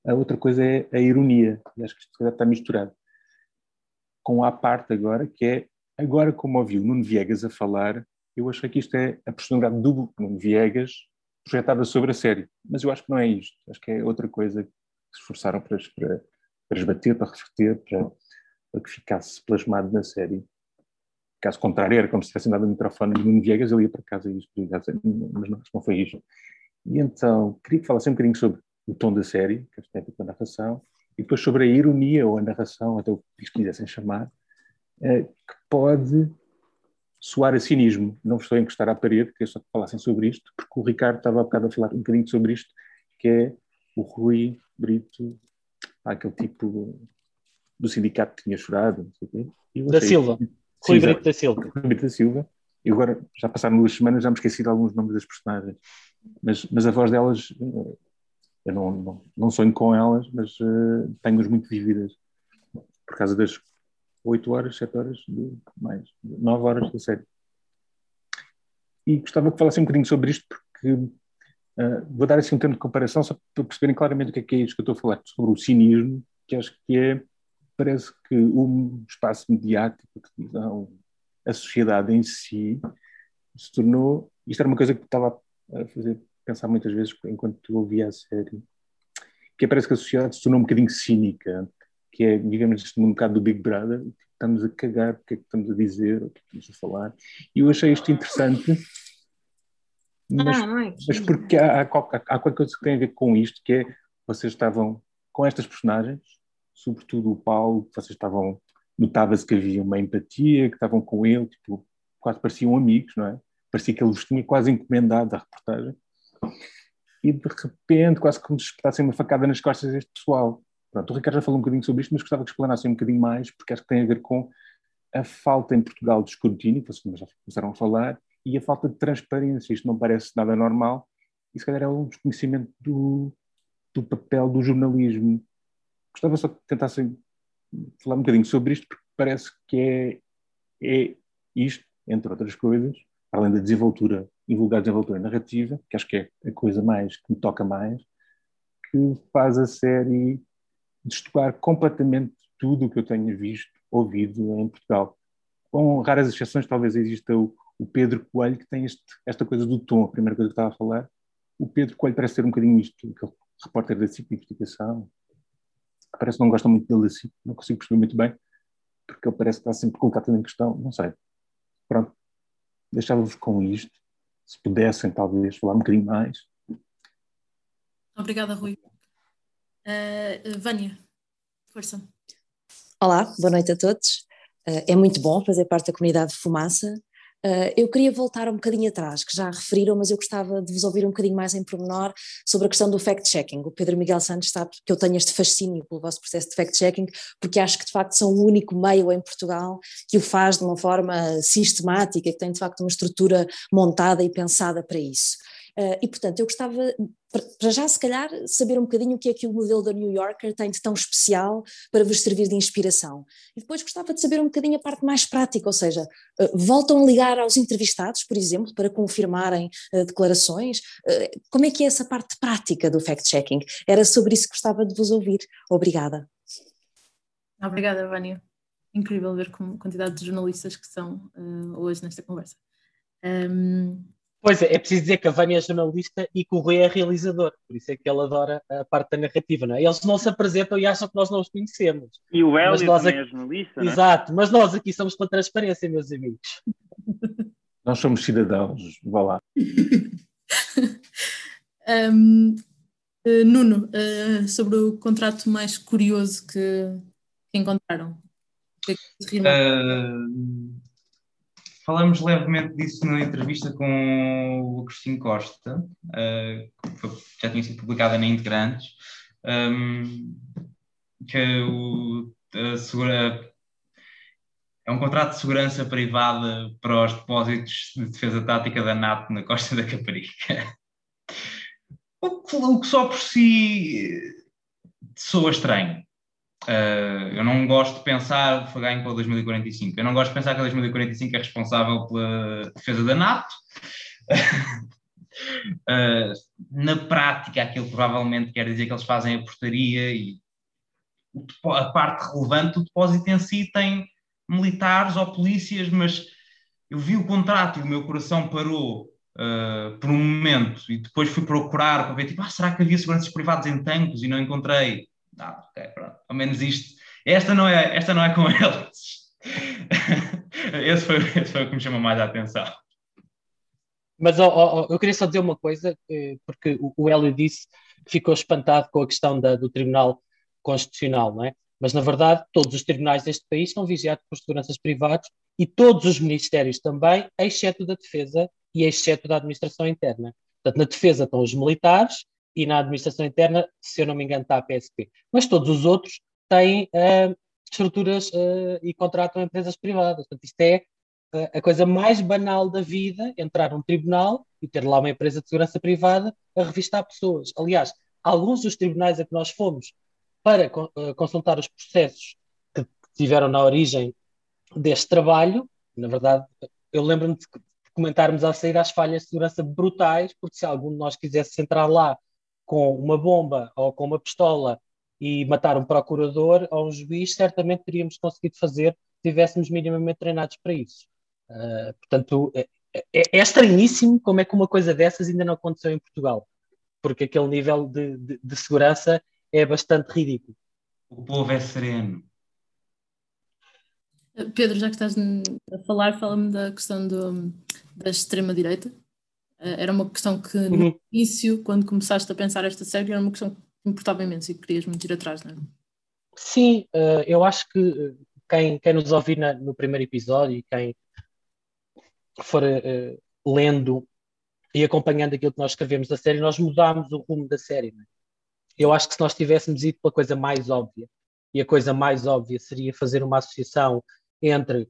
A outra coisa é a ironia, e acho que isto está misturado. Com a parte agora, que é, agora como ouvi o Nuno Viegas a falar, eu achei que isto é a personalidade do Nuno Viegas projetada sobre a série. Mas eu acho que não é isto. Acho que é outra coisa que se esforçaram para, para, para esbater, para refletir, para, para que ficasse plasmado na série. Caso contrário, era como se tivessem dado o microfone de Nuno Viegas, ele ia para casa e isto, mas não, não foi isto. E então, queria que falasse um bocadinho sobre o tom da série, que é a narração, e depois sobre a ironia ou a narração, até o que quisessem chamar, eh, que pode soar a cinismo. Não estou a encostar à parede, queria só que falassem sobre isto, porque o Ricardo estava há bocado a falar um bocadinho sobre isto, que é o Rui Brito, aquele tipo do sindicato que tinha chorado, não sei o quê. Da Silva. Rui Brito da Silva. Rui Brito da Silva. E agora, já passaram duas semanas, já me esqueci de alguns nomes das personagens. Mas, mas a voz delas, eh, eu não, não, não sonho com elas, mas uh, tenho-as muito vividas. Por causa das 8 horas, 7 horas, de, mais 9 horas da série. E gostava que falasse um bocadinho sobre isto, porque uh, vou dar assim um termo de comparação só para perceberem claramente o que é, que é isto que eu estou a falar, sobre o cinismo, que acho que é, parece que o espaço mediático, a televisão, a sociedade em si, se tornou, isto era uma coisa que estava a fazer pensar muitas vezes enquanto ouvia a série, que é, parece que a sociedade se tornou um bocadinho cínica, que é, digamos, este um bocado do Big Brother, estamos a cagar, o que é que estamos a dizer, o que é que estamos a falar. E eu achei isto interessante, mas, ah, mas porque há, há, há, qualquer coisa que tem a ver com isto, que é, vocês estavam com estas personagens, sobretudo o Paulo, vocês estavam, notava-se que havia uma empatia, que estavam com ele, tipo, quase pareciam amigos, não é? Parecia que ele os tinha quase encomendado a reportagem. E de repente, quase como se espetassem uma facada nas costas deste pessoal. Pronto, o Ricardo já falou um bocadinho sobre isto, mas gostava que explanassem um bocadinho mais, porque acho que tem a ver com a falta em Portugal de escrutínio, que vocês já começaram a falar, e a falta de transparência. Isto não parece nada normal, e se calhar é um desconhecimento do, do papel do jornalismo. Gostava só que tentassem falar um bocadinho sobre isto, porque parece que é, é isto, entre outras coisas, além da desenvoltura, invulgar desenvoltura narrativa, que acho que é a coisa mais que me toca mais, que faz a série destoar completamente tudo o que eu tenho visto, ouvido em Portugal. Com raras exceções, talvez exista o, o Pedro Coelho, que tem este, esta coisa do tom, a primeira coisa que estava a falar. O Pedro Coelho parece ser um bocadinho isto, aquele repórter da CIP de investigação. Parece que não gosta muito dele assim, não consigo perceber muito bem, porque ele parece que está sempre colocado em questão, não sei. Pronto, deixava-vos com isto. Se pudessem, talvez, falar um bocadinho mais. Obrigada, Rui. Uh, Vânia, força. Olá, boa noite a todos. Uh, é muito bom fazer parte da comunidade de Fumaça. Uh, eu queria voltar um bocadinho atrás, que já referiram, mas eu gostava de vos ouvir um bocadinho mais em pormenor sobre a questão do fact-checking. O Pedro Miguel Santos sabe que eu tenho este fascínio pelo vosso processo de fact-checking, porque acho que de facto são o único meio em Portugal que o faz de uma forma sistemática, que tem de facto uma estrutura montada e pensada para isso. Uh, e, portanto, eu gostava, para já, se calhar, saber um bocadinho o que é que o modelo da New Yorker tem de tão especial para vos servir de inspiração. E depois gostava de saber um bocadinho a parte mais prática, ou seja, uh, voltam a ligar aos entrevistados, por exemplo, para confirmarem uh, declarações? como é que é essa parte prática do fact-checking? Era sobre isso que gostava de vos ouvir. Obrigada. Obrigada, Vânia. Incrível ver a quantidade de jornalistas que são hoje nesta conversa. Um, Pois é, é preciso dizer que a Vânia é jornalista e que o Rui é realizador, por isso é que ele adora a parte da narrativa, não é? Eles não se apresentam e acham que nós não os conhecemos. E o Hélio também aqui... é jornalista, não é? Exato, mas nós aqui somos pela transparência, meus amigos. Nós somos cidadãos, vá lá. um, uh, eh, Nuno, uh, sobre o contrato mais curioso que, que encontraram. Que uh, Falamos levemente disso na entrevista com o Agostinho Costa, uh, que já tinha sido publicada na Integrantes, um, que o, segura, é um contrato de segurança privada para os depósitos de defesa tática da NATO na costa da Caparica. o, que, o que só por si soa estranho. Uh, eu não gosto de pensar, ganho para 2045, eu não gosto de pensar que a 2045 é responsável pela defesa da NATO. uh, na prática, aquilo provavelmente quer dizer que eles fazem a portaria e a parte relevante do depósito em si tem militares ou polícias, mas eu vi o contrato e o meu coração parou uh, por um momento e depois fui procurar para ver, tipo, ah, será que havia seguranças privadas em tanques e não encontrei? Ah, ok, pronto. Ao menos isto. Esta não é, esta não é com eles. esse, foi, esse foi o que me chamou mais a atenção. Mas oh, oh, eu queria só dizer uma coisa, eh, porque o Hélio disse que ficou espantado com a questão da, do Tribunal Constitucional, não é? Mas, na verdade, todos os tribunais deste país são vigiados por seguranças privados e todos os ministérios também, exceto da Defesa e exceto da Administração Interna. Portanto, na Defesa estão os militares e na administração interna, se eu não me engano, está a PSP. Mas todos os outros têm uh, estruturas uh, e contratam empresas privadas. Portanto, isto é uh, a coisa mais banal da vida, entrar num tribunal e ter lá uma empresa de segurança privada a revistar pessoas. Aliás, alguns dos tribunais a que nós fomos para consultar os processos que tiveram na origem deste trabalho, na verdade, eu lembro-me de comentarmos ao sair as falhas de segurança brutais, porque se algum de nós quisesse entrar lá com uma bomba ou com uma pistola e matar um procurador ou um juiz, certamente teríamos conseguido fazer se estivéssemos minimamente treinados para isso. Uh, portanto, é, é, é, estranhíssimo como é que uma coisa dessas ainda não aconteceu em Portugal, porque aquele nível de, de, de segurança é bastante ridículo. O povo é sereno. Pedro, já que estás a falar, fala-me da questão do, da extrema-direita. Eh, era uma questão que no uhum. início, quando começaste a pensar esta série, era uma questão que importava imenso e que querias muito ir atrás, não é? Sim, uh, eu acho que eh, quem, quem nos ouvir na, no primeiro episódio e quem for uh, lendo e acompanhando aquilo que nós escrevemos da série, nós mudámos o rumo da série. É? Eu acho que se nós tivéssemos ido pela coisa mais óbvia, e a coisa mais óbvia seria fazer uma associação entre.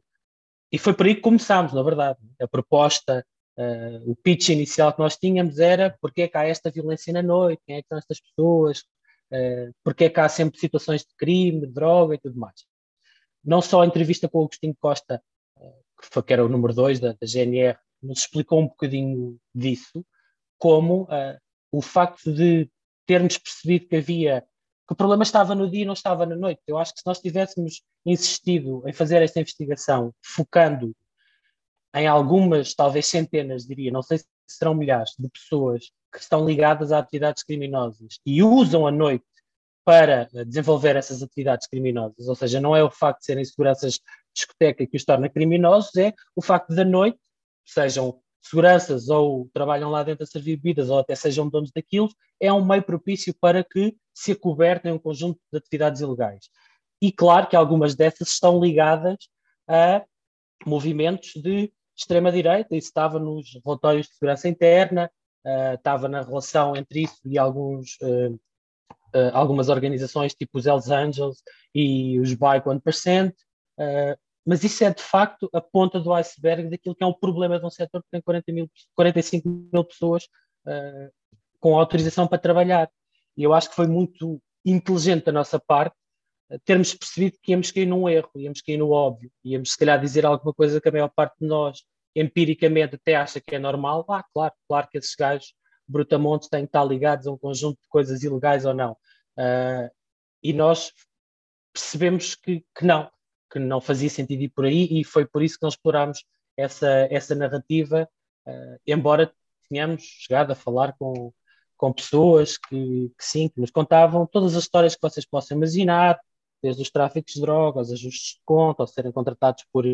E foi por aí que começámos, na verdade. A proposta Uh, o pitch inicial que nós tínhamos era porque é que há esta violência na noite, quem é que são estas pessoas, uh, porque é que há sempre situações de crime, de droga e tudo mais. Não só a entrevista com o Agostinho Costa, uh, que, foi, que era o número 2 da, da, GNR, nos explicou um bocadinho disso, como o facto de termos percebido que havia que o problema estava no dia e não estava na noite. Eu acho que se nós tivéssemos insistido em fazer esta investigação, focando em algumas, talvez centenas, diria, não sei se serão milhares, de pessoas que estão ligadas a atividades criminosas e usam a noite para desenvolver essas atividades criminosas, ou seja, não é o facto de serem seguranças de discoteca que os torna criminosos, é o facto da noite, sejam seguranças ou trabalham lá dentro a servir bebidas ou até sejam donos daquilo, é um meio propício para que se acobertem um conjunto de atividades ilegais. E claro que algumas dessas estão ligadas a movimentos de extrema-direita, isso estava nos relatórios de segurança interna, uh, estava na relação entre isso e alguns, uh, uh, algumas organizações tipo os Hells Angels e os Bike 1%, mas isso é de facto a ponta do iceberg daquilo que é um problema de um setor que tem 40 mil, 45 mil pessoas uh, com autorização para trabalhar. E eu acho que foi muito inteligente da nossa parte uh, termos percebido que íamos cair num erro, íamos cair no óbvio, íamos se calhar dizer alguma coisa que a maior parte de nós empiricamente até acha que é normal. Ah, claro, claro que esses gajos brutamontes têm que estar ligados a um conjunto de coisas ilegais ou não. Uh, e nós percebemos que, que não, que não fazia sentido ir por aí e foi por isso que nós explorámos essa, essa narrativa, uh, embora tenhamos chegado a falar com, com pessoas que, que, sim, que nos contavam todas as histórias que vocês possam imaginar, desde os tráficos de drogas, ajustes de conta, ou serem contratados por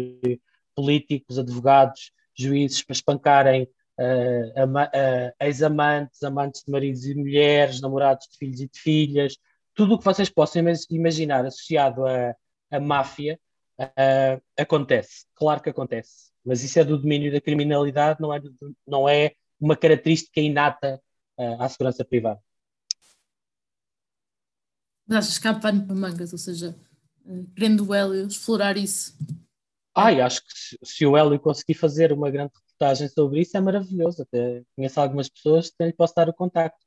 políticos, advogados, juízes para espancarem uh, uh, ex-amantes, amantes de maridos e mulheres, namorados de filhos e de filhas, tudo o que vocês possam imaginar associado a máfia uh, acontece, claro que acontece, mas isso é do domínio da criminalidade, não é, não é uma característica inata à segurança privada. Mas pano para mangas, ou seja, querendo o Hélio explorar isso? Ai, acho que se, se o Hélio conseguir fazer uma grande reportagem sobre isso é maravilhoso. Até conheço algumas pessoas que lhe posso dar o contacto.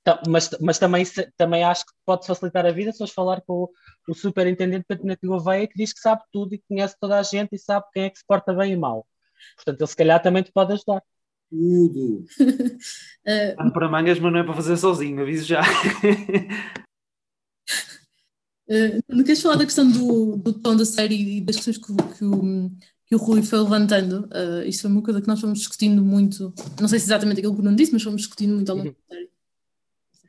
Então, mas, mas também, também acho que pode facilitar a vida se fores falar com o, o superintendente Patinete Gouveia que diz que sabe tudo e conhece toda a gente e sabe quem é que se porta bem e mal. Portanto, ele se calhar também te pode ajudar. Tudo. uh, para mangas, mas não é para fazer sozinho, aviso já. uh, não queres falar da questão do, do tom da série e das questões que, que, o, que o Rui foi levantando? Uh, isto foi uma coisa que nós fomos discutindo muito, não sei se exatamente aquilo que o Bruno disse, mas fomos discutindo muito ao longo da série.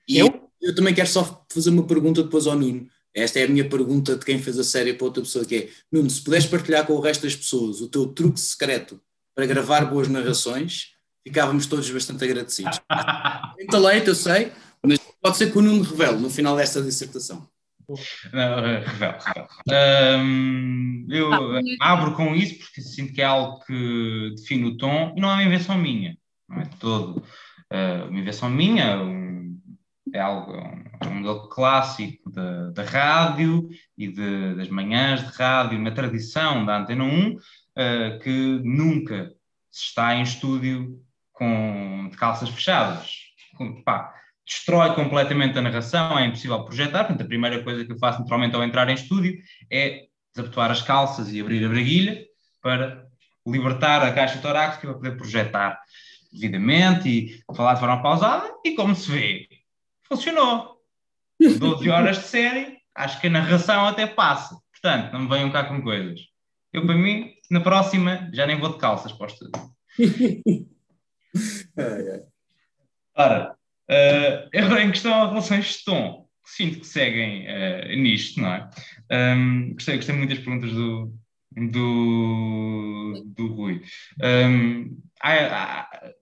E eu? eu também quero só fazer uma pergunta depois ao Nuno. Esta é a minha pergunta de quem fez a série para outra pessoa, que é, Nuno, se puderes partilhar com o resto das pessoas o teu truque secreto para gravar boas narrações, ficávamos todos bastante agradecidos. Tem talento, eu sei, mas pode ser que o Nuno revele no final desta dissertação. Revelo. Um, eu abro com isso porque sinto que é algo que define o tom e não é uma invenção minha, não é todo uh, uma invenção minha, um, é algo, é um modelo clássico da, da rádio e de, das manhãs de rádio, uma tradição da Antena 1, uh, eh, que nunca se está em estúdio com, de calças fechadas. Com, pá, destrói completamente a narração, é impossível projetar. Portanto, a primeira coisa que eu faço naturalmente ao entrar em estúdio é desabotoar as calças e abrir a braguilha para libertar a caixa torácica para poder projetar devidamente e falar de forma pausada. E como se vê, funcionou. 12 horas de série, acho que a narração até passa. Portanto, não me venham cá com coisas. Eu, para mim, na próxima, já nem vou de calças para o estúdio. Ora, uh, em questão a relações de tom, sinto que seguem uh, nisto, não é? Um, gostei, gostei muito das perguntas do, do, do Rui. Um, há, há,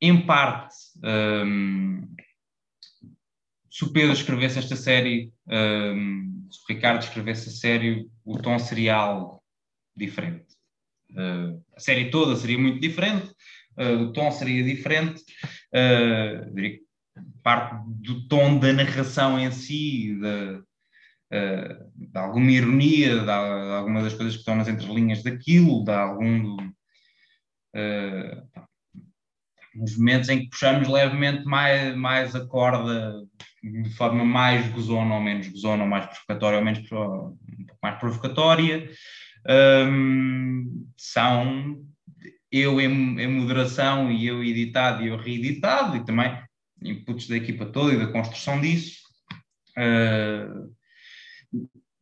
em parte, um, se o Pedro escrevesse esta série, um, se o Ricardo escrevesse a série, o tom seria algo diferente. Uh, a série toda seria muito diferente, o tom seria diferente, uh, diria que parte do tom da narração em si, de, de alguma ironia, de, de algumas das coisas que estão nas entrelinhas daquilo, de algum nos momentos em que puxamos levemente mais, mais a corda de forma mais gozona ou menos gozona, ou mais provocatória ou menos um pouco mais provocatória, um, são eu em, em, moderação e eu editado e eu reeditado, e também inputs da equipa toda e da construção disso. Uh,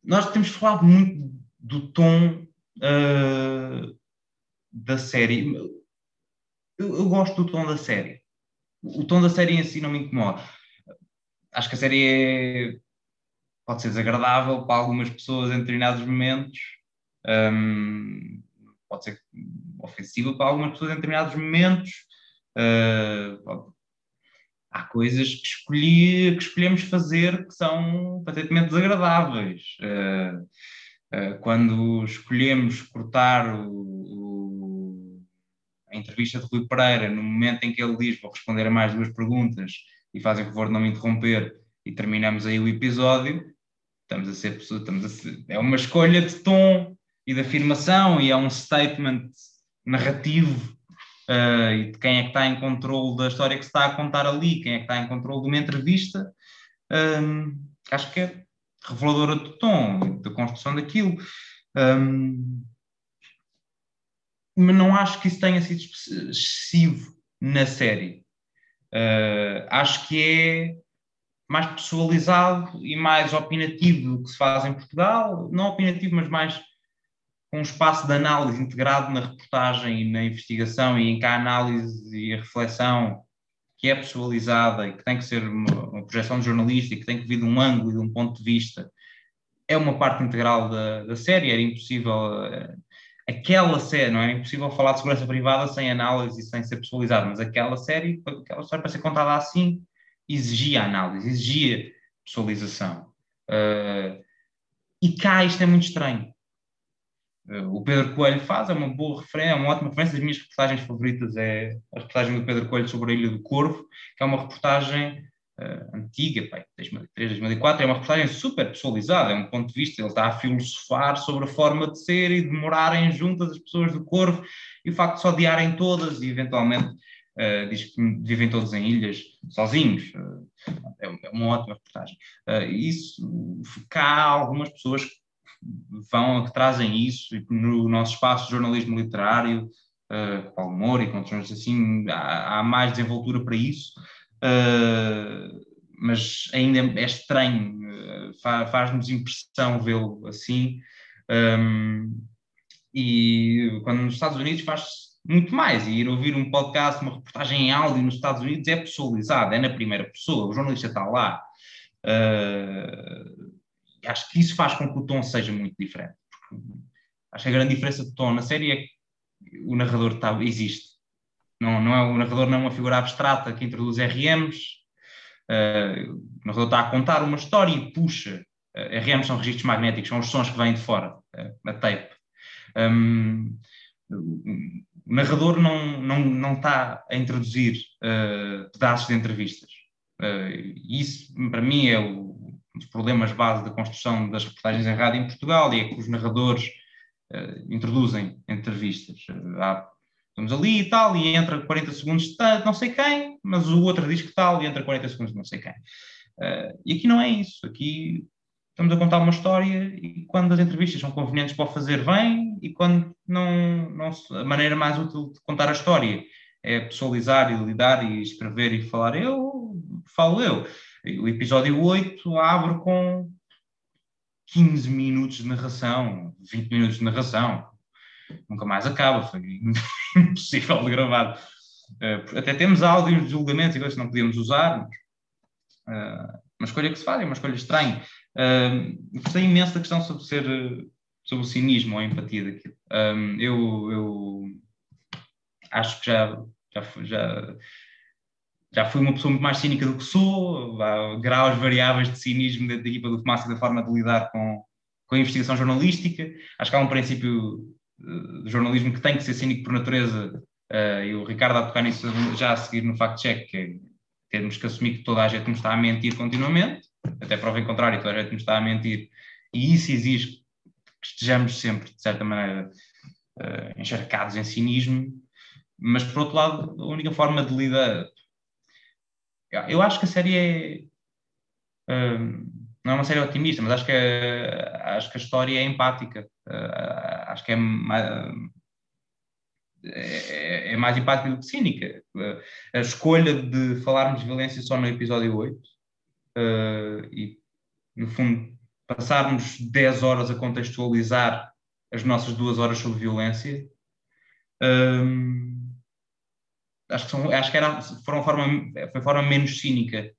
nós temos falado muito do tom uh, da série. Eu, eu, gosto do tom da série. O tom da série em si não me incomoda. Acho que a série é, pode ser desagradável para algumas pessoas em determinados momentos. Um, pode ser ofensiva para algumas pessoas em determinados momentos. Uh, há coisas que, escolhi, que escolhemos fazer que são patentemente desagradáveis. Uh, uh, quando escolhemos cortar o, o, a entrevista de Rui Pereira no momento em que ele diz vou responder a mais duas perguntas e fazem favor de não me interromper e terminamos aí o episódio, estamos a ser, estamos a ser é uma escolha de tom e de afirmação e é um statement narrativo uh, e de quem é que está em controle da história que se está a contar ali, quem é que está em controle de uma entrevista, um, acho que é reveladora do tom, da construção daquilo. Um, mas não acho que isso tenha sido excessivo na série. Uh, acho que é mais personalizado e mais opinativo do que se faz em Portugal. Não opinativo, mas mais um espaço de análise integrado na reportagem e na investigação e em que a análise e a reflexão que é pessoalizada e que tem que ser uma, uma projeção jornalística, que tem que vir de um ângulo e de um ponto de vista, é uma parte integral da, da série, era impossível uh, aquela série, não é impossível falar de segurança privada sem análise e sem ser pessoalizado, mas aquela série, aquela história para ser contada assim, exigia análise, exigia pessoalização. Uh, e cá isto é muito estranho. Eh, o Pedro Coelho faz, é uma boa referência, é uma ótima referência. As minhas reportagens favoritas é a reportagem do Pedro Coelho sobre a Ilha do Corvo, que é uma reportagem uh, antiga, pai, 2003, 2004, é uma reportagem super pessoalizada, é um ponto de vista, ele está a filosofar sobre a forma de ser e de morarem juntas as pessoas do Corvo e o facto de só odiarem todas e eventualmente uh, diz que vivem todos em ilhas sozinhos. Uh, é uma ótima reportagem. isso, cá há algumas pessoas vão, que trazem isso no nosso espaço de jornalismo literário, uh, Paulo Moura e condições assim, há, há, mais desenvoltura para isso, uh, mas ainda é estranho, uh, faz-nos impressão vê-lo assim, um, e quando nos Estados Unidos faz muito mais, e ir ouvir um podcast, uma reportagem em áudio nos Estados Unidos é personalizado, é na primeira pessoa, o jornalista está lá. Acho que isso faz com que o tom seja muito diferente. acho que a grande diferença de tom na série é que o narrador está, existe. Não, não é, o narrador não é uma figura abstrata que introduz RMs. Uh, o narrador está a contar uma história e puxa. Uh, RMs são registros magnéticos, são os sons que vêm de fora, uh, a tape. Um, o narrador não, não, não está a introduzir uh, pedaços de entrevistas. Uh, isso, para mim, é o, problemas base da construção das reportagens em rádio em Portugal e é que os narradores uh, introduzem entrevistas. Uh, há, estamos ali e tal, e entra 40 segundos de não sei quem, mas o outro diz que tal e entra 40 segundos de não sei quem. Uh, e aqui não é isso. Aqui estamos a contar uma história e quando as entrevistas são convenientes para o fazer, vem, e quando não, não a maneira mais útil de contar a história é pessoalizar e lidar e escrever e falar eu, falo eu. O episódio 8 abre com 15 minutos de narração, 20 minutos de narração. Nunca mais acaba, foi impossível de gravar. Uh, até temos áudios de julgamentos e coisas que não podíamos usar, mas, uh, uma escolha que se faz, é uma escolha estranha. Uh, gostei imenso da questão sobre ser sobre o cinismo ou a empatia daquilo. Eu, eu acho que já, já, já já fui uma pessoa muito mais cínica do que sou, há graus variáveis de cinismo da, da equipa do Fumaça e da forma de lidar com, com a investigação jornalística. Acho que há um princípio uh, de jornalismo que tem que ser cínico por natureza, uh, e o Ricardo a tocar nisso já a seguir no fact-check, que é termos que assumir que toda a gente nos está a mentir continuamente, até prova em contrário, toda a gente nos está a mentir, e isso exige que estejamos sempre, de certa maneira, uh, encharcados em cinismo, mas por outro lado, a única forma de lidar, eu acho que a série é. Um, não é uma série otimista, mas acho que, é, acho que a história é empática. Uh, acho que é mais, é, é, mais empática do que cínica. A escolha de falarmos de violência só no episódio 8 uh, e, no fundo, passarmos 10 horas a contextualizar as nossas duas horas sobre violência. Um, acho que, são, acho que era, foram forma, foi a forma menos cínica.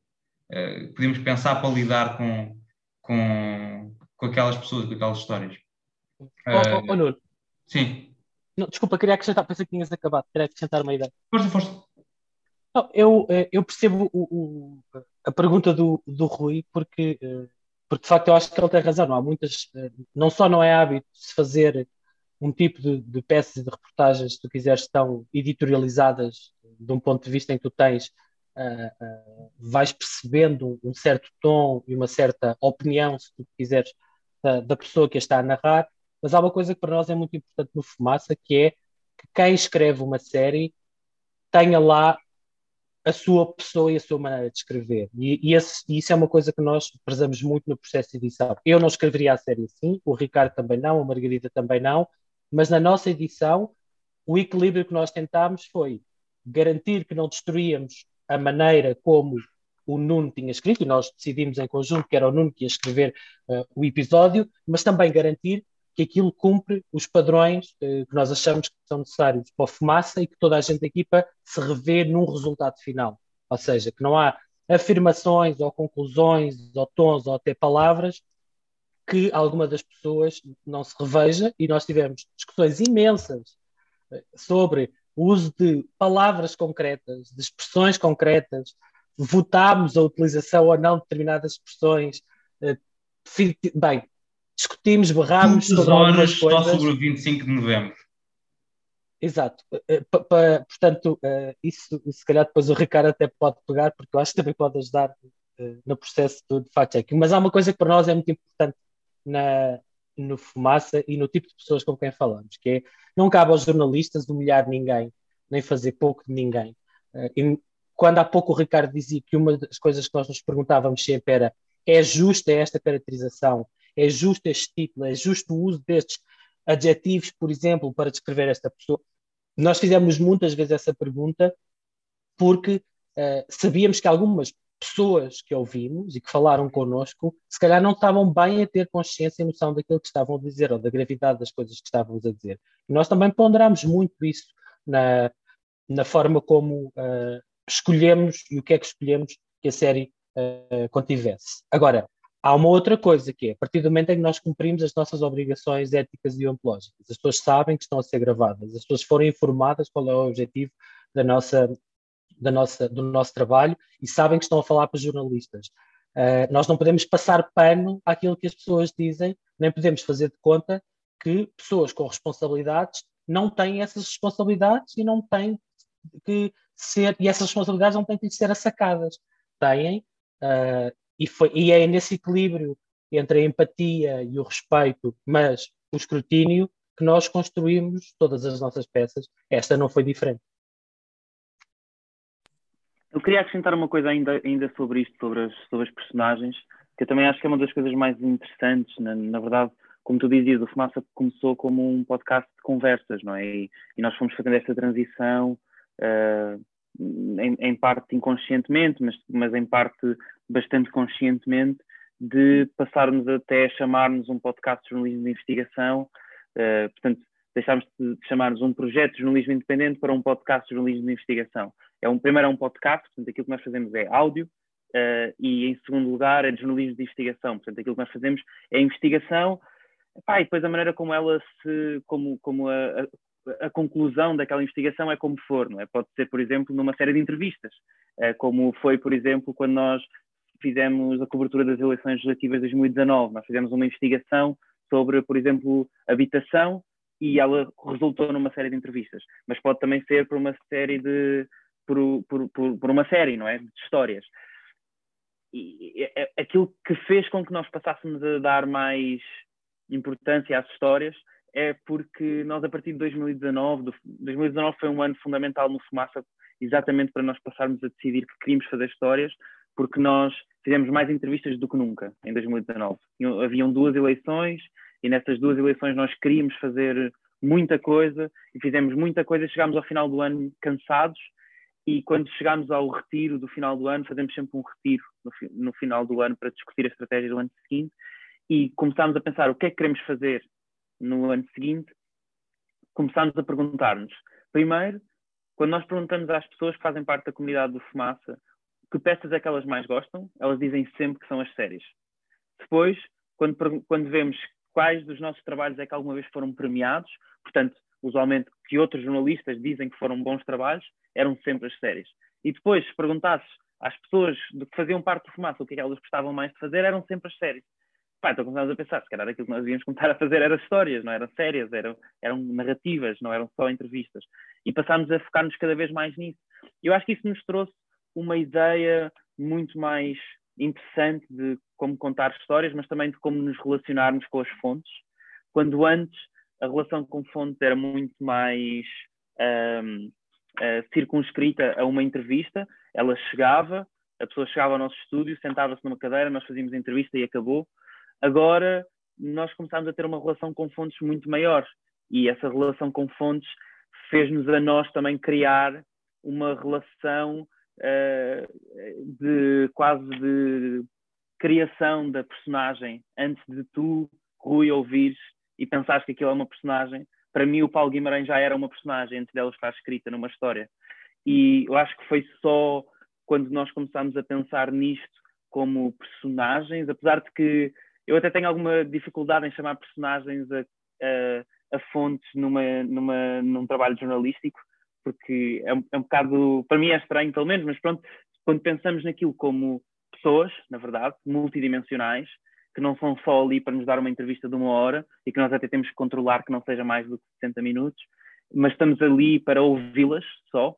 Uh, podíamos pensar para lidar com, com, com aquelas pessoas, com aquelas histórias. Uh, oh, oh, Nuno. Sim. Não, desculpa, queria acrescentar, pensei que tinhas acabado, queria acrescentar uma ideia. Força, força. Não, eu, eh, eu percebo o, o, a pergunta do, do Rui, porque, eh, porque de facto eu acho que ele tem razão. Não há muitas, eh, não só não é hábito se fazer um tipo de, de peças e de reportagens, se tu quiseres, tão editorializadas de um ponto de vista em que tu tens, uh, uh, vais percebendo um certo tom e uma certa opinião, se tu quiseres, da, da pessoa que a está a narrar, mas há uma coisa que para nós é muito importante no Fumaça, que é que quem escreve uma série tenha lá a sua pessoa e a sua maneira de escrever. E, e, esse, e, isso é uma coisa que nós prezamos muito no processo de edição. Eu não escreveria a série assim, o Ricardo também não, a Margarida também não, mas na nossa edição, o equilíbrio que nós tentámos foi garantir que não destruíamos a maneira como o Nuno tinha escrito, e nós decidimos em conjunto que era o Nuno que ia escrever uh, o episódio, mas também garantir que aquilo cumpre os padrões eh, que nós achamos que são necessários para a fumaça e que toda a gente da equipa se revê num resultado final. Ou seja, que não há afirmações ou conclusões ou tons ou até palavras que alguma das pessoas não se reveja e nós tivemos discussões imensas eh, sobre o uso de palavras concretas, de expressões concretas, votámos a utilização ou não de determinadas expressões. Eh, bem, discutimos, berramos sobre algumas coisas. Só sobre o 25 de novembro. Exato. Eh, portanto, eh, isso se calhar depois o Ricardo até pode pegar, porque eu acho que também pode ajudar no processo de fact-checking. Mas há uma coisa que para nós é muito importante na, no Fumaça e no tipo de pessoas com quem falamos, que é não cabe aos jornalistas humilhar ninguém, nem fazer pouco de ninguém. E quando há pouco o Ricardo dizia que uma das coisas que nós nos perguntávamos sempre era é justa esta caracterização? é justo este título, é justo o uso destes adjetivos, por exemplo, para descrever esta pessoa? Nós fizemos muitas vezes essa pergunta porque uh, sabíamos que algumas pessoas que ouvimos e que falaram connosco, se calhar não estavam bem a ter consciência e noção daquilo que estavam a dizer ou da gravidade das coisas que estávamos a dizer. E nós também ponderamos muito isso na, na forma como uh, escolhemos e o que é que escolhemos que a série uh, contivesse. Agora, Há uma outra coisa que é, a partir do momento em que nós cumprimos as nossas obrigações éticas e ontológicas, as pessoas sabem que estão a ser gravadas, as pessoas foram informadas qual é o objetivo da nossa, da nossa, do nosso trabalho e sabem que estão a falar para jornalistas. Uh, nós não podemos passar pano àquilo que as pessoas dizem, nem podemos fazer de conta que pessoas com responsabilidades não têm essas responsabilidades e não têm que ser, e essas responsabilidades não têm que ser assacadas. Têm, uh, e, foi, e é nesse equilíbrio entre a empatia e o respeito, mas o escrutínio, que nós construímos todas as nossas peças. Esta não foi diferente. Eu queria acrescentar uma coisa ainda, ainda sobre isto, sobre as, sobre as personagens, que eu também acho que é uma das coisas mais interessantes. Na, na verdade, como tu dizias, o Fumaça começou como um podcast de conversas, não é? E, e nós fomos fazendo esta transição uh, em, em, parte inconscientemente, mas, mas em parte bastante conscientemente, de passarmos até a chamarmos um podcast de jornalismo de investigação, uh, portanto, deixámos de chamarmos um projeto de jornalismo independente para um podcast de jornalismo de investigação. É um, primeiro é um podcast, portanto, aquilo que nós fazemos é áudio, uh, e em segundo lugar é de jornalismo de investigação, portanto, aquilo que nós fazemos é investigação, e depois a maneira como ela se, como, como a, a conclusão daquela investigação é como for, não é? Pode ser, por exemplo, numa série de entrevistas, eh, como foi, por exemplo, quando nós fizemos a cobertura das eleições legislativas de 2019. Nós fizemos uma investigação sobre, por exemplo, habitação e ela resultou numa série de entrevistas. Mas pode também ser por uma série de por, por, por, por uma série, não é, de histórias. E aquilo que fez com que nós passássemos a dar mais importância às histórias é porque nós, a partir de 2019, 2019 foi um ano fundamental no Fumaça, exatamente para nós passarmos a decidir que queríamos fazer histórias, porque nós fizemos mais entrevistas do que nunca em 2019. Haviam duas eleições e nessas duas eleições nós queríamos fazer muita coisa e fizemos muita coisa. Chegámos ao final do ano cansados e quando chegámos ao retiro do final do ano, fazemos sempre um retiro no, no final do ano para discutir a estratégia do ano seguinte e começámos a pensar o que é que queremos fazer no ano seguinte. Começámos a perguntar-nos, primeiro, quando nós perguntamos às pessoas que fazem parte da comunidade do Fumaça que peças é que elas mais gostam, elas dizem sempre que são as séries. Depois, quando, quando vemos quais dos nossos trabalhos é que alguma vez foram premiados, portanto, usualmente que outros jornalistas dizem que foram bons trabalhos, eram sempre as séries. E depois, se perguntasses às pessoas que faziam parte do Fumaça o que é que elas gostavam mais de fazer, eram sempre as séries. Pá, então começámos a pensar, se calhar aquilo que nós devíamos começar a fazer eram histórias, não eram séries, eram, eram narrativas, não eram só entrevistas. E passámos a focar-nos cada vez mais nisso. Eu acho que isso nos trouxe uma ideia muito mais interessante de como contar histórias, mas também de como nos relacionarmos com as fontes. Quando antes a relação com fontes era muito mais um, uh, circunscrita a uma entrevista, ela chegava, a pessoa chegava ao nosso estúdio, sentava-se numa cadeira, nós fazíamos a entrevista e acabou. Agora nós começámos a ter uma relação com fontes muito maior e essa relação com fontes fez-nos a nós também criar uma relação uh, de quase de criação da personagem antes de tu, Rui, ouvires e pensares que aquilo é uma personagem. Para mim, o Paulo Guimarães já era uma personagem antes dela estar escrita numa história. E eu acho que foi só quando nós começámos a pensar nisto como personagens, apesar de que eu até tenho alguma dificuldade em chamar personagens a, a, a fontes numa, numa, num trabalho jornalístico, porque é um, é um bocado, para mim é estranho pelo menos, mas pronto, quando pensamos naquilo como pessoas, na verdade, multidimensionais, que não são só ali para nos dar uma entrevista de uma hora e que nós até temos que controlar que não seja mais do que 60 minutos, mas estamos ali para ouvi-las só,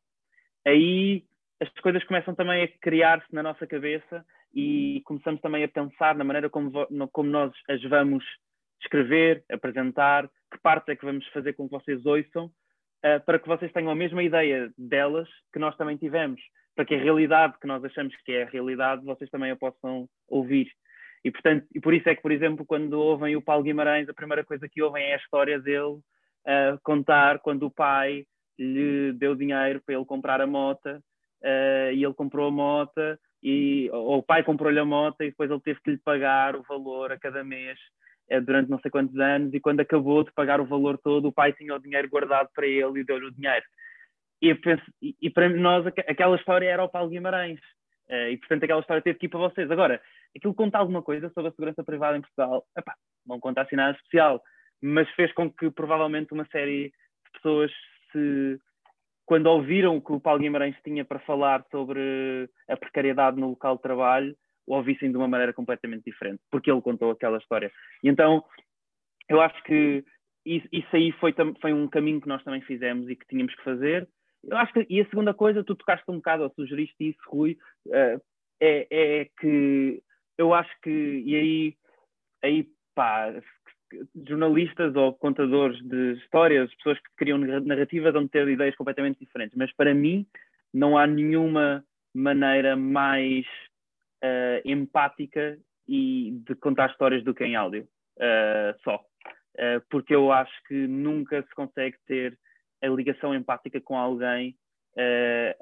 aí as coisas começam também a criar-se na nossa cabeça e começamos também a pensar na maneira como, como nós as vamos escrever, apresentar, que parte é que vamos fazer com que vocês ouçam, uh, para que vocês tenham a mesma ideia delas que nós também tivemos, para que a realidade que nós achamos que é a realidade, vocês também a possam ouvir. E, portanto, e por isso é que, por exemplo, quando ouvem o Paulo Guimarães, a primeira coisa que ouvem é a história dele uh, contar quando o pai lhe deu dinheiro para ele comprar a moto uh, e ele comprou a moto e ou o pai comprou-lhe a moto e depois ele teve que lhe pagar o valor a cada mês durante não sei quantos anos e quando acabou de pagar o valor todo o pai tinha o dinheiro guardado para ele e deu-lhe o dinheiro. E, penso, e, para nós aquela história era o Paulo Guimarães uh, e portanto aquela história teve que ir para vocês. Agora aquilo conta alguma coisa sobre a segurança privada em Portugal? Epá, não conta assim nada especial mas fez com que provavelmente uma série de pessoas se quando ouviram o que o Paulo Guimarães tinha para falar sobre a precariedade no local de trabalho, o ouvissem de uma maneira completamente diferente, porque ele contou aquela história. E então, eu acho que isso, aí foi, foi um caminho que nós também fizemos e que tínhamos que fazer. Eu acho que, e a segunda coisa, tu tocaste um bocado, ou sugeriste isso, Rui, uh, é, é que eu acho que, e aí, aí pá, jornalistas ou contadores de histórias, pessoas que criam narrativas, vão ter ideias completamente diferentes. Mas para mim, não há nenhuma maneira mais uh, empática e de contar histórias do que em áudio, uh, só. Uh, porque eu acho que nunca se consegue ter a ligação empática com alguém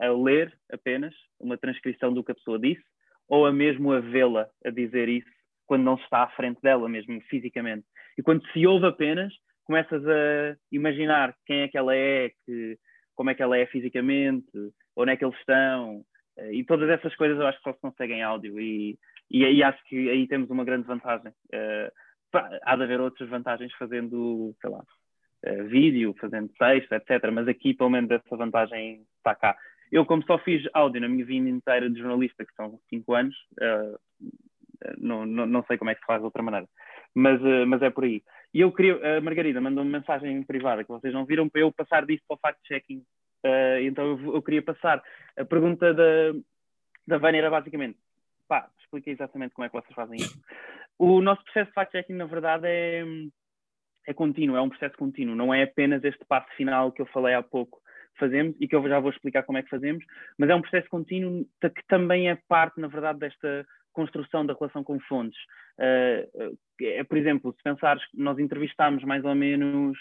a ler apenas uma transcrição do que a pessoa disse, ou a mesmo a vê-la a dizer isso quando não se está à frente dela mesmo fisicamente. E quando se ouve apenas, começas a imaginar quem é que ela é, que, como é que ela é fisicamente, onde é que eles estão, e todas essas coisas eu acho que só se conseguem em áudio e, e aí acho que aí temos uma grande vantagem. Uh, há de haver outras vantagens fazendo, sei lá, uh, vídeo, fazendo texto, etc. Mas aqui, pelo menos, essa vantagem está cá. Eu, como só fiz áudio na minha vida inteira de jornalista, que são cinco anos, uh, não, não, não sei como é que se faz de outra maneira, mas, uh, mas é por aí. E eu queria, a Margarida mandou uma mensagem privada que vocês não viram para eu passar disso para o fact-checking, uh, então eu, eu, queria passar. A pergunta da, da Vânia era basicamente, pá, explica exatamente como é que vocês fazem isso. O nosso processo de fact-checking, na verdade, é, é contínuo, é um processo contínuo, não é apenas este passo final que eu falei há pouco fazemos e que eu já vou explicar como é que fazemos, mas é um processo contínuo que também é parte, na verdade, desta construção da relação com fontes. Uh, é, por exemplo, se pensares, nós entrevistámos mais ou menos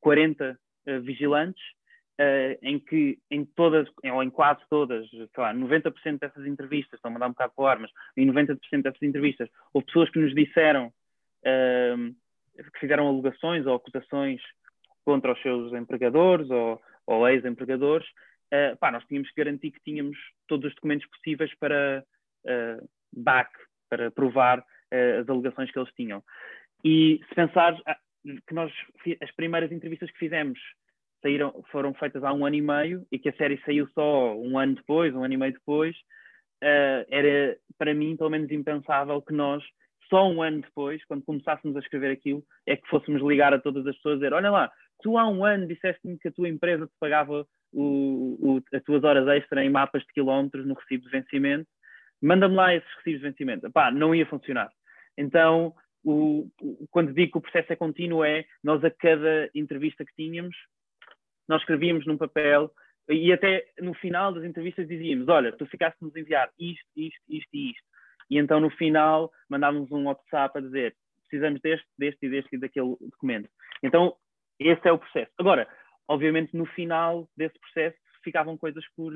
40 uh, vigilantes, uh, em que em todas, ou em quase todas, sei lá, 90% dessas entrevistas, estão a mandar um bocado para o ar, mas em 90% dessas entrevistas, houve pessoas que nos disseram que fizeram alegações ou acusações contra os seus empregadores ou, ou ex-empregadores, uh, pá, nós tínhamos que garantir que tínhamos todos os documentos possíveis para uh, back, para provar uh, as alegações que eles tinham. E se pensar ah, que nós, as primeiras entrevistas que fizemos saíram, foram feitas há um ano e meio e que a série saiu só um ano depois, um ano e meio depois, uh, era para mim pelo menos impensável que nós só um ano depois, quando começássemos a escrever aquilo, é que fôssemos ligar a todas as pessoas e dizer, olha lá, tu há um ano disseste-me que a tua empresa te pagava o, o, as tuas horas extra em mapas de quilómetros no recibo de vencimento, manda-me lá esses recibos de vencimento. Pá, não ia funcionar. Então, o, quando digo que o processo é contínuo, é nós a cada entrevista que tínhamos, nós escrevíamos num papel e até no final das entrevistas dizíamos: Olha, tu ficaste nos enviar isto, isto, isto e isto. E então no final mandávamos um WhatsApp a dizer: Precisamos deste, deste e deste e daquele documento. Então esse é o processo. Agora, obviamente, no final desse processo ficavam coisas por,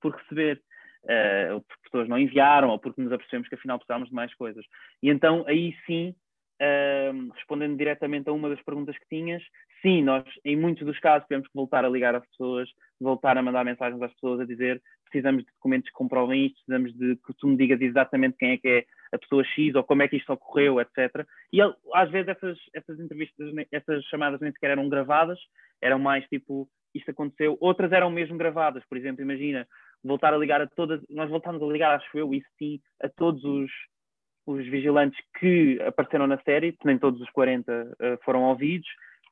por receber. Uh, porque pessoas não enviaram ou porque nos apercebemos que afinal precisávamos de mais coisas. E então aí sim, uh, respondendo diretamente a uma das perguntas que tinhas, sim, nós em muitos dos casos tivemos que voltar a ligar às pessoas, voltar a mandar mensagens às pessoas a dizer precisamos de documentos que comprovem isto, precisamos de que tu me digas exatamente quem é que é a pessoa X ou como é que isto ocorreu, etc. E às vezes essas, essas entrevistas, essas chamadas nem sequer eram gravadas, eram mais tipo, isto aconteceu. Outras eram mesmo gravadas, por exemplo, imagina, voltar a ligar a todas, nós voltámos a ligar, acho eu, isso sim, a todos os, os vigilantes que apareceram na série, nem todos os 40 uh, eh, foram ouvidos,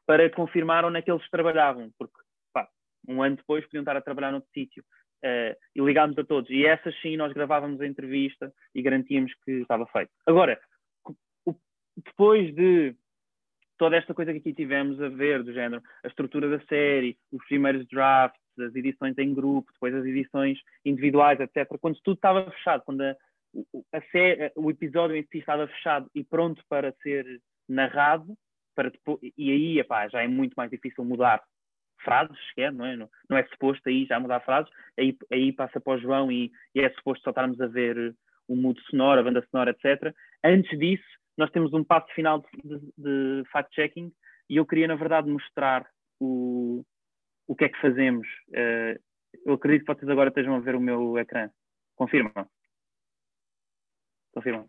para confirmar onde é que eles trabalhavam, porque pá, um ano depois podiam estar a trabalhar noutro sítio. Uh, e ligámos a todos. E essas sim nós gravávamos a entrevista e garantíamos que estava feito. Agora, o, depois de toda esta coisa que aqui tivemos a ver, do género, a estrutura da série, os primeiros drafts, as edições em grupo, depois as edições individuais, etc., quando tudo estava fechado, quando a, a o episódio em si estava fechado e pronto para ser narrado, para depois, e aí epá, já é muito mais difícil mudar frases sequer, não é? Não, não é suposto aí já mudar frases, aí, aí passa para o João e, e é suposto só estarmos a ver o mudo sonoro, a banda sonora, etc. Antes disso, nós temos um passo final de, de fact-checking e eu queria, na verdade, mostrar o, o que é que fazemos. Uh, eu acredito que vocês agora estejam a ver o meu ecrã. Confirmam? Confirmam.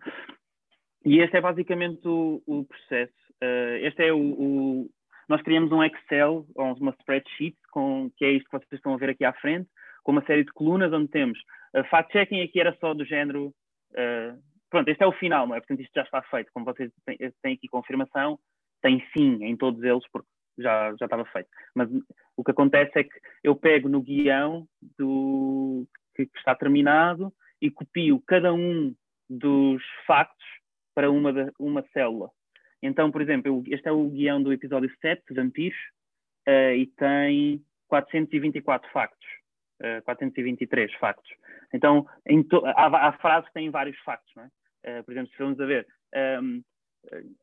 E este é basicamente o, o processo. Uh, este é o, o, nós criamos um Excel, ou uma spreadsheet, com, que é isto que vocês estão a ver aqui à frente, com uma série de colunas onde temos uh, fact-checking, aqui era só do género. Uh, pronto, este é o final, não é? Portanto, isto já está feito. Como vocês têm, têm aqui confirmação, tem sim em todos eles, porque já, já estava feito. Mas o que acontece é que eu pego no guião do, que, que está terminado e copio cada um dos factos para uma, uma célula. Então, por exemplo, este é o guião do episódio 7, Vampiros, uh, e tem 424 factos. Uh, eh, 423 factos. Então, há, há, frases que têm vários factos, não é? Uh, por exemplo, se formos a ver, um,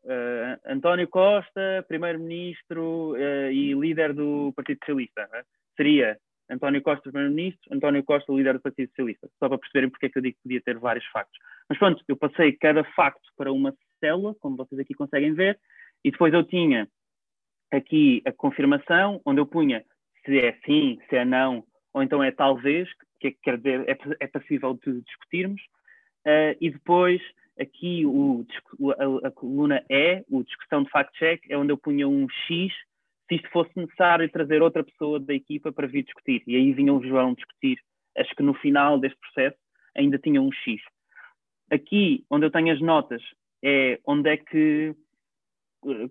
ehm, António Costa, primeiro-ministro e líder do Partido Socialista, é? seria António Costa, primeiro-ministro, António Costa, líder do Partido Socialista, só para perceberem porque é que eu digo que podia ter vários factos. Mas pronto, eu passei cada facto para uma célula, como vocês aqui conseguem ver, e depois eu tinha aqui a confirmação, onde eu punha se é sim, se é não, ou então é talvez, que é quer dizer, é, é passível de discutirmos, uh, e depois aqui o, a, a, coluna E, o discussão de fact-check, é onde eu punha um X, se isto fosse necessário trazer outra pessoa da equipa para vir discutir, e aí vinha o João discutir, acho que no final deste processo ainda tinha um X. Aqui, onde eu tenho as notas, é onde é que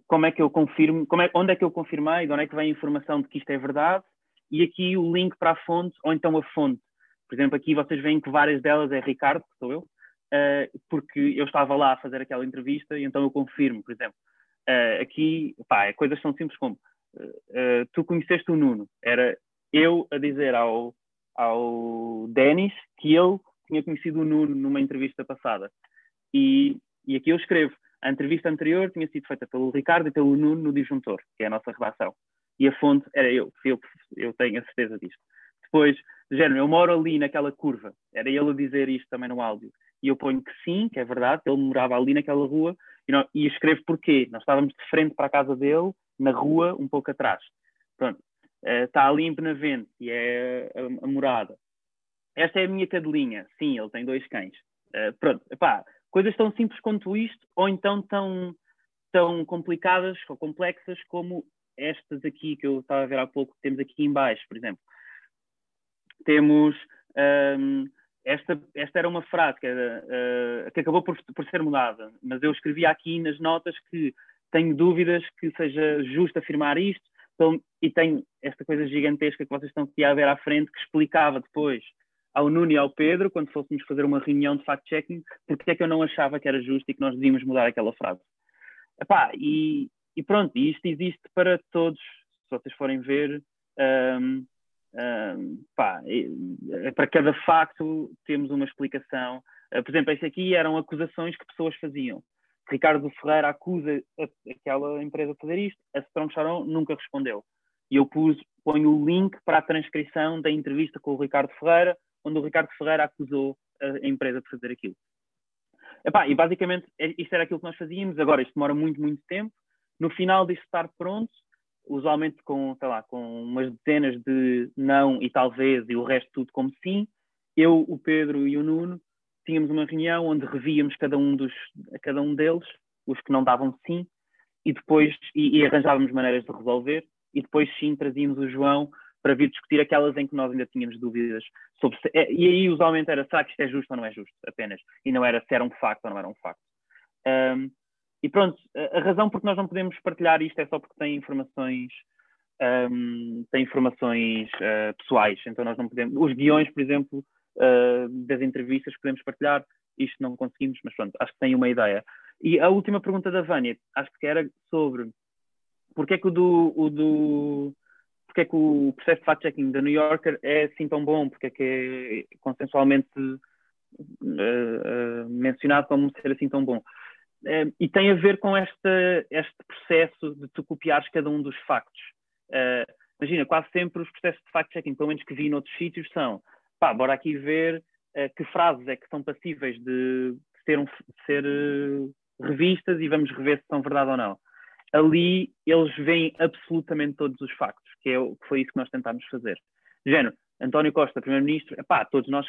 como é que eu confirmo, como é, onde é que eu confirmei, de onde é que vem a informação de que isto é verdade, e aqui o link para a fonte, ou então a fonte. Por exemplo, aqui vocês veem que várias delas é Ricardo, que sou eu, uh, porque eu estava lá a fazer aquela entrevista e então eu confirmo, por exemplo. Uh, aqui, pá, coisas são simples como uh, tu conheceste o Nuno, era eu a dizer ao, ao Denis que ele tinha conhecido o Nuno numa entrevista passada. E e aqui eu escrevo, a entrevista anterior tinha sido feita pelo Ricardo e pelo Nuno no Disjuntor, que é a nossa redação. E a fonte era eu, eu, eu tenho a certeza disto. Depois, género, eu moro ali naquela curva, era ele a dizer isto também no áudio. E eu ponho que sim, que é verdade, ele morava ali naquela rua, e, não, e escrevo porquê. Nós estávamos de frente para a casa dele, na rua, um pouco atrás. Pronto, uh, está ali em Benavente, e é a, a, morada. Esta é a minha cadelinha, sim, ele tem dois cães. Uh, pronto, epá, coisas tão simples quanto isto, ou então tão, tão complicadas ou complexas como estas aqui que eu estava a ver há pouco, temos aqui em baixo, por exemplo. Temos um, esta, esta era uma frase que, era, uh, que acabou por, por ser mudada, mas eu escrevi aqui nas notas que tenho dúvidas que seja justo afirmar isto, então, e tenho esta coisa gigantesca que vocês estão aqui a ver à frente, que explicava depois ao Nuno e ao Pedro, quando fôssemos fazer uma reunião de fact-checking, porque é que eu não achava que era justo e que nós devíamos mudar aquela frase. Epá, e, e pronto, isto existe para todos, se vocês forem ver, um, um, pá, para cada facto temos uma explicação. Uh, por exemplo, este aqui eram acusações que pessoas faziam. Ricardo Ferreira acusa aquela empresa de fazer isto, a Strong Sharon nunca respondeu. E eu pus, ponho o link para a transcrição da entrevista com o Ricardo Ferreira, onde o Ricardo Ferreira acusou a empresa de fazer aquilo. Epá, e basicamente é, isto era aquilo que nós fazíamos. Agora, isto demora muito, muito tempo. No final disto estar pronto, usualmente com, sei lá, com umas dezenas de não e talvez e o resto tudo como sim, eu, o Pedro e o Nuno tínhamos uma reunião onde revíamos cada um dos cada um deles, os que não davam sim, e depois e, e arranjávamos maneiras de resolver e depois sim trazíamos o João para vir discutir aquelas em que nós ainda tínhamos dúvidas sobre se, é, e aí usualmente era será que isto é justo ou não é justo apenas? E não era se era um facto ou não era um facto. Um, e pronto, a razão porque nós não podemos partilhar isto é só porque tem informações um, tem informações uh, pessoais, então nós não podemos. Os guiões, por exemplo, uh, das entrevistas que podemos partilhar, isto não conseguimos, mas pronto, acho que tem uma ideia. E a última pergunta da Vânia, acho que era sobre porque é que o do, o do porque é que o processo de fact-checking da New Yorker é assim tão bom, porque é que é consensualmente uh, mencionado como ser assim tão bom. Uh, e tem a ver com este, processo de tu copiares cada um dos factos. Uh, imagina, quase sempre os processos de fact-checking, pelo menos que vi noutros sítios, são pá, bora aqui ver uh, que frases é que são passíveis de, ser, um, ser revistas e vamos rever se são verdade ou não. Ali eles veem absolutamente todos os factos, que, é, que foi isso que nós tentámos fazer. Género, António Costa, Primeiro-Ministro, pá, todos nós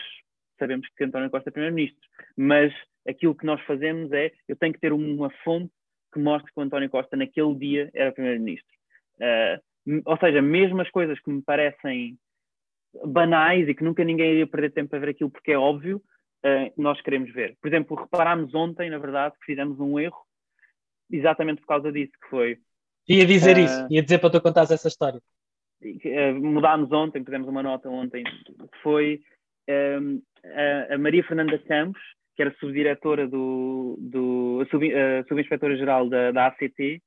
sabemos que António Costa é Primeiro-Ministro, mas aquilo que nós fazemos é, eu tenho que ter uma fonte que mostre que o António Costa naquele dia era Primeiro-Ministro. Uh, ou seja, mesmo as coisas que me parecem banais e que nunca ninguém iria perder tempo a ver aquilo porque é óbvio, uh, nós queremos ver. Por exemplo, reparámos ontem, na verdade, que fizemos um erro exatamente por causa disso, que foi... Ia dizer uh, isso, ia dizer para tu contares essa história. mudámos ontem, fizemos uma nota ontem, que foi a, a Maria Fernanda Campos, que era subdiretora do, do sub, uh, subinspetora-geral da, da ACT,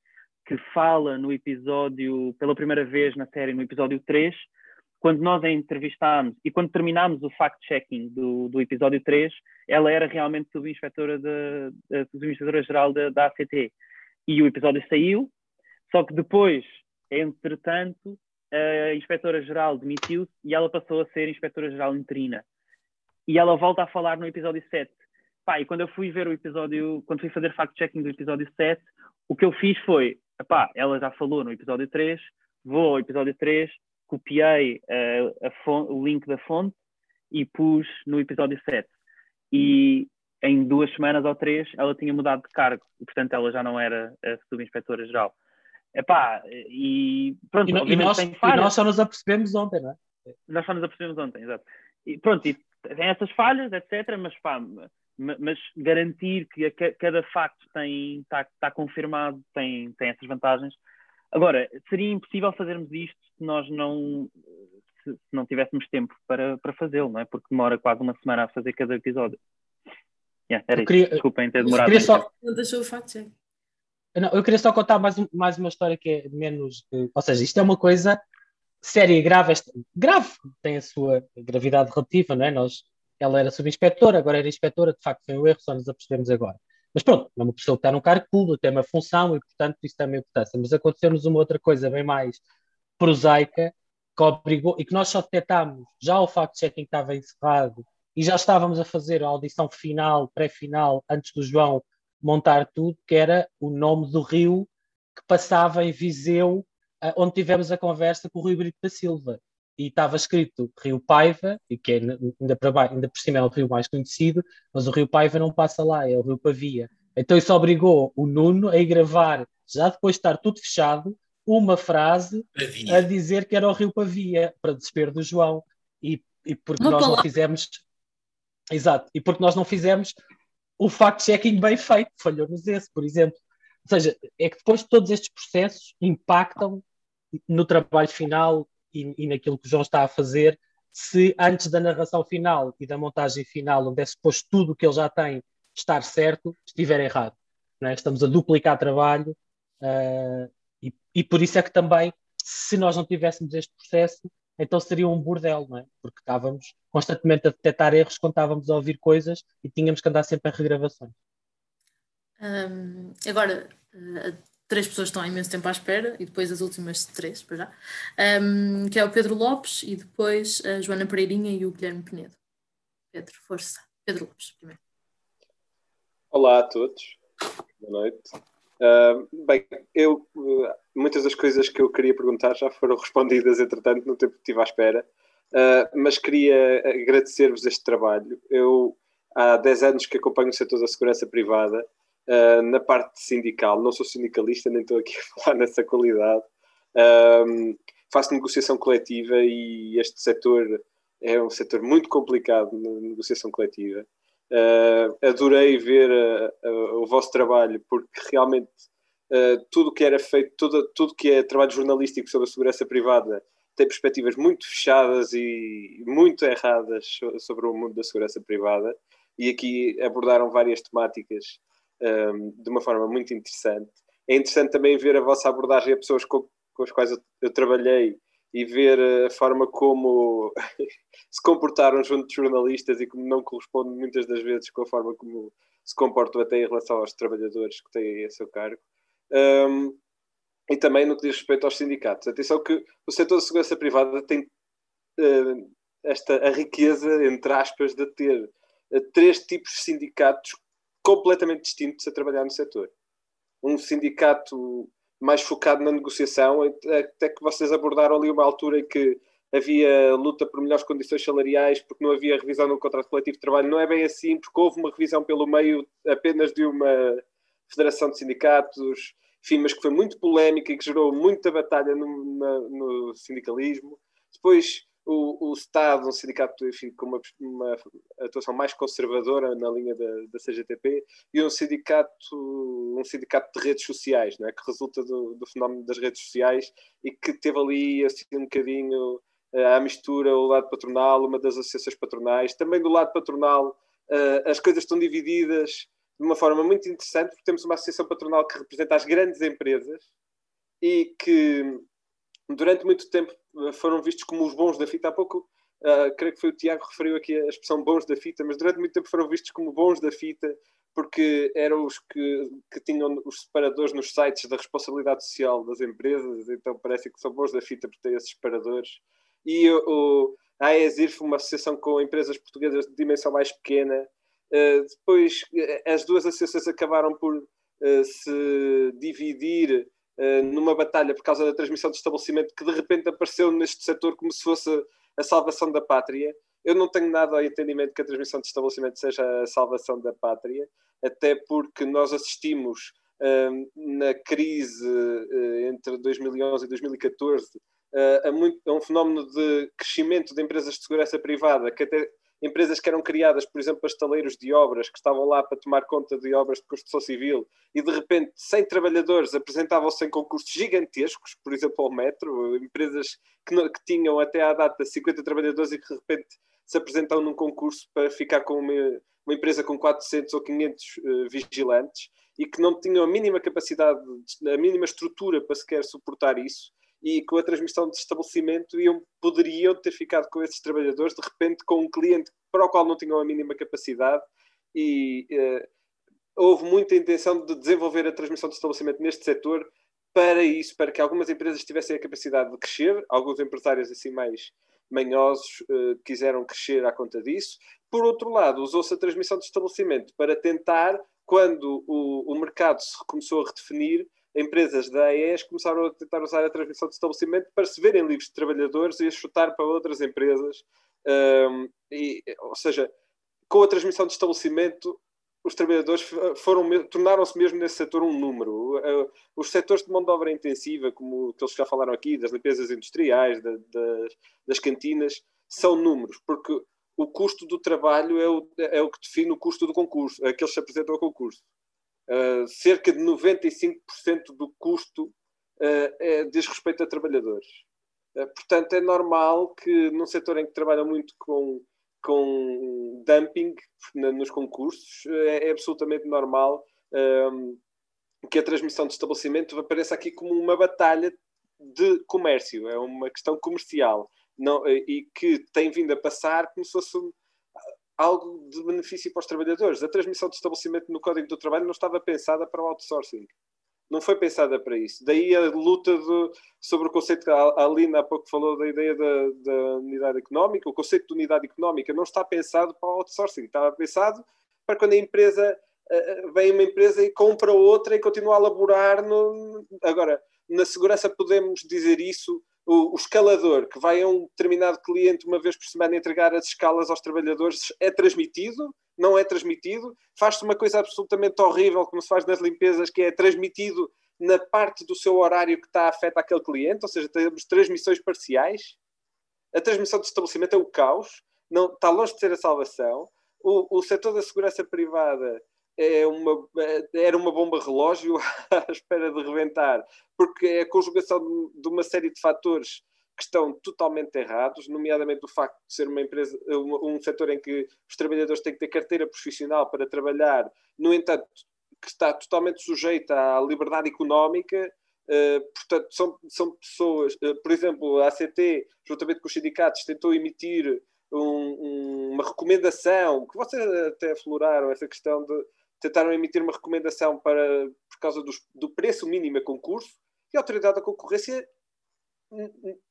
que fala no episódio, pela primeira vez na série, no episódio 3, quando nós a entrevistámos e quando terminámos o fact-checking do, do episódio 3, ela era realmente subinspetora subinspetora-geral da, da ACT. E o episódio saiu, só que depois, entretanto, a inspetora-geral demitiu-se e ela passou a ser inspetora-geral interina e ela volta a falar no episódio 7. Pá, e quando eu fui ver o episódio, quando fui fazer fact-checking do episódio 7, o que eu fiz foi, pá, ela já falou no episódio 3, vou ao episódio 3, copiei uh, fonte, o link da fonte e pus no episódio 7. E em duas semanas ou três ela tinha mudado de cargo e portanto ela já não era a subinspetora geral. Epá, e pronto, e, e, nós, e nós só nos apercebemos ontem, não é? Nós só nos apercebemos ontem, exato. E pronto, e tem essas falhas, etc., mas pá, mas garantir que a, cada facto tem está tá confirmado tem, tem essas vantagens. Agora, seria impossível fazermos isto se nós não se, se não tivéssemos tempo para, para fazê-lo, não é? Porque demora quase uma semana a fazer cada episódio. Yeah, era eu queria, isso. Desculpem ter demorado. Eu só... Não deixou o. Não, eu queria só contar mais, mais uma história que é menos. Ou seja, isto é uma coisa séria e grave, esta, grave, tem a sua gravidade relativa, não é? Nós, ela era subinspetora, agora era inspetora, de facto foi um erro, só nos apercebemos agora. Mas pronto, é uma pessoa que está num cargo público, tem uma função e, portanto, isso tem uma importância. Mas aconteceu-nos uma outra coisa bem mais prosaica que obrigou e que nós só detectámos já o fact-checking estava encerrado e já estávamos a fazer a audição final, pré-final, antes do João montar tudo, que era o nome do rio que passava em Viseu, onde tivemos a conversa com o Rui Brito da Silva. E estava escrito Rio Paiva, e que é ainda, para, ainda por cima é o rio mais conhecido, mas o Rio Paiva não passa lá, é o Rio Pavia. Então isso obrigou o Nuno a ir gravar, já depois de estar tudo fechado, uma frase Pavia. a dizer que era o Rio Pavia, para desespero do João. E, e porque nós não fizemos. Exato, e porque nós não fizemos o fact-checking bem feito, falhou-nos esse, por exemplo. Ou seja, é que depois todos estes processos impactam no trabalho final e, e, naquilo que o João está a fazer, se antes da narração final e da montagem final, onde é suposto tudo o que ele já tem estar certo, estiver errado. É? Estamos a duplicar trabalho uh, e, e, por isso é que também, se nós não tivéssemos este processo, então seria um bordel, é? Porque estávamos constantemente a detectar erros quando estávamos a ouvir coisas e tínhamos que andar sempre a regravações. Um, agora, uh, três pessoas estão há imenso tempo à espera e depois as últimas três, para já, um, que é o Pedro Lopes e depois a Joana Pereirinha e o Guilherme Penedo. Pedro, força. Pedro Lopes, primeiro. Olá a todos. Boa noite. Uh, bem, eu, uh, muitas das coisas que eu queria perguntar já foram respondidas, entretanto, no tempo que estive à espera, uh, mas queria agradecer-vos este trabalho. Eu, há 10 anos que acompanho o setor da segurança privada, na parte sindical, não sou sindicalista, nem estou aqui a falar nessa qualidade. faço negociação coletiva e este setor é um setor muito complicado na negociação coletiva. Uh, adorei ver uh, uh, o vosso trabalho, porque realmente tudo que era feito, tudo, tudo que é trabalho jornalístico sobre a segurança privada tem perspectivas muito fechadas e muito erradas sobre o mundo da segurança privada. E aqui abordaram várias temáticas um, de uma forma muito interessante. É interessante também ver a vossa abordagem a pessoas com, com as quais eu, eu trabalhei e ver a forma como se comportaram junto de jornalistas e como não corresponde muitas das vezes com a forma como se comportam até em relação aos trabalhadores que têm a seu cargo. Um, e também no que diz respeito aos sindicatos. Atenção que o setor da segurança privada tem uh, esta a riqueza, entre aspas, de ter uh, três tipos de sindicatos completamente distintos a trabalhar no setor. Um sindicato mais focado na negociação, até que vocês abordaram ali uma altura em que havia luta por melhores condições salariais, porque não havia revisão no contrato coletivo de trabalho. Não é bem assim, porque houve uma revisão pelo meio apenas de uma federação de sindicatos, enfim, mas que foi muito polémica e que gerou muita batalha no, na, no sindicalismo. Depois o, o Estado, um sindicato enfim, com uma, uma, atuação mais conservadora na linha da, da CGTP, e um sindicato, um sindicato de redes sociais, não é? que resulta do, do fenómeno das redes sociais e que teve ali assim, um bocadinho eh, à mistura o lado patronal, uma das associações patronais. Também do lado patronal, uh, as coisas estão divididas de uma forma muito interessante, porque temos uma associação patronal que representa as grandes empresas e que durante muito tempo foram vistos como os bons da fita. Há pouco, uh, creio que foi o Tiago que referiu aqui a expressão bons da fita, mas durante muito tempo foram vistos como bons da fita porque eram os que, que tinham os separadores nos sites da responsabilidade social das empresas, então parece que são bons da fita por ter esses separadores. E o, a AESIRF, uma associação com empresas portuguesas de dimensão mais pequena, uh, depois as duas associações acabaram por uh, se dividir numa batalha por causa da transmissão de estabelecimento que de repente apareceu neste setor como se fosse a salvação da pátria. Eu não tenho nada ao entendimento que a transmissão de estabelecimento seja a salvação da pátria, até porque nós assistimos uh, na crise uh, entre 2011 e 2014 a, muito, a um fenómeno de crescimento de empresas de segurança privada que até empresas que eram criadas, por exemplo, estaleiros de obras, que estavam lá para tomar conta de obras de construção civil, e de repente 100 trabalhadores apresentavam-se em concursos gigantescos, por exemplo, ao metro, empresas que, não, que, tinham até à data 50 trabalhadores e que de repente se apresentam num concurso para ficar com uma, uma empresa com 400 ou 500 uh, vigilantes e que não tinham a mínima capacidade, a mínima estrutura para sequer suportar isso e com a transmissão de estabelecimento iam, poderiam ter ficado com esses trabalhadores, de repente com um cliente para o qual não tinham a mínima capacidade e uh, houve muita intenção de desenvolver a transmissão de estabelecimento neste setor para isso, para que algumas empresas tivessem a capacidade de crescer, alguns empresários assim mais manhosos uh, quiseram crescer à conta disso. Por outro lado, usou-se a transmissão de estabelecimento para tentar, quando o, o mercado se começou a redefinir, empresas da AES começaram a tentar usar a transmissão de estabelecimento para se verem livres de trabalhadores e a chutar para outras empresas. Um, e, ou seja, com a transmissão de estabelecimento, os trabalhadores foram tornaram-se mesmo nesse setor um número. Os setores de mão de obra intensiva, como que eles já falaram aqui, das limpezas industriais, das, das cantinas, são números, porque o custo do trabalho é o, é o que define o custo do concurso, aqueles que se apresentam ao concurso. Uh, cerca de 95% do custo uh, é, diz respeito a trabalhadores. Uh, portanto, é normal que num setor em que trabalha muito com, com dumping na, nos concursos, é, é absolutamente normal um, que a transmissão de estabelecimento apareça aqui como uma batalha de comércio, é uma questão comercial não, e que tem vindo a passar como se fosse algo de benefício para os trabalhadores. A transmissão de estabelecimento no Código do Trabalho não estava pensada para o outsourcing. Não foi pensada para isso. Daí a luta de, sobre o conceito que a Alina há pouco falou da ideia da, da, unidade económica. O conceito de unidade económica não está pensado para o outsourcing. Estava pensado para quando a empresa uh, vem uma empresa e compra outra e continua a laborar. No... Agora, na segurança podemos dizer isso o, o, escalador que vai a um determinado cliente uma vez por semana entregar as escalas aos trabalhadores é transmitido, não é transmitido, faz-se uma coisa absolutamente horrível, como se faz nas limpezas, que é transmitido na parte do seu horário que está afeta aquele cliente, ou seja, temos transmissões parciais. A transmissão de estabelecimento é o caos, não, está longe de ser a salvação. O, o setor da segurança privada é uma, é, era uma bomba relógio à espera de reventar, porque é a conjugação de uma série de fatores que estão totalmente errados, nomeadamente o facto de ser uma empresa, um, um setor em que os trabalhadores têm que ter carteira profissional para trabalhar, no entanto, que está totalmente sujeita à liberdade económica, Uh, portanto, são, são pessoas, uh, por exemplo, a ACT, juntamente com os sindicatos, tentou emitir um, um, uma recomendação, que vocês até afloraram essa questão de tentaram emitir uma recomendação para, por causa dos, do preço mínimo a concurso, e a Autoridade da Concorrência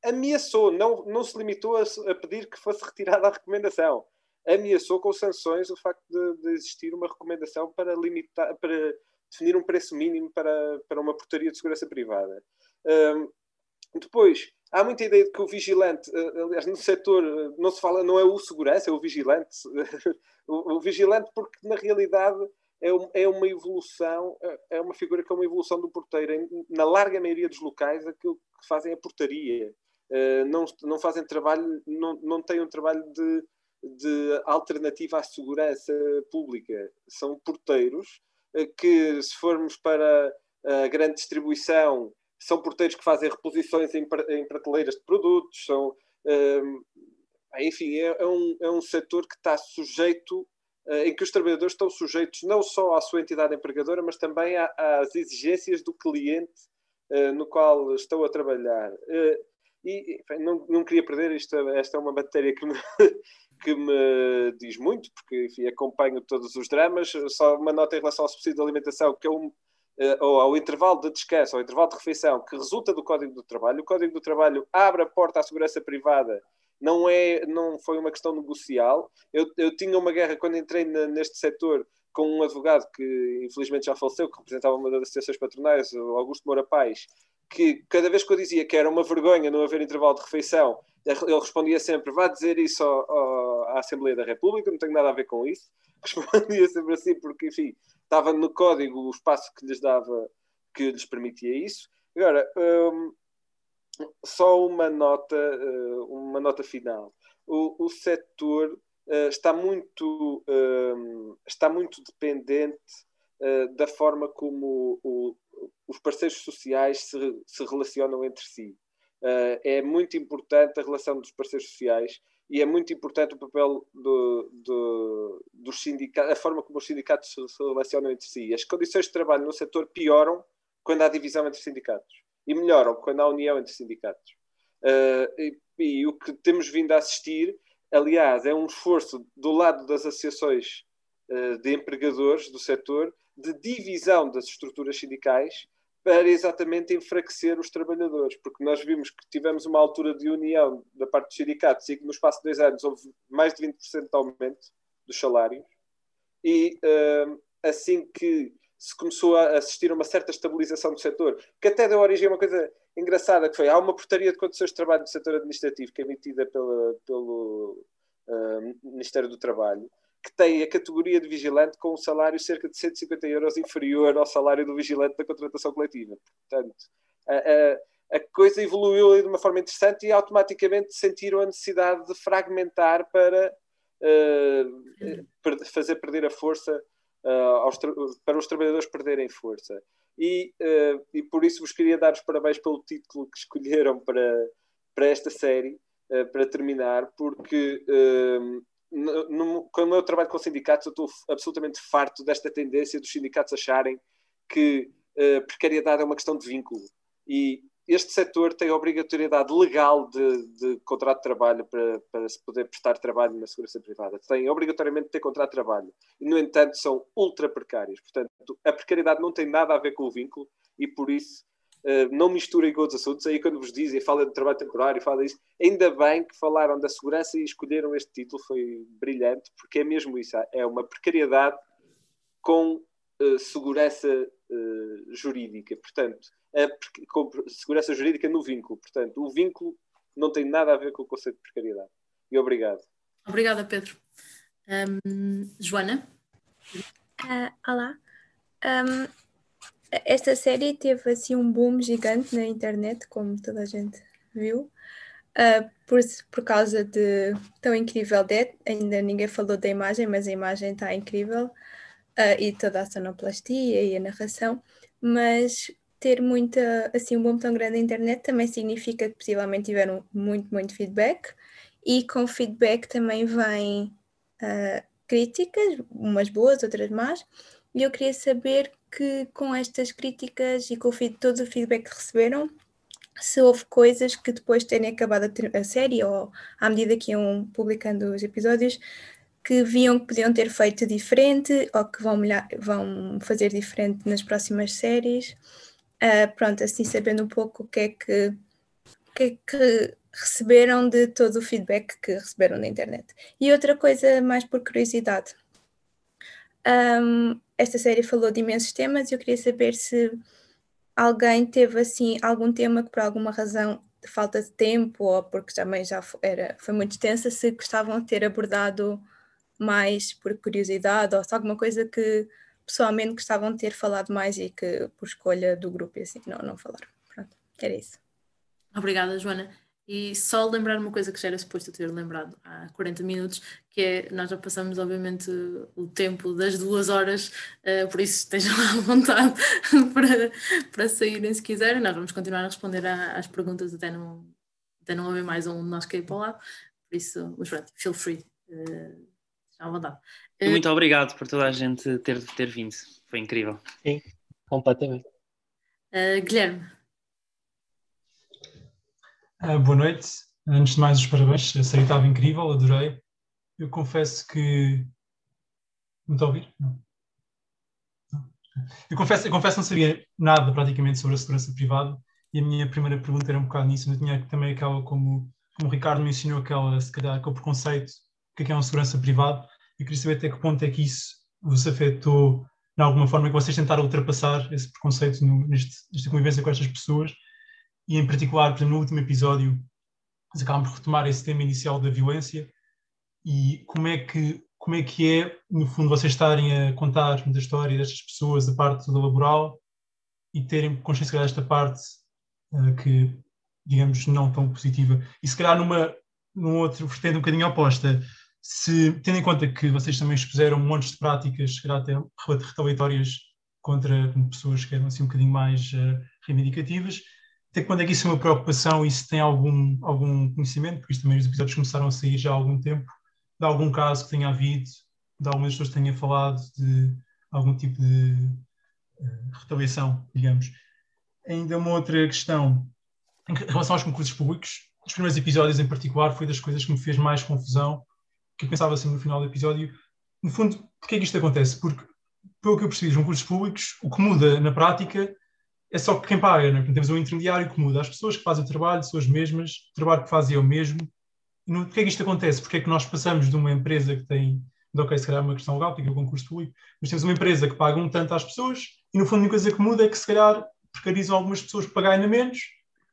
ameaçou, não, não se limitou a, a pedir que fosse retirada a recomendação, ameaçou com sanções o facto de, de, existir uma recomendação para limitar, para definir um preço mínimo para, para uma portaria de segurança privada. Um, depois, há muita ideia de que o vigilante, eh, aliás, no setor eh, não se fala, não é o segurança, é o vigilante. o, o vigilante, porque na realidade é, é uma evolução, é, é uma figura que é uma evolução do porteiro. Na larga maioria dos locais, aquilo que fazem é portaria. Eh, não, não fazem trabalho, não, não têm um trabalho de, de alternativa à segurança pública. São porteiros eh, que, se formos para a grande distribuição, são porteiros que fazem reposições em, em prateleiras de produtos, são, eh, enfim, é, é, um, é um setor que está sujeito em que os trabalhadores estão sujeitos não só à sua entidade empregadora, mas também às exigências do cliente eh, no qual estão a trabalhar. Eh, e enfim, não, não queria perder, isto, esta é uma matéria que me, que me diz muito, porque enfim, acompanho todos os dramas. Só uma nota em relação ao subsídio de alimentação, que é um, ou ao intervalo de descanso, ao intervalo de refeição, que resulta do Código do Trabalho. O Código do Trabalho abre a porta à segurança privada não, é, não foi uma questão negocial. Eu, eu tinha uma guerra quando entrei na, neste setor com um advogado que infelizmente já faleceu, que representava uma das associações patronais, o Augusto Moura Paz, que cada vez que eu dizia que era uma vergonha não haver intervalo de refeição, ele respondia sempre: vá dizer isso ao, ao, à Assembleia da República, não tenho nada a ver com isso. Respondia sempre assim, porque, enfim, estava no código o espaço que lhes dava, que lhes permitia isso. Agora, hum, só uma nota, eh, uma nota final. O, o setor eh, está muito, eh, está muito dependente da forma como o, os parceiros sociais se, se relacionam entre si. é muito importante a relação dos parceiros sociais e é muito importante o papel do, do, dos sindicatos, a forma como os sindicatos se relacionam entre si. As condições de trabalho no setor pioram quando há divisão entre sindicatos e melhoram quando há união entre sindicatos. Uh, e, e, o que temos vindo a assistir, aliás, é um esforço do lado das associações uh, de empregadores do setor de divisão das estruturas sindicais para exatamente enfraquecer os trabalhadores, porque nós vimos que tivemos uma altura de união da parte dos sindicatos e que no espaço de dois anos houve mais de 20% de aumento dos salários, e uh, assim que se começou a assistir a uma certa estabilização do setor, que até deu origem a uma coisa engraçada, que foi, há uma portaria de condições de trabalho do setor administrativo, que é emitida pela, pelo uh, Ministério do Trabalho, que tem a categoria de vigilante com um salário cerca de 150 euros inferior ao salário do vigilante da contratação coletiva. Portanto, a, a, a coisa evoluiu de uma forma interessante e automaticamente sentiram a necessidade de fragmentar para uh, fazer perder a força uh, para os trabalhadores perderem força. E, uh, e por isso vos queria dar os parabéns pelo título que escolheram para, para esta série, para terminar, porque no, no, eu trabalho com sindicatos, eu estou absolutamente farto desta tendência dos sindicatos acharem que uh, precariedade é uma questão de vínculo. E este setor tem obrigatoriedade legal de, de contrato de trabalho para, para, se poder prestar trabalho na segurança privada. Tem obrigatoriamente de ter contrato de trabalho. E, no entanto, são ultra precários. Portanto, a precariedade não tem nada a ver com o vínculo e, por isso, Uh, não misturem com outros assuntos. Aí, quando vos dizem, fala de trabalho temporário, fala disso, ainda bem que falaram da segurança e escolheram este título, foi brilhante, porque é mesmo isso: é uma precariedade com segurança uh, jurídica. Portanto, com segurança jurídica no vínculo. Portanto, o vínculo não tem nada a ver com o conceito de precariedade. E obrigado. Obrigada, Pedro. Um, Joana? olá. Um, esta série teve assim um boom gigante na internet, como toda a gente viu, uh, por, por causa de tão incrível Dead. Ainda ninguém falou da imagem, mas a imagem está incrível uh, e toda a sonoplastia e a narração. Mas ter muita assim um boom tão grande na internet também significa que possivelmente tiveram muito muito feedback e com feedback também vem uh, críticas, umas boas, outras más. E eu queria saber que com estas críticas e com todo o feedback que receberam, se houve coisas que depois de terem acabado a, a série ou à medida que iam publicando os episódios, que viam que podiam ter feito diferente ou que vão, melhor, vão fazer diferente nas próximas séries. Uh, pronto, assim sabendo um pouco o que é que, o que, é que receberam de todo o feedback que receberam na internet. E outra coisa mais por curiosidade. Um, esta série falou de imensos temas e eu queria saber se alguém teve assim algum tema que por alguma razão de falta de tempo ou porque também já era, foi muito extensa, se gostavam de ter abordado mais por curiosidade ou se alguma coisa que pessoalmente gostavam de ter falado mais e que por escolha do grupo e assim não, não falaram. Pronto, era isso. Obrigada, Joana. E só lembrar uma coisa que já era suposto ter lembrado há 40 minutos, que é nós já passamos, obviamente, o tempo das duas horas, uh, por isso estejam à vontade para, para saírem se quiserem. Nós vamos continuar a responder às perguntas até não, até não haver mais um de nós cair para o lado. Por isso, mas pronto, feel free. Uh, à vontade. Uh, muito obrigado por toda a gente ter, ter vindo. Foi incrível. Sim, completamente. Guilherme. Uh, boa noite. Antes de mais, os parabéns. A série estava incrível, adorei. Eu confesso que. Não está a ouvir? Não. Eu confesso, eu confesso que não sabia nada praticamente sobre a segurança privada e a minha primeira pergunta era um bocado nisso. Eu tinha também aquela, como, como o Ricardo mencionou, aquela, se calhar, aquele preconceito, o que é, que é uma segurança privada. Eu queria saber até que ponto é que isso vos afetou, de alguma forma, que vocês tentaram ultrapassar esse preconceito no, neste, nesta convivência com estas pessoas e em particular, no último episódio, eles acabam por retomar esse tema inicial da violência e como é que como é que é, no fundo, vocês estarem a contar da história destas pessoas, a parte da laboral, e terem consciência desta parte uh, que, digamos, não tão positiva. E se calhar numa, num outro vertente um bocadinho oposta, se, tendo em conta que vocês também expuseram montes de práticas, se até retaliatórias contra pessoas que eram assim um bocadinho mais uh, reivindicativas, até quando é que isso é uma preocupação e se tem algum, algum conhecimento, porque isto também os episódios começaram a sair já há algum tempo, de algum caso que tenha havido, de algumas pessoas que tenham falado de algum tipo de uh, retaliação, digamos. Ainda uma outra questão, em relação aos concursos públicos, os primeiros episódios em particular foi das coisas que me fez mais confusão, que eu pensava assim no final do episódio, no fundo, porquê é que isto acontece? Porque, pelo que eu percebi, os concursos públicos, o que muda na prática é só quem paga, é? Portanto, temos um intermediário que muda. As pessoas que fazem o trabalho são as mesmas, o trabalho que fazem é o mesmo. E no, porquê é que isto acontece? Porque é que nós passamos de uma empresa que tem, ok, se calhar é uma questão legal, porque é o concurso público, mas temos uma empresa que paga um tanto às pessoas e no fundo a única coisa que muda é que se calhar precarizam algumas pessoas que pagarem menos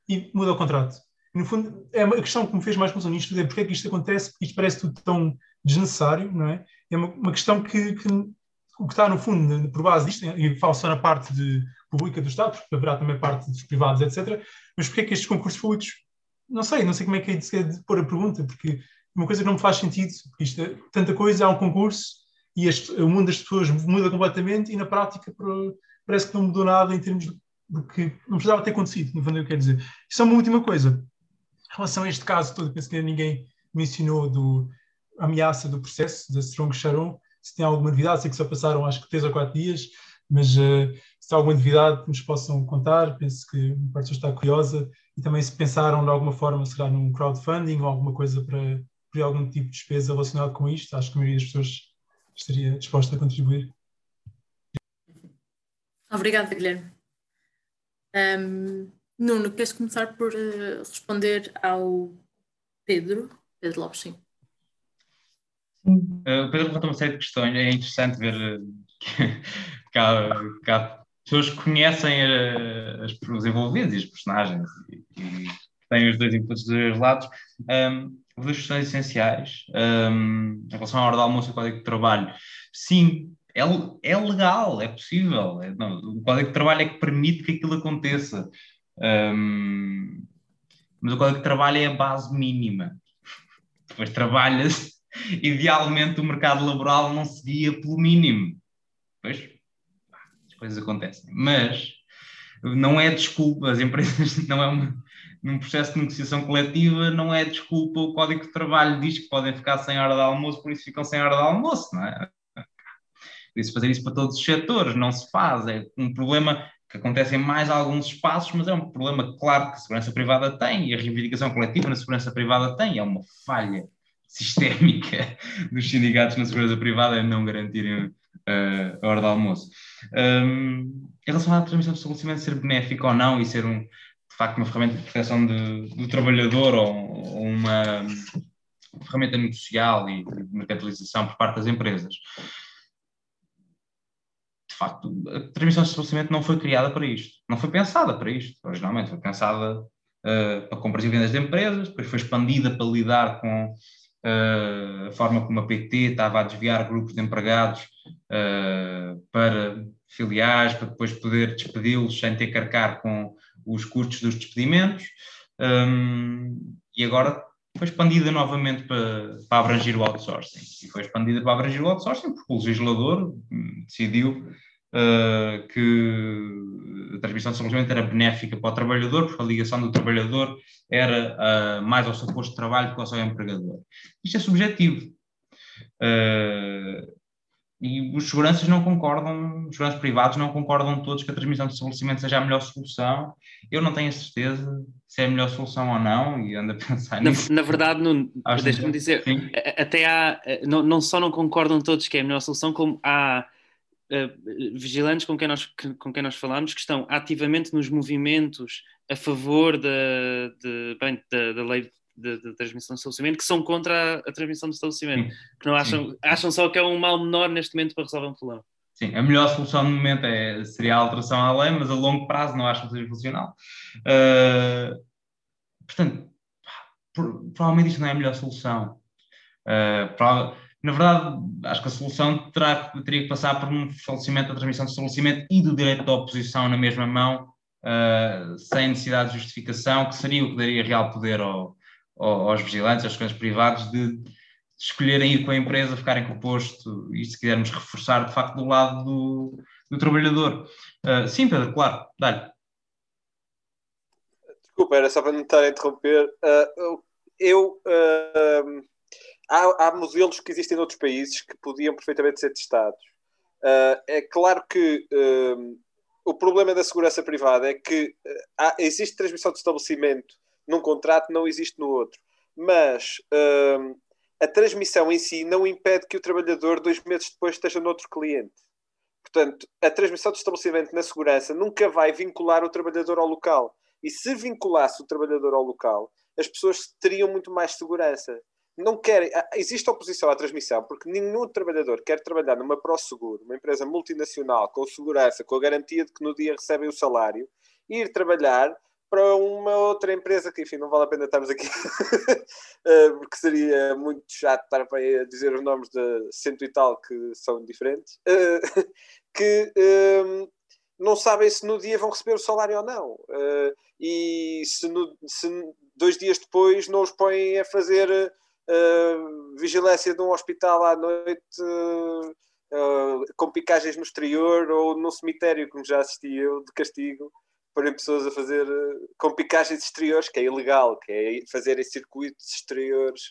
e muda o contrato. No fundo, é uma questão que me fez mais confusão nisto, é porque é que isto acontece, porque isto parece tudo tão desnecessário, não é? É uma, uma questão que, que, o que está no fundo, por base disto, e falo só na parte de pública do Estado, porque haverá também parte dos privados, etc. Mas porque é que estes concursos públicos, não sei, não sei como é que é de, de pôr a pergunta, porque uma coisa que não me faz sentido, porque isto é, tanta coisa, há um concurso e este, o mundo das pessoas muda completamente e na prática parece que não mudou nada em termos do que não precisava ter acontecido, no fundo é eu quero dizer. Isso é uma última coisa. Em relação a este caso todo, penso que ninguém mencionou do ameaça do processo da Strong Sharon, se tem alguma novidade, sei que só passaram acho que três ou quatro dias, mas uh, se há alguma novidade que nos possam contar, penso que a parte está curiosa e também se pensaram de alguma forma, será num crowdfunding ou alguma coisa para, para algum tipo de despesa relacionada com isto, acho que a maioria das pessoas estaria disposta a contribuir. Obrigada, Guilherme. Um, Nuno, queres começar por uh, responder ao Pedro? Pedro Lopes, sim. Uh, o Pedro levantou uma série de questões, é interessante ver que, que, há, que há pessoas que conhecem uh, as, os envolvidos e os personagens e, e têm os dois inputs dos dois lados. Um, duas questões essenciais. Um, em relação à hora do almoço e ao código de trabalho, sim, é, é legal, é possível. É, não, o código de trabalho é que permite que aquilo aconteça. Um, mas o código de trabalho é a base mínima. Depois trabalha-se, idealmente o mercado laboral não se guia pelo mínimo. Pois, as coisas acontecem. Mas não é desculpa, as empresas não é uma, num processo de negociação coletiva, não é desculpa, o Código de Trabalho diz que podem ficar sem hora de almoço, por isso ficam sem hora de almoço, não é? Por isso fazer isso para todos os setores não se faz, é um problema que acontece em mais alguns espaços, mas é um problema claro que a segurança privada tem e a reivindicação coletiva na segurança privada tem, é uma falha sistémica dos sindicatos na segurança privada não garantirem uh, a hora de almoço. Um, em relação à transmissão do estabelecimento ser benéfico ou não e ser um, de facto uma ferramenta de proteção de, do trabalhador ou, ou uma ferramenta negocial e de mercantilização por parte das empresas facto, a transmissão de estabelecimento não foi criada para isto, não foi pensada para isto. Originalmente foi pensada uh, para compras e vendas de empresas, depois foi expandida para lidar com uh, a forma como a PT estava a desviar grupos de empregados uh, para filiais, para depois poder despedi-los sem ter que arcar com os custos dos despedimentos. Um, e agora foi expandida novamente para, para abranger o outsourcing. E foi expandida para abranger o outsourcing porque o legislador hum, decidiu uh, que a transmissão de estabelecimento era benéfica para o trabalhador, porque a ligação do trabalhador era uh, mais ao seu posto de trabalho que ao seu empregador. Isto é subjetivo. Uh, e os seguranças não concordam, os seguranças privados não concordam todos que a transmissão de estabelecimento seja a melhor solução. Eu não tenho a certeza se é a melhor solução ou não e ando a pensar na, nisso. Na verdade, deixa-me dizer, sim. até há, não, não só não concordam todos que é a melhor solução, como há uh, vigilantes com quem, nós, com quem nós falamos que estão ativamente nos movimentos a favor da, de, bem, da, da lei de, de, transmissão de estabelecimento que são contra a, a transmissão de estabelecimento, Sim. que não acham, acham só que é um mal menor neste momento para resolver um problema. Sim, a melhor solução no momento é, seria a alteração à lei, mas a longo prazo não acho que seja funcional. Uh, portanto, provavelmente isto não é a melhor solução. Uh, na verdade, acho que a solução terá, teria que passar por um fortalecimento da transmissão de estabelecimento e do direito da oposição na mesma mão, uh, sem necessidade de justificação, que seria o que daria real poder ao, ao, aos vigilantes, aos clientes privados, de, de escolherem ir com a empresa, ficarem com o posto e, se quisermos, reforçar de facto do lado do, do trabalhador. Uh, sim, Pedro, claro, dá-lhe. Desculpa, era só para não estar a interromper. Uh, eu há, há, modelos que existem noutros países que podiam perfeitamente ser testados. Uh, é claro que uh, o problema da segurança privada é que uh, há, existe transmissão de estabelecimento num contrato, não existe no outro. Mas a transmissão em si não impede que o trabalhador, dois meses depois, esteja noutro cliente. Portanto, a transmissão de estabelecimento na segurança nunca vai vincular o trabalhador ao local. E se vinculasse o trabalhador ao local, as pessoas teriam muito mais segurança. Não querem, ah, existe oposição à transmissão, porque nenhum trabalhador quer trabalhar numa ProSeguro, uma empresa multinacional, com segurança, com a garantia de que no dia recebem o salário, e ir trabalhar para uma outra empresa que, enfim, não vale a pena estarmos aqui, eh, porque seria muito chato estar a dizer os nomes de cento e tal que são diferentes, eh, que ehm, não sabem se no dia vão receber o salário ou não. E se, no, se dois dias depois não os põem a fazer vigilância de um hospital à noite. com picagens no exterior ou num cemitério, como já assisti eu, de castigo, porem pessoas a fazer eh, com picagens exteriores, que é ilegal, que é fazerem circuitos exteriores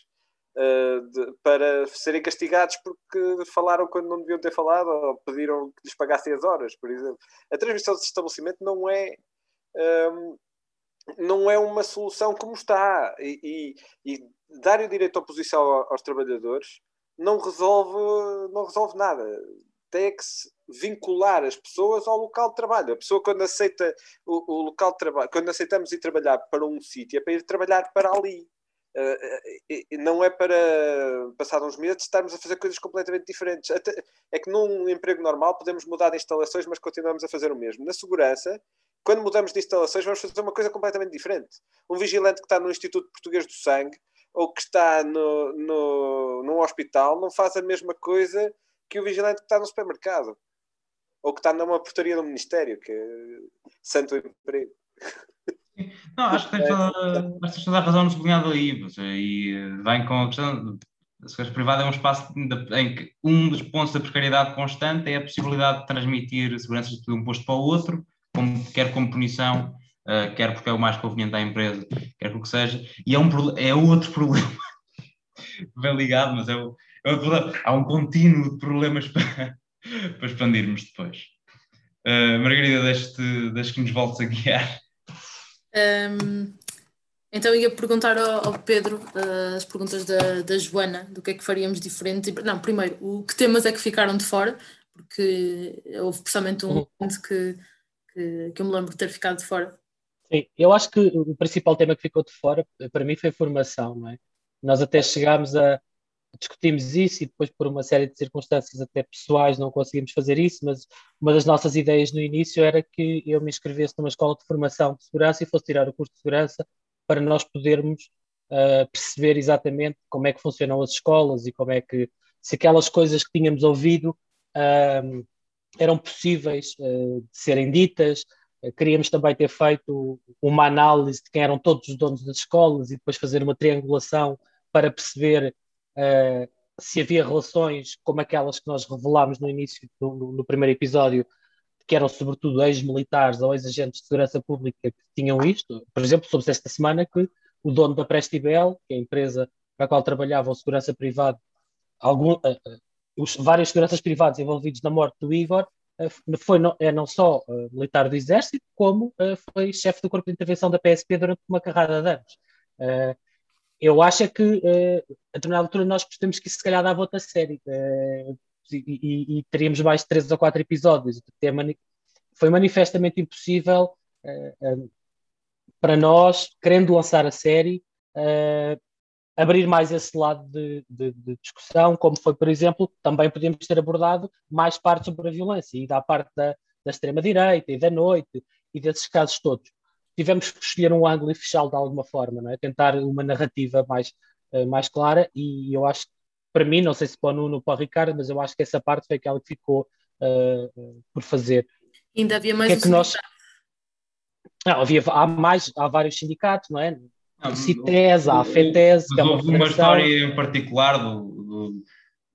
uh, de, para serem castigados porque falaram quando não deviam ter falado ou pediram que lhes pagassem as horas, por exemplo. A transmissão de estabelecimento não é. Um, não é uma solução como está e, e, e dar o direito à oposição aos trabalhadores não resolve, não resolve nada tem que se vincular as pessoas ao local de trabalho. A pessoa quando aceita o, o local de trabalho, quando aceitamos ir trabalhar para um sítio, é para ir trabalhar para ali. Uh, não é para, passar uns meses, estarmos a fazer coisas completamente diferentes. Até, é que num emprego normal podemos mudar de instalações, mas continuamos a fazer o mesmo. Na segurança, quando mudamos de instalações, vamos fazer uma coisa completamente diferente. Um vigilante que está no Instituto Português do Sangue ou que está no, no, num hospital não faz a mesma coisa que o vigilante que está no supermercado ou que está numa portaria do Ministério, que é santo emprego. Não, acho que tens toda, toda a razão no sublinhado aí, eh, vem com a questão a segurança privada é um espaço em que um dos pontos da precariedade constante é a possibilidade de transmitir seguranças de um posto para o outro, como, quer como punição, uh, quer porque é o mais conveniente à empresa, quer porque seja, e é, um, é outro problema, bem ligado, mas é o, há um contínuo de problemas para, para expandirmos depois. Uh, Margarida, deixe que nos voltes a guiar. Um, então ia perguntar ao, ao Pedro uh, as perguntas da, da Joana, do que é que faríamos diferente. Não, primeiro, o que temas é que ficaram de fora? Porque houve precisamente um uhum. que, que, que eu me lembro de ter ficado de fora. Sim, eu acho que o principal tema que ficou de fora, para mim, foi a formação, não é? Nós até chegámos a, discutimos isso e depois por uma série de circunstâncias até pessoais não conseguimos fazer isso, mas uma das nossas ideias no início era que eu me inscrevesse numa escola de formação de segurança e fosse tirar o curso de segurança para nós podermos uh, perceber exatamente como é que funcionam as escolas e como é que, se aquelas coisas que tínhamos ouvido uh, eram possíveis uh, de serem ditas, queríamos também ter feito uma análise de quem eram todos os donos das escolas e depois fazer uma triangulação para perceber uh, se havia relações como aquelas que nós revelámos no início, no, no primeiro episódio, que eram sobretudo ex-militares ou ex-agentes de segurança pública que tinham isto. Por exemplo, soube-se esta semana que o dono da Prestibel, que é a empresa para a qual trabalhava o segurança privado, algum, uh, uh, os vários seguranças privados envolvidos na morte do Igor, foi não, é não só militar do Exército, como foi chefe do Corpo de Intervenção da PSP durante uma carrada de anos eu acho é que a determinada altura nós temos que se calhar dar volta a série e, e, e, teríamos mais três ou quatro episódios. Mani foi manifestamente impossível para nós, querendo lançar a série, abrir mais esse lado de, de, de, discussão, como foi, por exemplo, também podíamos ter abordado mais partes sobre a violência e da parte da, da extrema-direita e da noite e desses casos todos tivemos que escolher um ângulo e fechá-lo de alguma forma, não é? Tentar uma narrativa mais, uh, mais clara e eu acho que, para mim, não sei se para o Nuno ou para o Ricardo, mas eu acho que essa parte foi aquela que ficou uh, por fazer. Ainda havia mais que é que nós... não, havia, há mais, há vários sindicatos, não é? Não, CITES, a uma, história em particular do,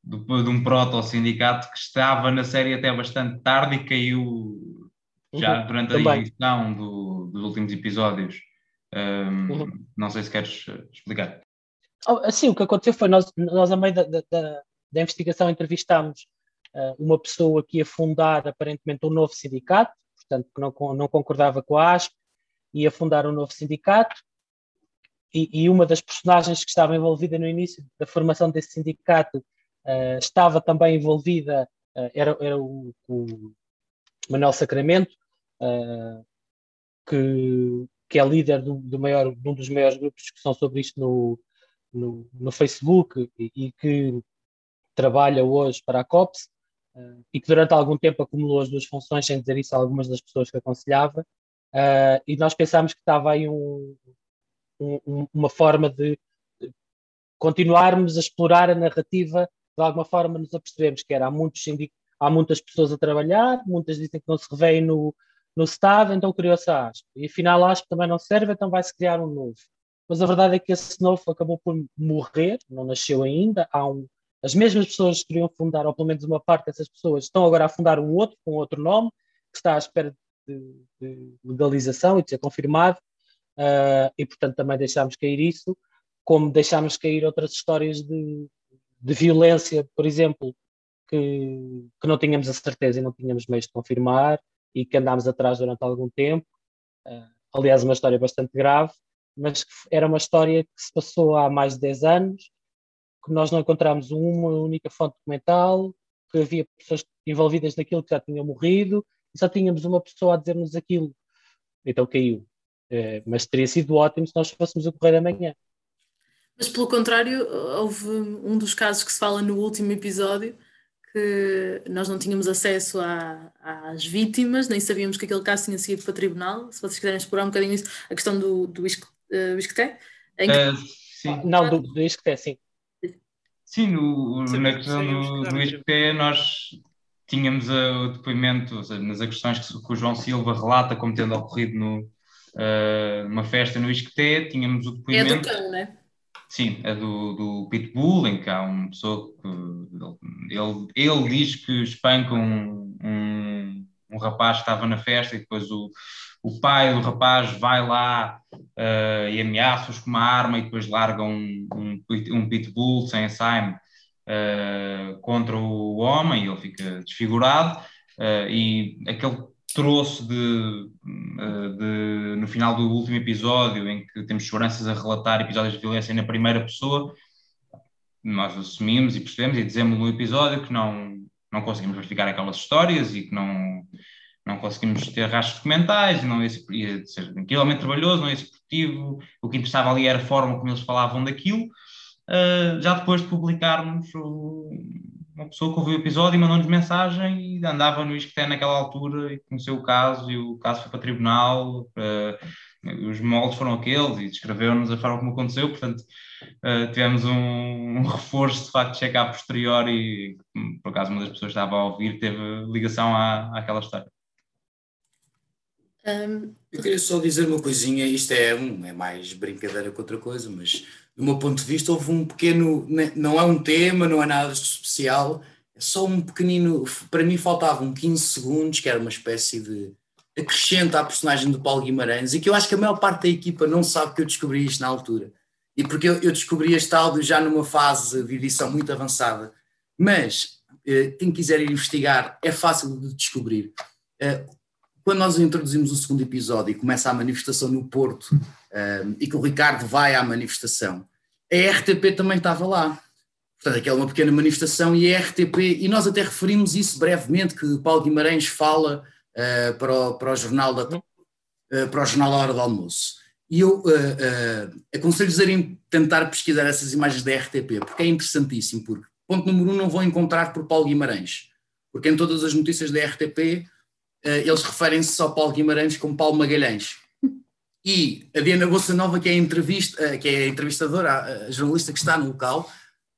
do, do, de um proto-sindicato que estava na série até bastante tarde e caiu já uhum, durante também. a edição do, dos últimos episódios. Um, uhum. Não sei se queres explicar. Oh, sim, o que aconteceu foi nós, nós a meio da, da, da investigação entrevistámos uh, uma pessoa que ia fundar aparentemente um novo sindicato, portanto que não, não concordava com a ASP, ia fundar um novo sindicato e, e, uma das personagens que estava envolvida no início da formação desse sindicato uh, estava também envolvida uh, era, era o, o Manuel Sacramento, uh, que, que é líder do, do maior, de um dos maiores grupos de discussão sobre isto no, no, no Facebook e, e, que trabalha hoje para a COPS e que durante algum tempo acumulou as duas funções, sem dizer isso a algumas das pessoas que aconselhava, e nós pensámos que estava aí um, um, uma forma de continuarmos a explorar a narrativa, de alguma forma nos apercebemos que era há, muitos há muitas pessoas a trabalhar, muitas dizem que não se revêem no, no Estado, então criou-se a ASP. E afinal a ASP também não serve, então vai-se criar um novo. Mas a verdade é que esse novo acabou por morrer, não nasceu ainda. Há um, as mesmas pessoas que queriam fundar, ou pelo menos uma parte dessas pessoas, estão agora a fundar um outro, com outro nome, que está à espera de, de legalização e de ser confirmado. Uh, e portanto também deixámos cair isso, como deixámos cair outras histórias de, de violência, por exemplo, que, que não tínhamos a certeza e não tínhamos meios de confirmar e que andámos atrás durante algum tempo. Uh, aliás, uma história bastante grave, mas era uma história que se passou há mais de 10 anos, que nós não encontramos uma única fonte documental, que havia pessoas envolvidas naquilo que já tinham morrido, e só tínhamos uma pessoa a dizer-nos aquilo. Então caiu. Uh, mas teria sido ótimo se nós fôssemos o Correio da Manhã. Mas pelo contrário, houve um dos casos que se fala no último episódio que nós não tínhamos acesso à, às vítimas, nem sabíamos que aquele caso tinha seguido para o tribunal. Se vocês quiserem explorar um bocadinho isso, a questão do, do uh, Isqueté. Que... Uh, sim. Não, do, do Isqueté, sim. Sim, no, sim, na questão do, do Isqueté, nós tínhamos o depoimento, seja, nas questões que, que, o João Silva relata como tendo ocorrido no, uh, numa festa no Isqueté, tínhamos o depoimento. É do cão, né? Sim, é do, do Pitbull, em que há uma pessoa que ele, ele diz que espanca um, um, um, rapaz que estava na festa e depois o, o pai do rapaz vai lá uh, e ameaça-os com uma arma e depois larga um, um, um Pitbull sem ensaio uh, contra o homem e ele fica desfigurado uh, e aquele trouxe de, de, no final do último episódio, em que temos seguranças a relatar episódios de violência na primeira pessoa, nós assumimos e percebemos e dizemos no episódio que não, não conseguimos verificar aquelas histórias e que não, não conseguimos ter rastros documentais, não ia ia ser incrivelmente trabalhoso, não ia ser produtivo, o que interessava ali era a forma como eles falavam daquilo. Uh, já depois de publicarmos o, uma pessoa que ouviu o episódio e mandou-nos mensagem e andava no Isqueté naquela altura e conheceu o caso e o caso foi para tribunal, uh, os moldes foram aqueles e descreveu-nos a forma como aconteceu, portanto uh, tivemos um, um, reforço de facto de checar a posteriori e por acaso uma das pessoas que estava a ouvir teve ligação à, àquela história. Um... Eu queria só dizer uma coisinha, isto é, um, é mais brincadeira que outra coisa, mas do meu ponto de vista, houve um pequeno. Né, não é um tema, não é nada especial, é só um pequenino. Para mim, faltavam 15 segundos, que era uma espécie de acrescento à personagem do Paulo Guimarães, e que eu acho que a maior parte da equipa não sabe que eu descobri isto na altura. E porque eu, eu descobri este áudio já numa fase de edição muito avançada. Mas, eh, quem quiser ir investigar, é fácil de descobrir. Eh, quando nós introduzimos o segundo episódio e começa a manifestação no Porto um, e que o Ricardo vai à manifestação, a RTP também estava lá. Portanto, aquela é uma pequena manifestação e a RTP, e nós até referimos isso brevemente, que Paulo Guimarães fala uh, para, o, para o jornal da uh, para o jornal da hora do almoço. E eu uh, aconselho-vos a tentar pesquisar essas imagens da RTP, porque é interessantíssimo, porque, ponto número um, não vão encontrar por Paulo Guimarães, porque em todas as notícias da RTP eles referem-se ao Paulo Guimarães como Paulo Magalhães. E a Diana Bolsa Nova, que é, entrevista, eh, que é a entrevistadora, a jornalista que está no local,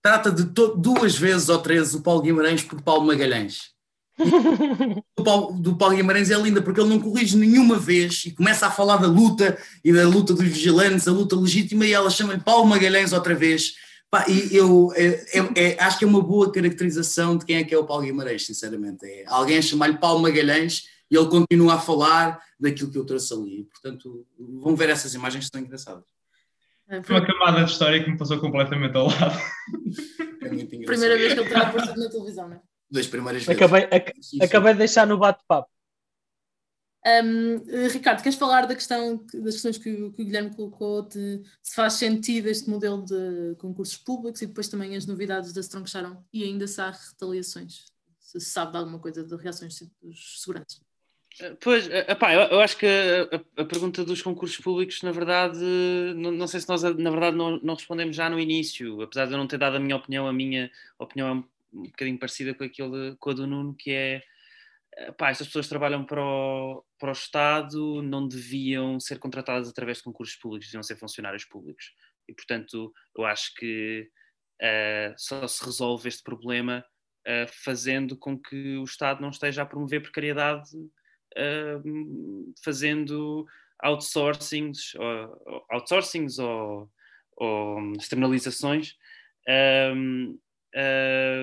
trata de duas vezes ou três o Paulo Guimarães por Paulo Magalhães. do, Paulo, do Paulo Guimarães é linda porque ele não corrige nenhuma vez e começa a falar da luta e da luta dos vigilantes, a luta legítima, e ela chama-lhe Paulo Magalhães outra vez. Pá, e eu é, é, é, acho que é uma boa caracterização de quem é que é o Paulo Guimarães, sinceramente. É alguém a chamar-lhe Paulo Magalhães e ele continua a falar daquilo que eu trouxe ali. Portanto, vão ver essas imagens que são engraçadas. É, foi uma camada de história que me passou completamente ao lado. É Primeira vez que ele terá aparecido na televisão, não é? Das primeiras vezes. Acabei, ac acabei de deixar no bate-papo. Um, Ricardo, queres falar da questão, das questões que, o, que o Guilherme colocou, de se faz sentido este modelo de concursos públicos e depois também as novidades da Strong Sharon e ainda se há retaliações? se sabe de alguma coisa de reações dos seguranças. Pois, epá, eu, eu acho que a, a, pergunta dos concursos públicos, na verdade, não, não, sei se nós, na verdade, não, não, respondemos já no início, apesar de eu não ter dado a minha opinião, a minha opinião é um, um bocadinho parecida com, aquele, com a do Nuno, que é, epá, estas pessoas trabalham para o, para o Estado, não deviam ser contratadas através de concursos públicos, deviam ser funcionários públicos. E, portanto, eu acho que uh, só se resolve este problema uh, fazendo com que o Estado não esteja a promover precariedade fazendo outsourcings, ou, outsourcings ou, ou externalizações um,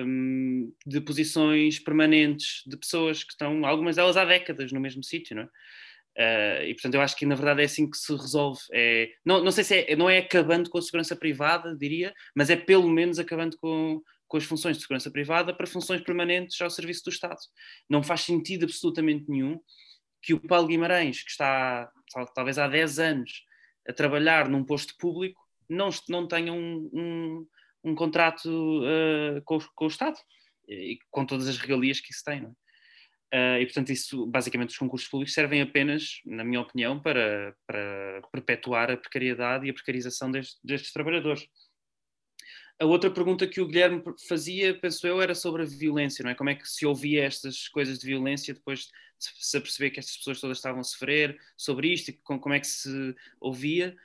um, de posições permanentes de pessoas que estão, algumas delas há décadas no mesmo sítio, não é? Uh, e portanto eu acho que na verdade é assim que se resolve. É, não, não sei se é, não é acabando com a segurança privada, diria, mas é pelo menos acabando com, com as funções de segurança privada para funções permanentes ao serviço do Estado. Não faz sentido absolutamente nenhum que o Paulo Guimarães, que está talvez há 10 anos a trabalhar num posto público, não, não tenha um, um, um contrato uh, com, com, o Estado e com todas as regalias que isso tem. É? uh, e, portanto, isso, basicamente, os concursos públicos servem apenas, na minha opinião, para, para perpetuar a precariedade e a precarização destes, destes trabalhadores. A outra pergunta que o Guilherme fazia, penso eu, era sobre a violência, não é? Como é que se ouvia estas coisas de violência depois de se perceber que estas pessoas todas estavam a sofrer, sobre isto e como é que se ouvia?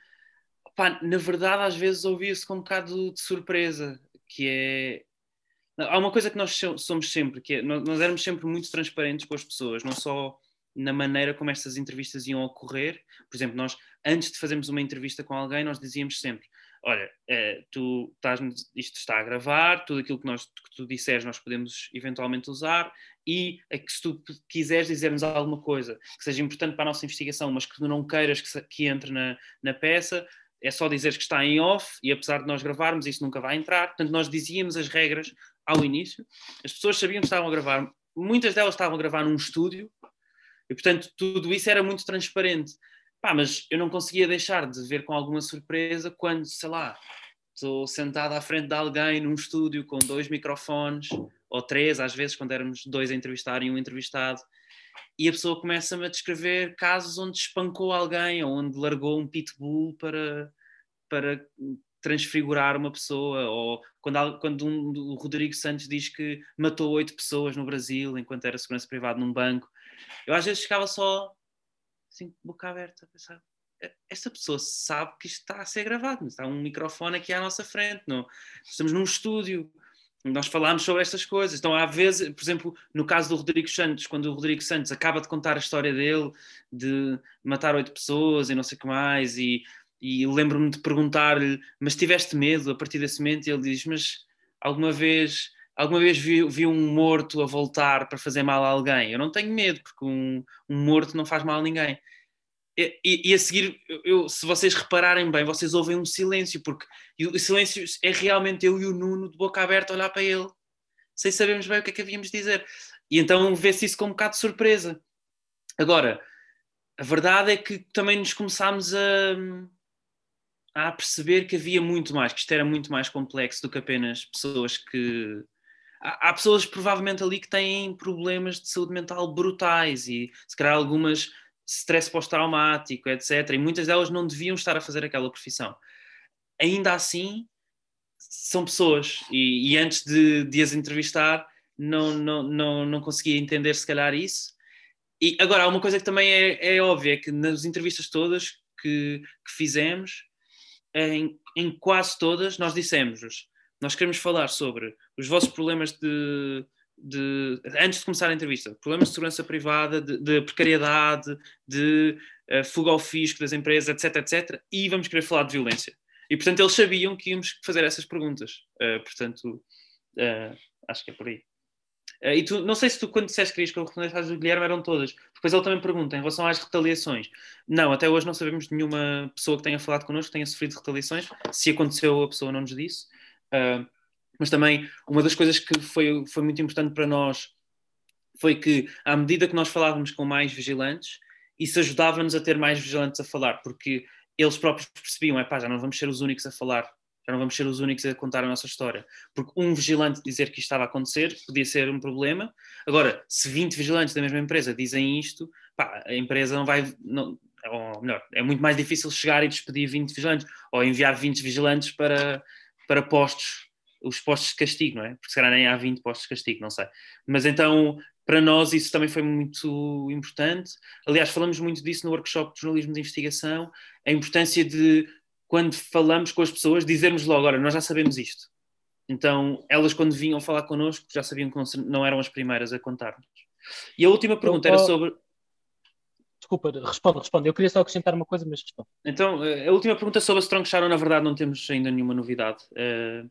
Opa, na verdade, às vezes ouvia-se com um bocado de surpresa, que é... Há uma coisa que nós somos sempre, que é, nós éramos sempre muito transparentes com as pessoas, não só na maneira como estas entrevistas iam ocorrer. Por exemplo, nós, antes de fazermos uma entrevista com alguém, nós dizíamos sempre: olha, é, tu estás, isto está a gravar, tudo aquilo que, nós, que tu disseres nós podemos eventualmente usar e se tu quiseres dizer-nos alguma coisa que seja importante para a nossa investigação, mas que tu não queiras que, que entre na, na peça, é só dizeres que está em off e apesar de nós gravarmos isso nunca vai entrar. Portanto, nós dizíamos as regras ao início, as pessoas sabiam que estavam a gravar, muitas delas estavam a gravar num estúdio e portanto tudo isso era muito transparente. Pá, mas eu não conseguia deixar de ver com alguma surpresa quando, sei lá, estou sentado à frente de alguém num estúdio com dois microfones, ou três, às vezes, quando éramos dois a entrevistar e um entrevistado, e a pessoa começa-me a descrever casos onde espancou alguém, ou onde largou um pitbull para, para transfigurar uma pessoa, ou quando, quando um, o Rodrigo Santos diz que matou oito pessoas no Brasil enquanto era segurança privada num banco. Eu às vezes ficava só assim, boca aberta, a é, esta pessoa sabe que isto está a ser gravado, está um microfone aqui à nossa frente, não? estamos num estúdio, nós falámos sobre estas coisas. Então, às vezes, por exemplo, no caso do Rodrigo Santos, quando o Rodrigo Santos acaba de contar a história dele, de matar oito pessoas e não sei o que mais, e, e lembro-me de perguntar-lhe, mas tiveste medo a partir desse momento? E ele diz, mas alguma vez alguma vez vi, vi, um morto a voltar para fazer mal a alguém? Eu não tenho medo, porque um, um morto não faz mal a ninguém. E, e, e a seguir, eu, se vocês repararem bem, vocês ouvem um silêncio, porque o silêncio é realmente eu e o Nuno de boca aberta olhar para ele, sem sabermos bem o que é que havíamos de dizer. E então vê-se isso com um bocado de surpresa. Agora, a verdade é que também nos começámos a, a perceber que havia muito mais, que isto era muito mais complexo do que apenas pessoas que há, pessoas provavelmente ali que têm problemas de saúde mental brutais e se calhar algumas stress pós-traumático, etc. E muitas delas não deviam estar a fazer aquela profissão. Ainda assim, são pessoas e, e antes de, de, as entrevistar não, não, não, não conseguia entender se calhar isso. E agora, há uma coisa que também é, é óbvia, é que nas entrevistas todas que, que fizemos, em, em quase todas, nós dissemos nós queremos falar sobre os vossos problemas de, de, antes de começar a entrevista, problemas de segurança privada, de, de precariedade, de uh, fuga ao fisco das empresas, etc, etc, e vamos querer falar de violência. E, portanto, eles sabiam que íamos fazer essas perguntas. Uh, portanto, uh, acho que é por aí. e tu, não sei se tu, quando disseste que eu respondesse às do Guilherme, eram todas. Depois ele também pergunta em relação às retaliações. Não, até hoje não sabemos de nenhuma pessoa que tenha falado connosco que tenha sofrido retaliações. Se aconteceu, a pessoa não nos disse. Uh, mas também uma das coisas que foi, foi muito importante para nós foi que, à medida que nós falávamos com mais vigilantes, isso ajudava-nos a ter mais vigilantes a falar, porque eles próprios percebiam, é pá, já não vamos ser os únicos a falar, Já não vamos ser os únicos a contar a nossa história. Porque um vigilante dizer que isto estava a acontecer podia ser um problema. Agora, se 20 vigilantes da mesma empresa dizem isto, pá, a empresa não vai. Não, ou melhor, é muito mais difícil chegar e despedir 20 vigilantes ou enviar 20 vigilantes para, para postos, os postos de castigo, não é? Porque se calhar nem há 20 postos de castigo, não sei. Mas então, para nós, isso também foi muito importante. Aliás, falamos muito disso no workshop de jornalismo de investigação, a importância de, quando falamos com as pessoas, dizermos logo: agora, nós já sabemos isto. Então, elas, quando vinham falar connosco, já sabiam que não eram as primeiras a contar-nos. E a última pergunta era sobre. Desculpa, responde, responde. Eu queria só acrescentar uma coisa, mas responde. Então, eh, a última pergunta sobre a Strong Shadow, na verdade, não temos ainda nenhuma novidade. Uh,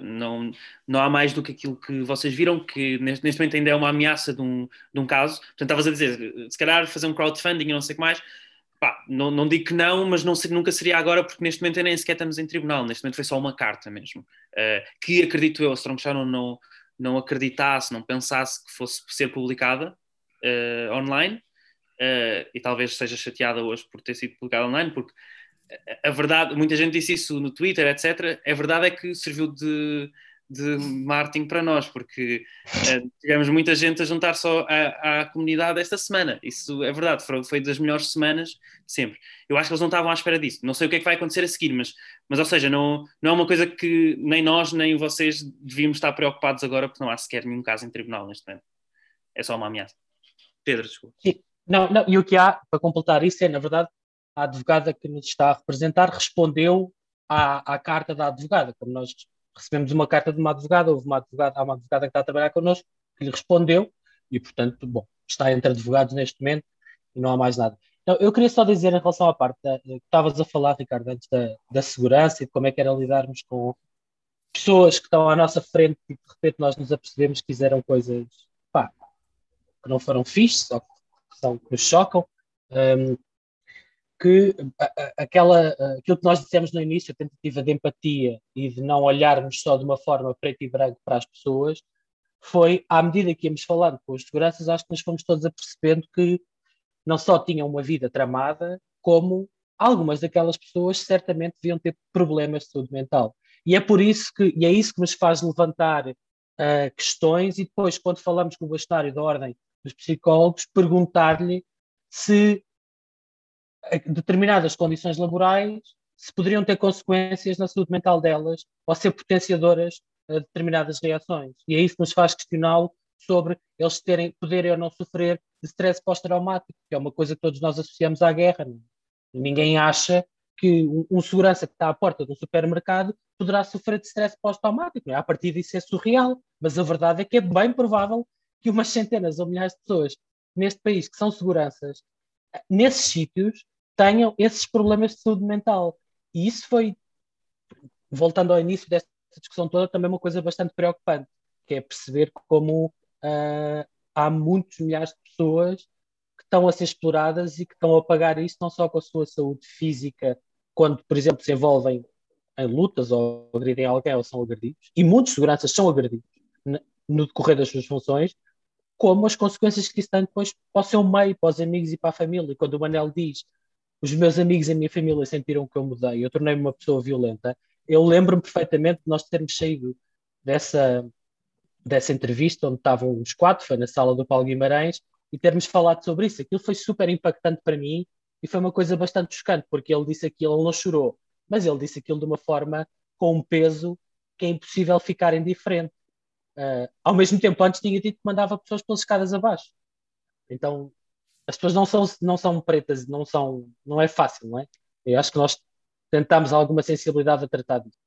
não, não há mais do que aquilo que vocês viram, que neste, neste momento ainda é uma ameaça de um, de um caso. Portanto, estavas a dizer, se calhar fazer um crowdfunding e não sei o que mais. Pá, não, não digo que não, mas não, nunca seria agora, porque neste momento nem sequer estamos em tribunal. Neste momento foi só uma carta mesmo. Uh, que acredito eu, a Strong Shadow não, não acreditasse, não pensasse que fosse ser publicada uh, online. Uh, e talvez seja chateada hoje por ter sido publicada online, porque a verdade, muita gente disse isso no Twitter, etc. A verdade é que serviu de, de marketing para nós, porque uh, tivemos muita gente a juntar só à, à, comunidade esta semana. Isso é verdade, foi, foi das melhores semanas sempre. Eu acho que eles não estavam à espera disso. Não sei o que é que vai acontecer a seguir, mas, mas ou seja, não, não é uma coisa que nem nós nem vocês devíamos estar preocupados agora, porque não há sequer nenhum caso em tribunal neste momento. É só uma ameaça. Pedro, desculpa. Não, não, e o que há para completar isso é, na verdade, a advogada que nos está a representar respondeu à, à carta da advogada. Como nós recebemos uma carta de uma advogada, houve uma advogada, há uma advogada que está a trabalhar connosco que lhe respondeu e, portanto, bom, está entre advogados neste momento e não há mais nada. Então, eu queria só dizer em relação à parte da, que estavas a falar, Ricardo, antes da, da segurança e de como é que era lidarmos com pessoas que estão à nossa frente e de repente nós nos apercebemos que fizeram coisas pá, que não foram fixes ou que, são, que nos chocam. Um, que aquela, aquilo que nós dissemos no início, a tentativa de empatia e de não olharmos só de uma forma preto e branco para as pessoas, foi, à medida que íamos falando com os seguranças, acho que nos fomos todos apercebendo que não só tinham uma vida tramada, como algumas daquelas pessoas certamente deviam ter problemas de saúde mental. E é por isso que, e é isso que nos faz levantar uh, questões e depois, quando falamos com o bastonário da ordem dos psicólogos, perguntar-lhe se determinadas condições laborais se poderiam ter consequências na saúde mental delas ou ser potenciadoras a determinadas reações. E é isso que nos faz questioná-lo sobre eles terem, poderem ou não sofrer de stress pós-traumático, que é uma coisa que todos nós associamos à guerra. Não? É? Ninguém acha que um, segurança que está à porta de um supermercado poderá sofrer de stress pós-traumático. É? A partir disso é surreal, mas a verdade é que é bem provável que umas centenas ou milhares de pessoas neste país que são seguranças, nesses sítios, tenham esses problemas de saúde mental. E isso foi, voltando ao início desta discussão toda, também uma coisa bastante preocupante, que é perceber como uh, há muitos milhares de pessoas que estão a ser exploradas e que estão a pagar isso não só com a sua saúde física, quando, por exemplo, se envolvem em lutas ou agredem alguém ou são agredidos, e muitos seguranças são agredidos no decorrer das suas funções, como as consequências que isso tem depois para o seu meio, para os amigos e para a família. E quando o Manel diz os meus amigos e a minha família sentiram que eu mudei, eu tornei-me uma pessoa violenta. Eu lembro-me perfeitamente de nós termos saído dessa, dessa entrevista onde estavam os quatro, foi na sala do Paulo Guimarães, e termos falado sobre isso. Aquilo foi super impactante para mim e foi uma coisa bastante chocante, porque ele disse aquilo, ele não chorou, mas ele disse aquilo de uma forma com um peso que é impossível ficar indiferente. Uh, ao mesmo tempo, antes tinha dito que mandava pessoas pelas escadas abaixo. Então, as pessoas não são, não são pretas, não são, não é fácil, não é? Eu acho que nós tentamos alguma sensibilidade a tratar disso.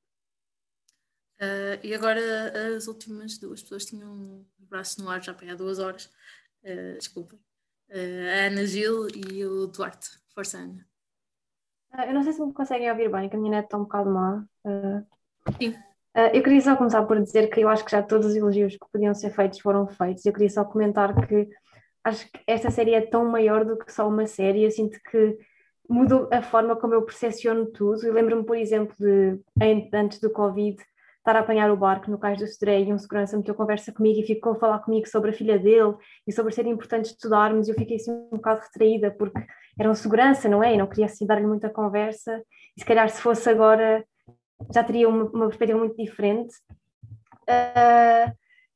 Uh, e agora as últimas duas pessoas tinham o braço no ar já há duas horas. Uh, desculpem. Uh, a Ana Gil e o Duarte. Força, Ana. eu não sei se me conseguem ouvir bem, que a minha net está um bocado má. Sim. Eu queria só começar por dizer que eu acho que já todos os elogios que podiam ser feitos foram feitos. Eu queria só comentar que acho que esta série é tão maior do que só uma série. Eu sinto que mudou a forma como eu percepciono tudo. Eu lembro-me, por exemplo, de antes do Covid estar a apanhar o barco no cais do Sodré e um segurança meteu conversa comigo e ficou a falar comigo sobre a filha dele e sobre ser importante estudarmos e eu fiquei assim um bocado retraída porque era um segurança, não é? E não queria assim dar-lhe muita conversa e se calhar se fosse agora já teria uma, uma perspectiva muito diferente. Uh,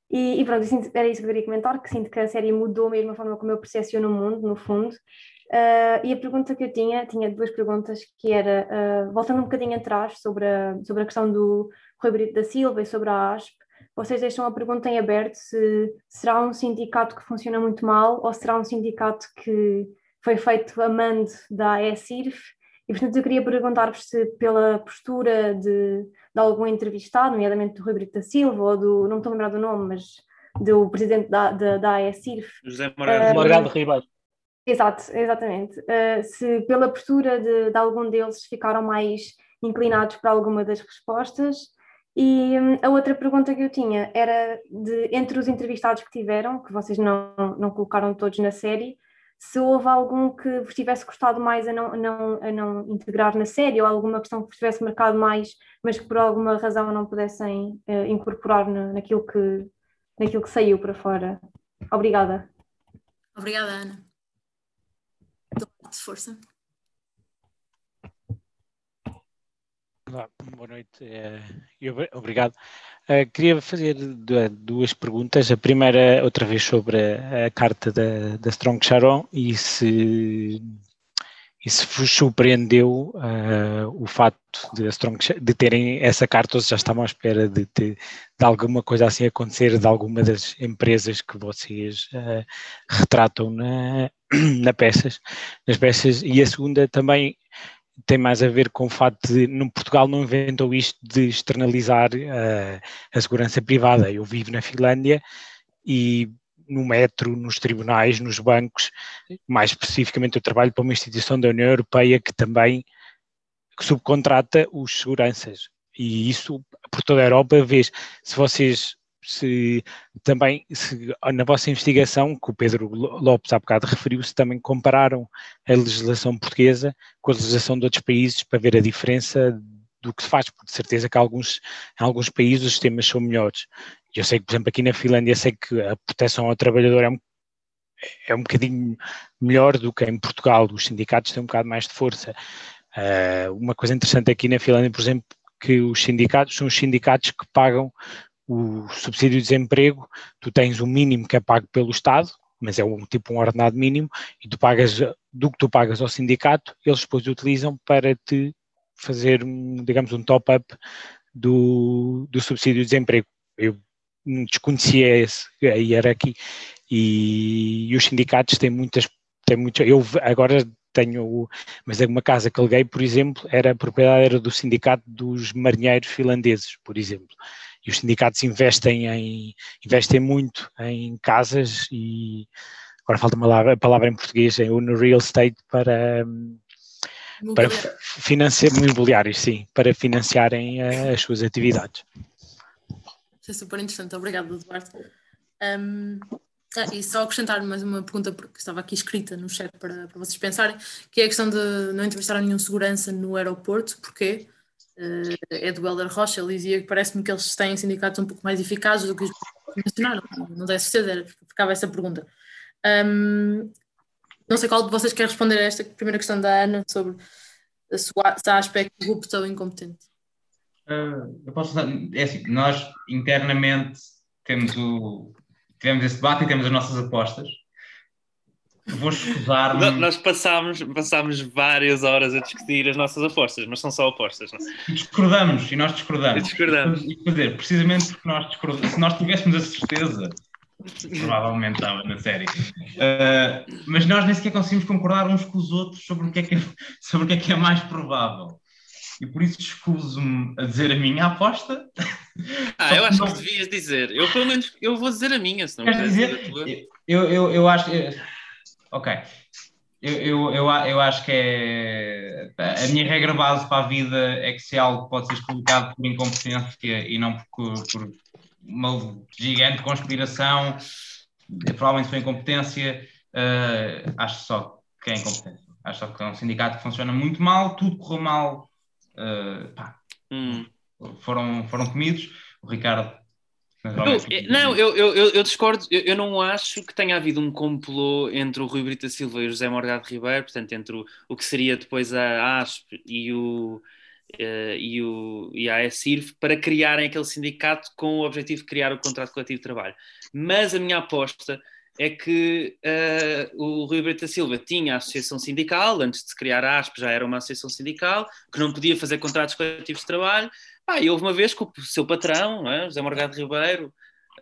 e, e, pronto, sinto, era isso que eu queria comentar, que sinto que a série mudou mesmo a forma como eu percepciono o mundo, no fundo. Uh, e a pergunta que eu tinha, tinha duas perguntas, que era, uh, voltando um bocadinho atrás sobre a, sobre a questão do Rui Brito da Silva e sobre a ASP, vocês deixam a pergunta em aberto se será um sindicato que funciona muito mal ou será um sindicato que foi feito a mando da AECIRF e portanto eu queria perguntar-vos se pela postura de, de algum entrevistado, nomeadamente do Rui Brito da Silva ou do, não me estou a lembrar do nome, mas do presidente da, da, da AECIRF. José Morgado uh, Ribeiro. Exato, exatamente. Uh, se pela postura de, de algum deles ficaram mais inclinados para alguma das respostas e hum, a outra pergunta que eu tinha era de entre os entrevistados que tiveram, que vocês não, não colocaram todos na série, se houve algum que vos tivesse gostado mais a não, a não, a não integrar na série, ou alguma questão que vos tivesse marcado mais, mas que por alguma razão não pudessem uh, incorporar no, naquilo, que, naquilo que saiu para fora. Obrigada. Obrigada, Ana. De força. Olá, boa noite é, obrigado. Uh, queria fazer duas perguntas. A primeira, outra vez, sobre a, a carta da, da Strong Sharon e se, e se vos surpreendeu uh, o facto de, Strong, de terem essa carta ou se já estavam à espera de, de, de, alguma coisa assim acontecer de alguma das empresas que vocês uh, retratam na, na peças, nas peças. E a segunda também tem mais a ver com o facto de no Portugal não inventou isto de externalizar uh, a segurança privada. Eu vivo na Finlândia e no metro, nos tribunais, nos bancos, mais especificamente eu trabalho para uma instituição da União Europeia que também subcontrata os seguranças. E isso por toda a Europa, vês, se vocês se também se, na vossa investigação, que o Pedro Lopes há bocado referiu-se, também compararam a legislação portuguesa com a legislação de outros países para ver a diferença do que se faz, porque de certeza que alguns, em alguns países os sistemas são melhores. Eu sei que, por exemplo, aqui na Finlândia, sei que a proteção ao trabalhador é um, é um bocadinho melhor do que em Portugal, os sindicatos têm um bocado mais de força. Uh, uma coisa interessante aqui na Finlândia, por exemplo, que os sindicatos são os sindicatos que pagam o subsídio de desemprego, tu tens o mínimo que é pago pelo Estado, mas é um tipo um ordenado mínimo, e tu pagas, do que tu pagas ao sindicato, eles depois utilizam para te fazer, digamos, um top-up do, do subsídio de desemprego. Eu desconhecia esse, a hierarquia, e, e os sindicatos têm muitas, têm muitas, eu agora tenho, mas é uma casa que aluguei, por exemplo, era a propriedade era do sindicato dos marinheiros finlandeses, por exemplo e os sindicatos investem, em, investem muito em casas e agora falta uma palavra, em português, é no real estate para, para financiar imobiliários, sim, para financiarem uh, as suas atividades. Isso é super interessante, obrigado Eduardo. Um, ah, e só acrescentar mais uma pergunta, porque estava aqui escrita no chat para, para vocês pensarem, que é a questão de não entrevistar nenhum segurança no aeroporto, porquê? É do Helder Rocha, ele dizia que parece-me que eles têm sindicatos um pouco mais eficazes do que os mencionaram. Não tenho certeza, ficava essa pergunta. Um, não sei qual de vocês quer responder a esta primeira questão da Ana sobre se há aspecto corrupto ou incompetente. Uh, eu posso é assim, nós internamente temos o tivemos esse debate e temos as nossas apostas Vou escusar-me. Nós passámos, passámos várias horas a discutir as nossas apostas, mas são só apostas. Não? E discordamos, e nós discordamos. E discordamos. E, quer dizer, precisamente porque nós discordamos, se nós tivéssemos a certeza, provavelmente estava na série, uh, mas nós nem sequer conseguimos concordar uns com os outros sobre o que é que é, sobre o que é, que é mais provável. E por isso escuso-me a dizer a minha aposta. Ah, eu acho não... que devias dizer. Eu, pelo menos, eu vou dizer a minha, se não Queres dizer? Eu, eu, eu acho. Eu Ok. Eu, eu, eu, eu, acho que é. A minha regra base para a vida é que se algo pode ser explicado por incompetência e não por, por uma gigante conspiração, provavelmente foi incompetência, uh, acho só que é incompetência. Acho só que é um sindicato que funciona muito mal, tudo correu mal, uh, pá, hum. foram, foram comidos. O Ricardo não, eu, eu, eu, discordo, eu, eu, não acho que tenha havido um complô entre o Rui Brita Silva e o José Morgado Ribeiro, portanto, entre o, o que seria depois a ASP e o, uh, e, o, e a ASIRF para criarem aquele sindicato com o objetivo de criar o contrato coletivo de trabalho. Mas a minha aposta é que uh, o Rui Brito Silva tinha a associação sindical, antes de se criar a ASP já era uma associação sindical, que não podia fazer contratos coletivos de trabalho. Ah, e houve uma vez que o seu patrão, é, José Morgado Ribeiro,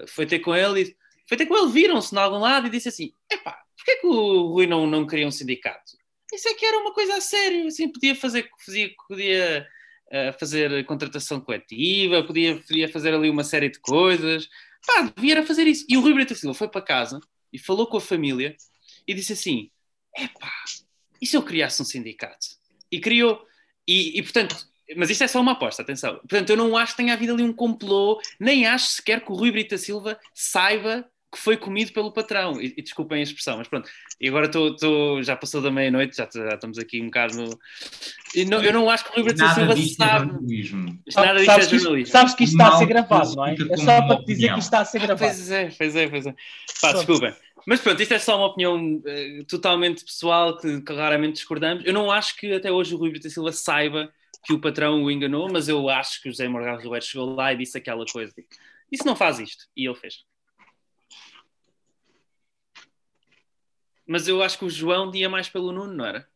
foi ter com ele e foi ter com ele, viram-se de algum lado e disse assim: epá, porquê que o Rui não, não queria um sindicato? Isso é que era uma coisa a sério, assim, podia fazer, podia, podia uh, fazer contratação coletiva, podia, podia fazer ali uma série de coisas, pá, devia fazer isso. E o Rui Brito Silva foi para casa e falou com a família e disse assim: epá, e se eu criasse um sindicato? E criou, e, e portanto, mas isto é só uma aposta, atenção. Portanto, eu não acho que tenha havido ali um complô, nem acho sequer que o Rui Brita Silva saiba que foi comido pelo patrão. E, e desculpem a expressão, mas pronto. E agora tô, tô já passou da meia-noite, já, já, estamos aqui um bocado no. Não, eu não acho que o Rui Brita Silva é sabe. É nada disto sabes, é que jornalismo. isto, sabes que isto está a ser gravado, não é? É só para te dizer que isto está a ser gravado. Pois é, pois é, pois é. Pá, desculpem. Mas pronto, isto é só uma opinião uh, totalmente pessoal que, que raramente discordamos. Eu não acho que até hoje o Rui Brita Silva saiba que o patrão o enganou, mas eu acho que o José Morgado Ribeiro chegou lá e disse aquela coisa. Isso não faz isto. E ele fez. Mas eu acho que o João ia mais pelo Nuno, não era?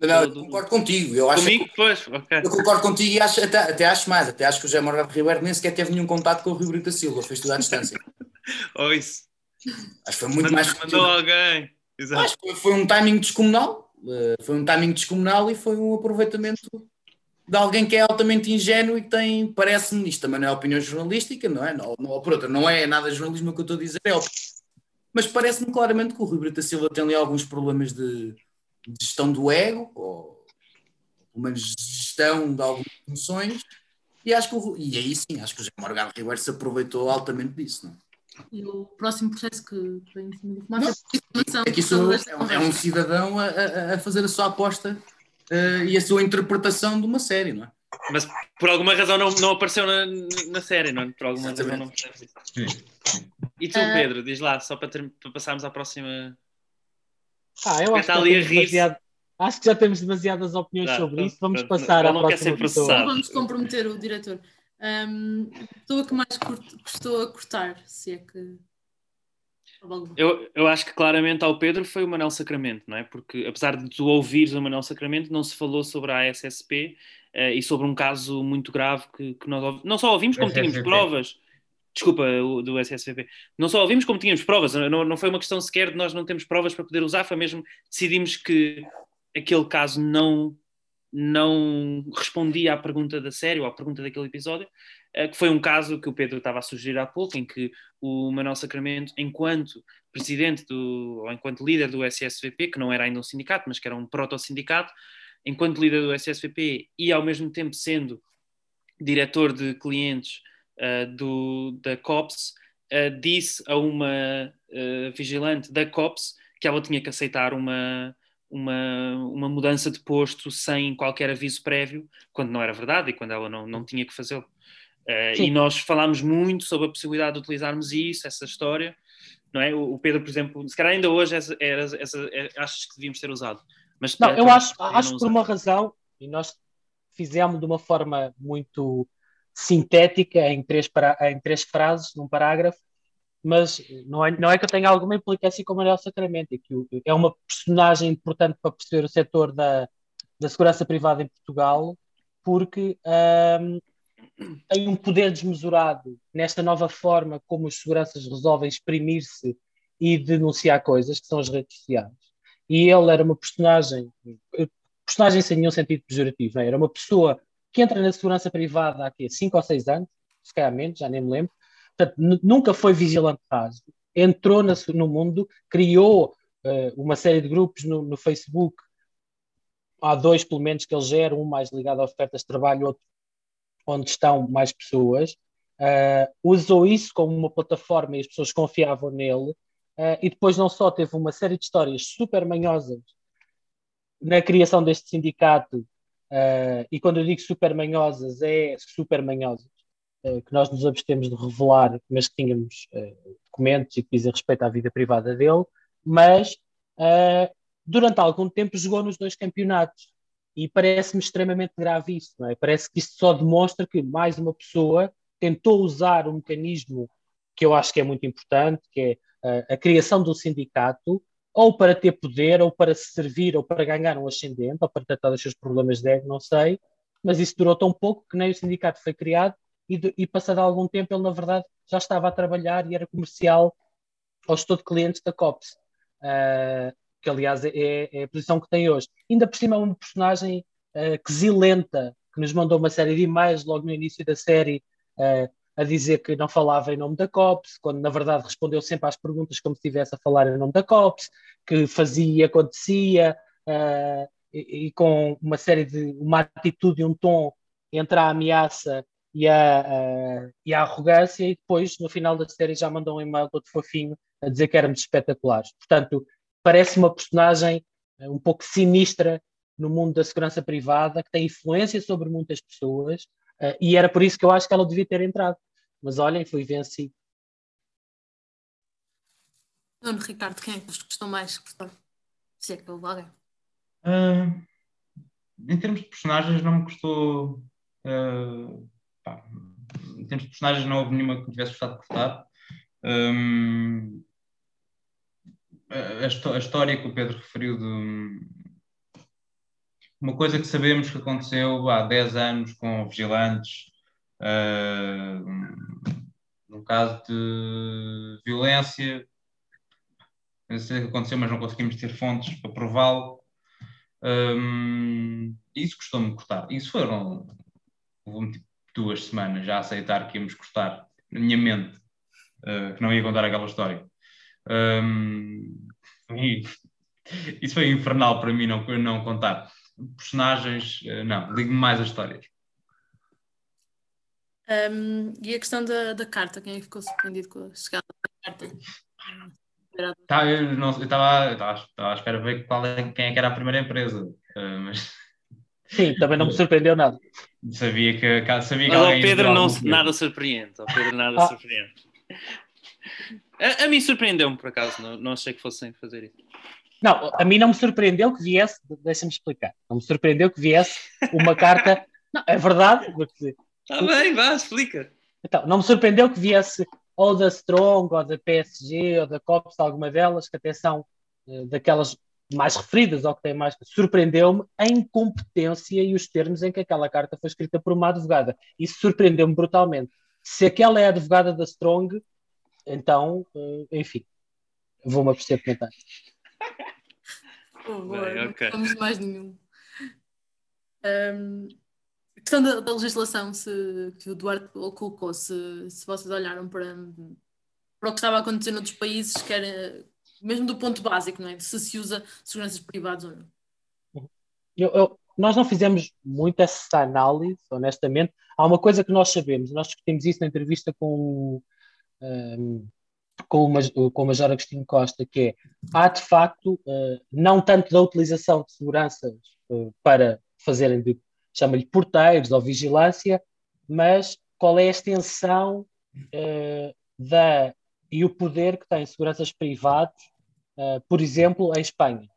Não, eu concordo contigo. Eu acho Comigo? que, Pois, ok. Eu concordo contigo e acho, até, até acho mais. Até acho que o José Morgado Ribeiro nem sequer teve nenhum contato com o Rio Brito da Silva. Fez tudo à distância. Ou isso. Acho que foi muito Mandou- mais. Mandou alguém. Exato. Acho que foi, foi um timing descomunal. eh, Foi um timing descomunal e foi um aproveitamento de alguém que é altamente ingênuo e que tem, parece-me, isto também não é opinião jornalística, não é? Não, não, por outra, não é nada jornalismo que eu estou a dizer, é. Mas parece-me claramente que o Rui Brito da Silva tem ali alguns problemas de, de gestão do ego, ou pelo menos gestão de algumas funções, e acho que o, e aí sim, acho que o José Morgado Ribeiro se aproveitou altamente disso, não é? E o próximo processo que vem em cima do é. É é um, é um cidadão a, a- a fazer a sua aposta eh, e a sua interpretação de uma série, não é? Mas por alguma razão não, não apareceu na, na série, não é? Por alguma razão não. E tu, Ah. Pedro, diz lá, só para, ter- para passarmos à próxima. Ah, eu acho que, ali a demasiado, acho que já temos demasiadas opiniões Tá, sobre isso. Vamos pronto. passar à não próxima pessoa. processado. Vamos comprometer o diretor. Um, pessoa que mais curte, gostou a cortar, se é que. Eu, eu acho que claramente ao Pedro foi o Manel Sacramento, não é? Porque apesar de tu ouvires o Manel Sacramento, não se falou sobre a ASSP eh, e sobre um caso muito grave que, que nós ouvi- não só ouvimos, como tínhamos provas. Desculpa, o do SSVP. Não só ouvimos, como tínhamos provas. Não, não foi uma questão sequer de nós não termos provas para poder usar, foi mesmo decidimos que aquele caso não, não respondia à pergunta da série ou à pergunta daquele episódio, que foi um caso que o Pedro estava a sugerir há pouco, em que o Manuel Sacramento, enquanto presidente do, ou enquanto líder do SSVP, que não era ainda um sindicato, mas que era um proto-sindicato, enquanto líder do SSVP e ao mesmo tempo sendo diretor de clientes eh, do, da COPS, eh, disse a uma eh, vigilante da COPS que ela tinha que aceitar uma, uma, uma mudança de posto sem qualquer aviso prévio, quando não era verdade e quando ela não, não tinha que fazê-lo. Eh, e nós falámos muito sobre a possibilidade de utilizarmos isso, essa história, não é? O, Pedro, por exemplo, se calhar ainda hoje essa, era, essa, é- achas que devíamos ter usado. Mas, Não, eh, eu acho, acho por uma razão, e nós fizemos de uma forma muito sintética, em três, para, em três frases, num parágrafo, mas não é, não é que eu tenha alguma implicância com o Manuel Sacramento, é que é uma personagem importante para perceber o setor da, da segurança privada em Portugal, porque tem um poder desmesurado nesta nova forma como os seguranças resolvem exprimir-se e denunciar coisas, que são as redes sociais. E ele era uma personagem, personagem sem nenhum sentido pejorativo, né? era uma pessoa que entra na segurança privada há quê? 5 ou 6 anos, se calhar menos, já nem me lembro. Portanto, nu- nunca foi vigilante raso. Entrou na no mundo, criou eh, uma série de grupos no, no Facebook. Há dois, pelo menos, que ele gera, um mais ligado a ofertas de trabalho, outro onde estão mais pessoas. Eh, usou isso como uma plataforma e as pessoas confiavam nele. Eh, e depois não só teve uma série de histórias super manhosas na criação deste sindicato, eh, e quando eu digo super manhosas, é super manhosas, que nós nos abstemos de revelar, mas que tínhamos documentos e que dizem respeito à vida privada dele, mas durante algum tempo jogou nos dois campeonatos. E parece-me extremamente grave isso, não é? Parece que isto só demonstra que mais uma pessoa tentou usar um mecanismo que eu acho que é muito importante, que é a, a criação do sindicato, ou para ter poder, ou para se servir, ou para ganhar um ascendente, ou para tratar dos seus problemas de ego, não sei, mas isso durou tão pouco que nem o sindicato foi criado e, de, e passado algum tempo ele, na verdade, já estava a trabalhar e era comercial ao gestor de clientes da COPS, uh, que aliás é, é, a posição que tem hoje. Ainda por cima é uma personagem uh, quesilenta, que nos mandou uma série de e-mails logo no início da série, uh, a dizer que não falava em nome da COPS, quando na verdade respondeu sempre às perguntas como se estivesse a falar em nome da COPS, que fazia acontecia, uh, e, e, com uma série de uma atitude e um tom entre a ameaça e a, uh, e a arrogância, e depois no final da série já mandou um e-mail todo fofinho a dizer que éramos espetaculares. Portanto, parece uma personagem uh, um pouco sinistra no mundo da segurança privada, que tem influência sobre muitas pessoas Uh, e era por isso que eu acho que ela devia ter entrado. Mas olhem, fui vencido. Nuno, Ricardo, quem é que vos gostou mais? Se é que houve alguém. Uh, em termos de personagens, não me gostou. Uh, pá, em termos de personagens, não houve nenhuma que me tivesse gostado de cortar. Um, a, a, história que o Pedro referiu de, uma coisa que sabemos que aconteceu há 10 anos com vigilantes, uh, num caso de violência, não sei o que aconteceu, mas não conseguimos ter fontes para prová-lo. Um, isso custou-me cortar. Isso foram tipo, duas semanas já a aceitar que íamos cortar na minha mente, uh, que não ia contar aquela história. Um, isso foi infernal para mim não, não contar personagens, eh, não, ligo-me mais as histórias. Um, e a questão da, da carta, quem é que ficou surpreendido com a chegada da carta? Tá, eu estava à espera de ver qual é, quem é que era a primeira empresa, uh, mas... Sim, também não me surpreendeu nada. Sabia que, sabia que mas alguém... Pedro não, nada surpreende, o Pedro nada ah. surpreende. A, a mim surpreendeu-me, por acaso, não, não achei que fossem fazer isso. Não, a mim não me surpreendeu que viesse, deixa-me explicar, não me surpreendeu que viesse uma carta. Não, é verdade. Está bem, vá, explica. Então, não me surpreendeu que viesse ou da Strong, ou da PSG, ou da COPS, alguma delas, que até são uh, daquelas mais referidas, ou que têm mais. Surpreendeu-me a incompetência e os termos em que aquela carta foi escrita por uma advogada. Isso surpreendeu-me brutalmente. Se aquela é a advogada da Strong, então, uh, enfim, vou-me aperceber de comentar. Oh, Bem, okay. Vamos mais nenhum. Um, a questão da, da, legislação se, que o Duarte colocou, se, se vocês olharam para, para o que estava a acontecer noutros países, que era mesmo do ponto básico, não é? se se usa seguranças privadas ou não. Eu, eu, nós não fizemos muito essa análise, honestamente. Há uma coisa que nós sabemos, nós discutimos isso na entrevista com um, com, uma, com o Major Agostinho Costa, que é, há de facto, uh, não tanto da utilização de seguranças uh, para fazerem, chama-lhe porteiros ou vigilância, mas qual é a extensão uh, da, e o poder que têm seguranças privados, por exemplo, em Espanha,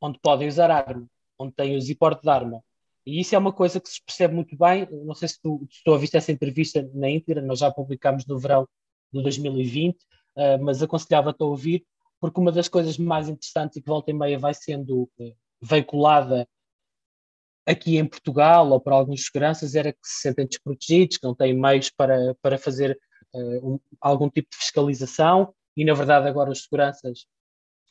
onde podem usar arma, onde têm o porte de arma. E isso é uma coisa que se percebe muito bem. Não sei se tu, se tu ouviste essa entrevista na íntegra, nós já publicámos no verão de 2020, uh, mas aconselhava-te a ouvir, porque uma das coisas mais interessantes e que volta e meia vai sendo uh, veiculada aqui em Portugal ou por alguns seguranças era que se sentem desprotegidos, que não têm meios para, para fazer uh, um, algum tipo de fiscalização e na verdade agora os seguranças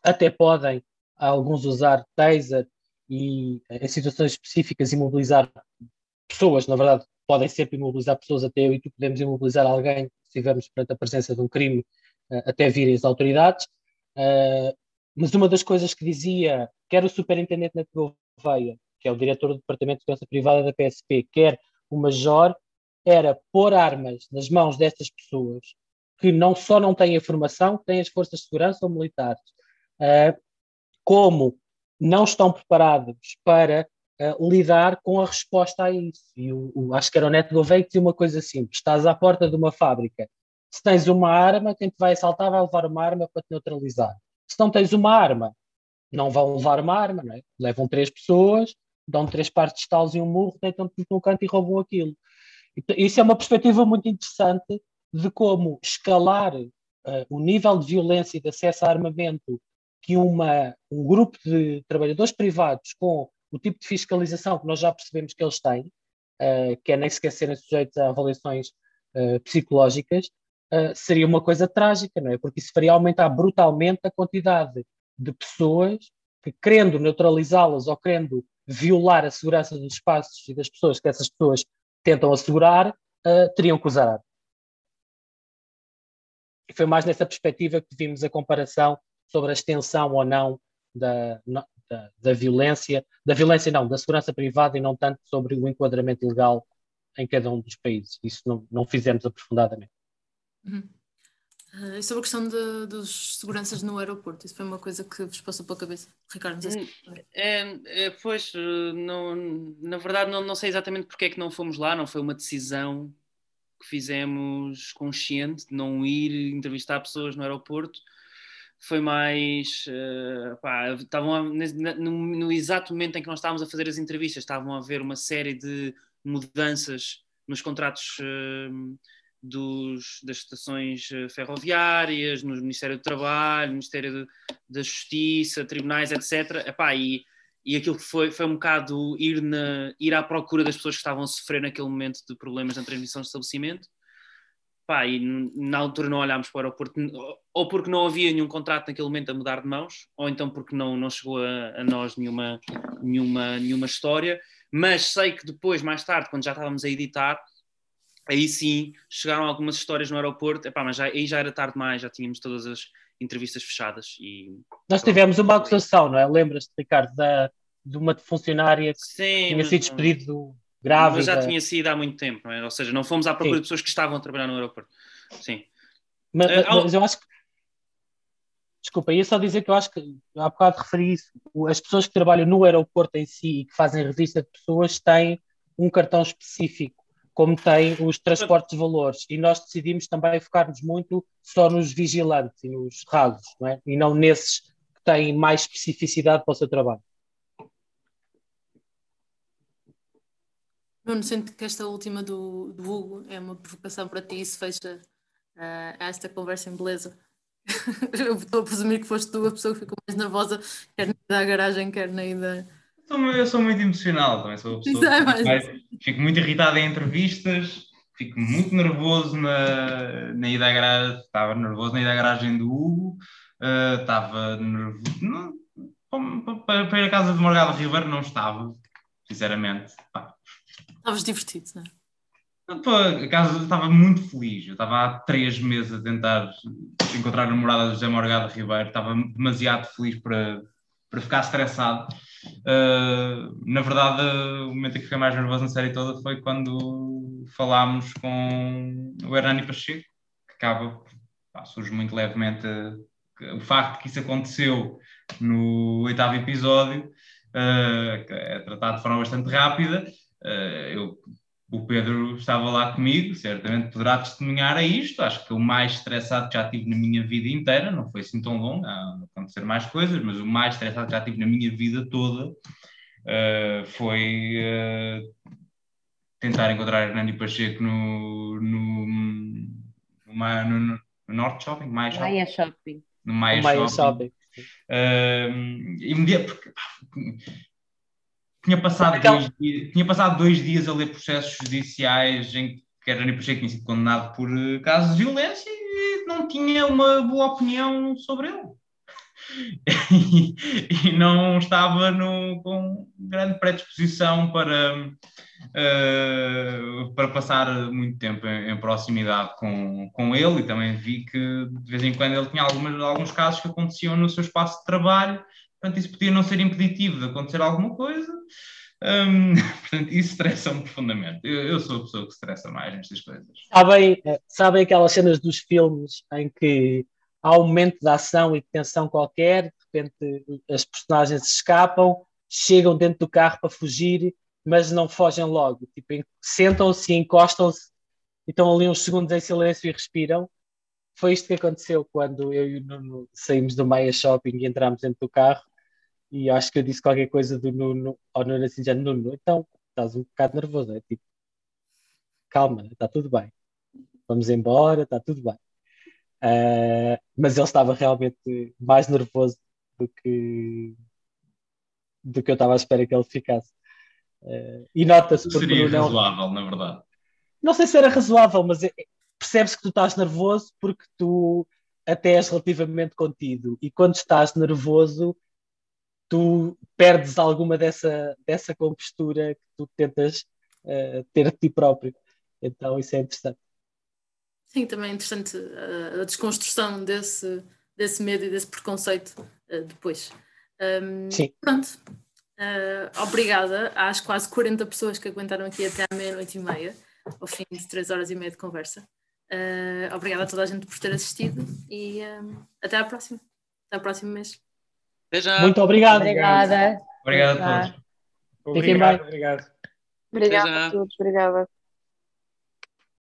até podem alguns usar taser e em situações específicas imobilizar pessoas, na verdade podem sempre imobilizar pessoas até eu e tu podemos imobilizar alguém estivermos perante a presença de um crime até virem as autoridades. Uh, mas uma das coisas que dizia, quer o superintendente na Gouveia, que é o diretor do Departamento de Segurança Privada da PSP, quer o major, era pôr armas nas mãos destas pessoas que não só não têm a formação, têm as forças de segurança ou militares, uh, como não estão preparados para uh, lidar com a resposta a isso. E o, o, acho que era o Neto Gouveia que dizia uma coisa simples: estás à porta de uma fábrica se tens uma arma, quem te vai assaltar vai levar uma arma para te neutralizar. Se não tens uma arma, não vão levar uma arma, é? levam três pessoas, dão três partes de talos e um murro, deitam-te num canto e roubam aquilo. Então, isso é uma perspectiva muito interessante de como escalar uh, o nível de violência e de acesso a armamento que uma, um grupo de trabalhadores privados com o tipo de fiscalização que nós já percebemos que eles têm, uh, que é nem sequer serem sujeitos a avaliações uh, psicológicas, uh, seria uma coisa trágica, não é? Porque isso faria aumentar brutalmente a quantidade de pessoas que, querendo neutralizá-las ou querendo violar a segurança dos espaços e das pessoas que essas pessoas tentam assegurar, teriam que usar. E foi mais nessa perspectiva que vimos a comparação sobre a extensão ou não da, da, da, violência, da violência não, da segurança privada e não tanto sobre o enquadramento legal em cada um dos países. Isso não, não fizemos aprofundadamente. Uhum. Uh, e sobre a questão de, dos seguranças no aeroporto, isso foi uma coisa que vos passou pela cabeça, Ricardo? Não sei se... Hum, é, é, pois, eh, não, na verdade, não, não sei exatamente porque é que não fomos lá, não foi uma decisão que fizemos consciente de não ir entrevistar pessoas no aeroporto foi mais. Uh, pá, estavam no, no, exato momento em que nós estávamos a fazer as entrevistas, estavam a haver uma série de mudanças nos contratos uh, dos, das estações eh, ferroviárias, no Ministério do Trabalho, Ministério de, da Justiça, tribunais, etc. Epá, e, e aquilo que foi, foi um bocado ir, na, ir à procura das pessoas que estavam a sofrer naquele momento de problemas na transmissão de estabelecimento pá, e na altura não olhámos para o aeroporto, ou porque não havia nenhum contrato naquele momento a mudar de mãos, ou então porque não, não chegou a, a nós nenhuma, nenhuma, nenhuma história, mas sei que depois, mais tarde, quando já estávamos a editar, aí sim chegaram algumas histórias no aeroporto, epá, mas já, aí já era tarde demais, já tínhamos todas as entrevistas fechadas. E... Nós tivemos uma acusação, não é? Lembras-te, Ricardo, da, de uma funcionária que sim, tinha sido despedido grávida. Mas já tinha sido há muito tempo, não é? Ou seja, não fomos à procura Sim. de pessoas que estavam a trabalhar no aeroporto. Sim. Mas, uh, mas eu acho que. Desculpa, ia só dizer que eu acho que há bocado referi isso. As pessoas que trabalham no aeroporto em si e que fazem revista de pessoas têm um cartão específico, como têm os transportes de valores. E nós decidimos também focar-nos muito só nos vigilantes e nos rasos, não é? E não nesses que têm mais especificidade para o seu trabalho. Nuno, sinto que esta última do, do Hugo é uma provocação para ti e se fecha uh, esta conversa em beleza. Eu estou a presumir que foste tu a pessoa que ficou mais nervosa, quer na ida à garagem, quer na ida. Eu sou muito emocional também, sou pessoa é mais... fico muito irritado em entrevistas, fico muito nervoso na, na ida à garagem, estava nervoso na ida à garagem do Hugo, uh, estava nervoso. para, ir à casa de Morgado Ribeiro não estava, sinceramente. Pá, Estavas divertido, não é? Por acaso estava muito feliz. Eu estava há três meses a tentar encontrar a namorada de José Morgado Ribeiro. Estava demasiado feliz para, para ficar estressado. Uh, na verdade, o momento em que fiquei mais nervoso na série toda foi quando falámos com o Hernani Pacheco, que acaba, pá, surge muito levemente o facto que isso aconteceu no oitavo episódio, uh, é tratado de forma bastante rápida. Uh, eu, o Pedro estava lá comigo, certamente poderá testemunhar a isto. Acho que o mais estressado que já tive na minha vida inteira, não foi assim tão longo, há acontecer mais coisas, mas o mais estressado que já tive na minha vida toda uh, foi uh, tentar encontrar Hernani Pacheco no, no, no, no, no Norte Shopping, Maia Shopping. Maia Shopping. No Maia, Maia Shopping. Shopping. Uh, porque, tinha passado, então, dois dias, tinha passado dois dias a ler processos judiciais em que Hernani Pacheco tinha sido condenado por eh, casos de violência e não tinha uma boa opinião sobre ele. e, e, não estava no, com grande predisposição para, uh, para passar muito tempo em, em, proximidade com, com ele e também vi que de vez em quando ele tinha algumas, alguns casos que aconteciam no seu espaço de trabalho Portanto, isso podia não ser impeditivo de acontecer alguma coisa. Portanto, isso estressa-me profundamente. Eu, eu, sou a pessoa que estressa mais nestas coisas. Sabem, eh, sabem aquelas cenas dos filmes em que há um momento de ação e de tensão qualquer, de repente as personagens escapam, chegam dentro do carro para fugir, mas não fogem logo. Tipo, sentam-se, encostam-se e estão ali uns segundos em silêncio e respiram foi isto que aconteceu quando eu e o Nuno saímos do Maia Shopping e entramos dentro do carro e acho que eu disse qualquer coisa do Nuno, ao Nuno assim, já Nuno, então estás um bocado nervoso, é tipo, calma, está tudo bem, vamos embora, está tudo bem. Uh, mas ele estava realmente mais nervoso do que do que eu estava à espera que ele ficasse. Uh, e nota-se porque Seria não, razoável, na verdade. Não sei se era razoável, mas é, percebes que tu estás nervoso porque tu até és relativamente contido. E quando estás nervoso, tu perdes alguma dessa, dessa compostura que tu tentas uh, ter de ti próprio. Então isso é interessante. Sim, também é interessante a, a desconstrução desse, desse medo e desse preconceito uh, depois. Um, Sim. Pronto. Uh, obrigada às quase 40 pessoas que aguentaram aqui até à meia-noite e meia, ao fim de 3 horas e meia de conversa. Uh, obrigada a toda a gente por ter assistido e um, até à próxima. Até ao próximo mês. Até já. Muito obrigado. Obrigada. Obrigado a todos. Fiquem bem. Obrigada a todos. Obrigada.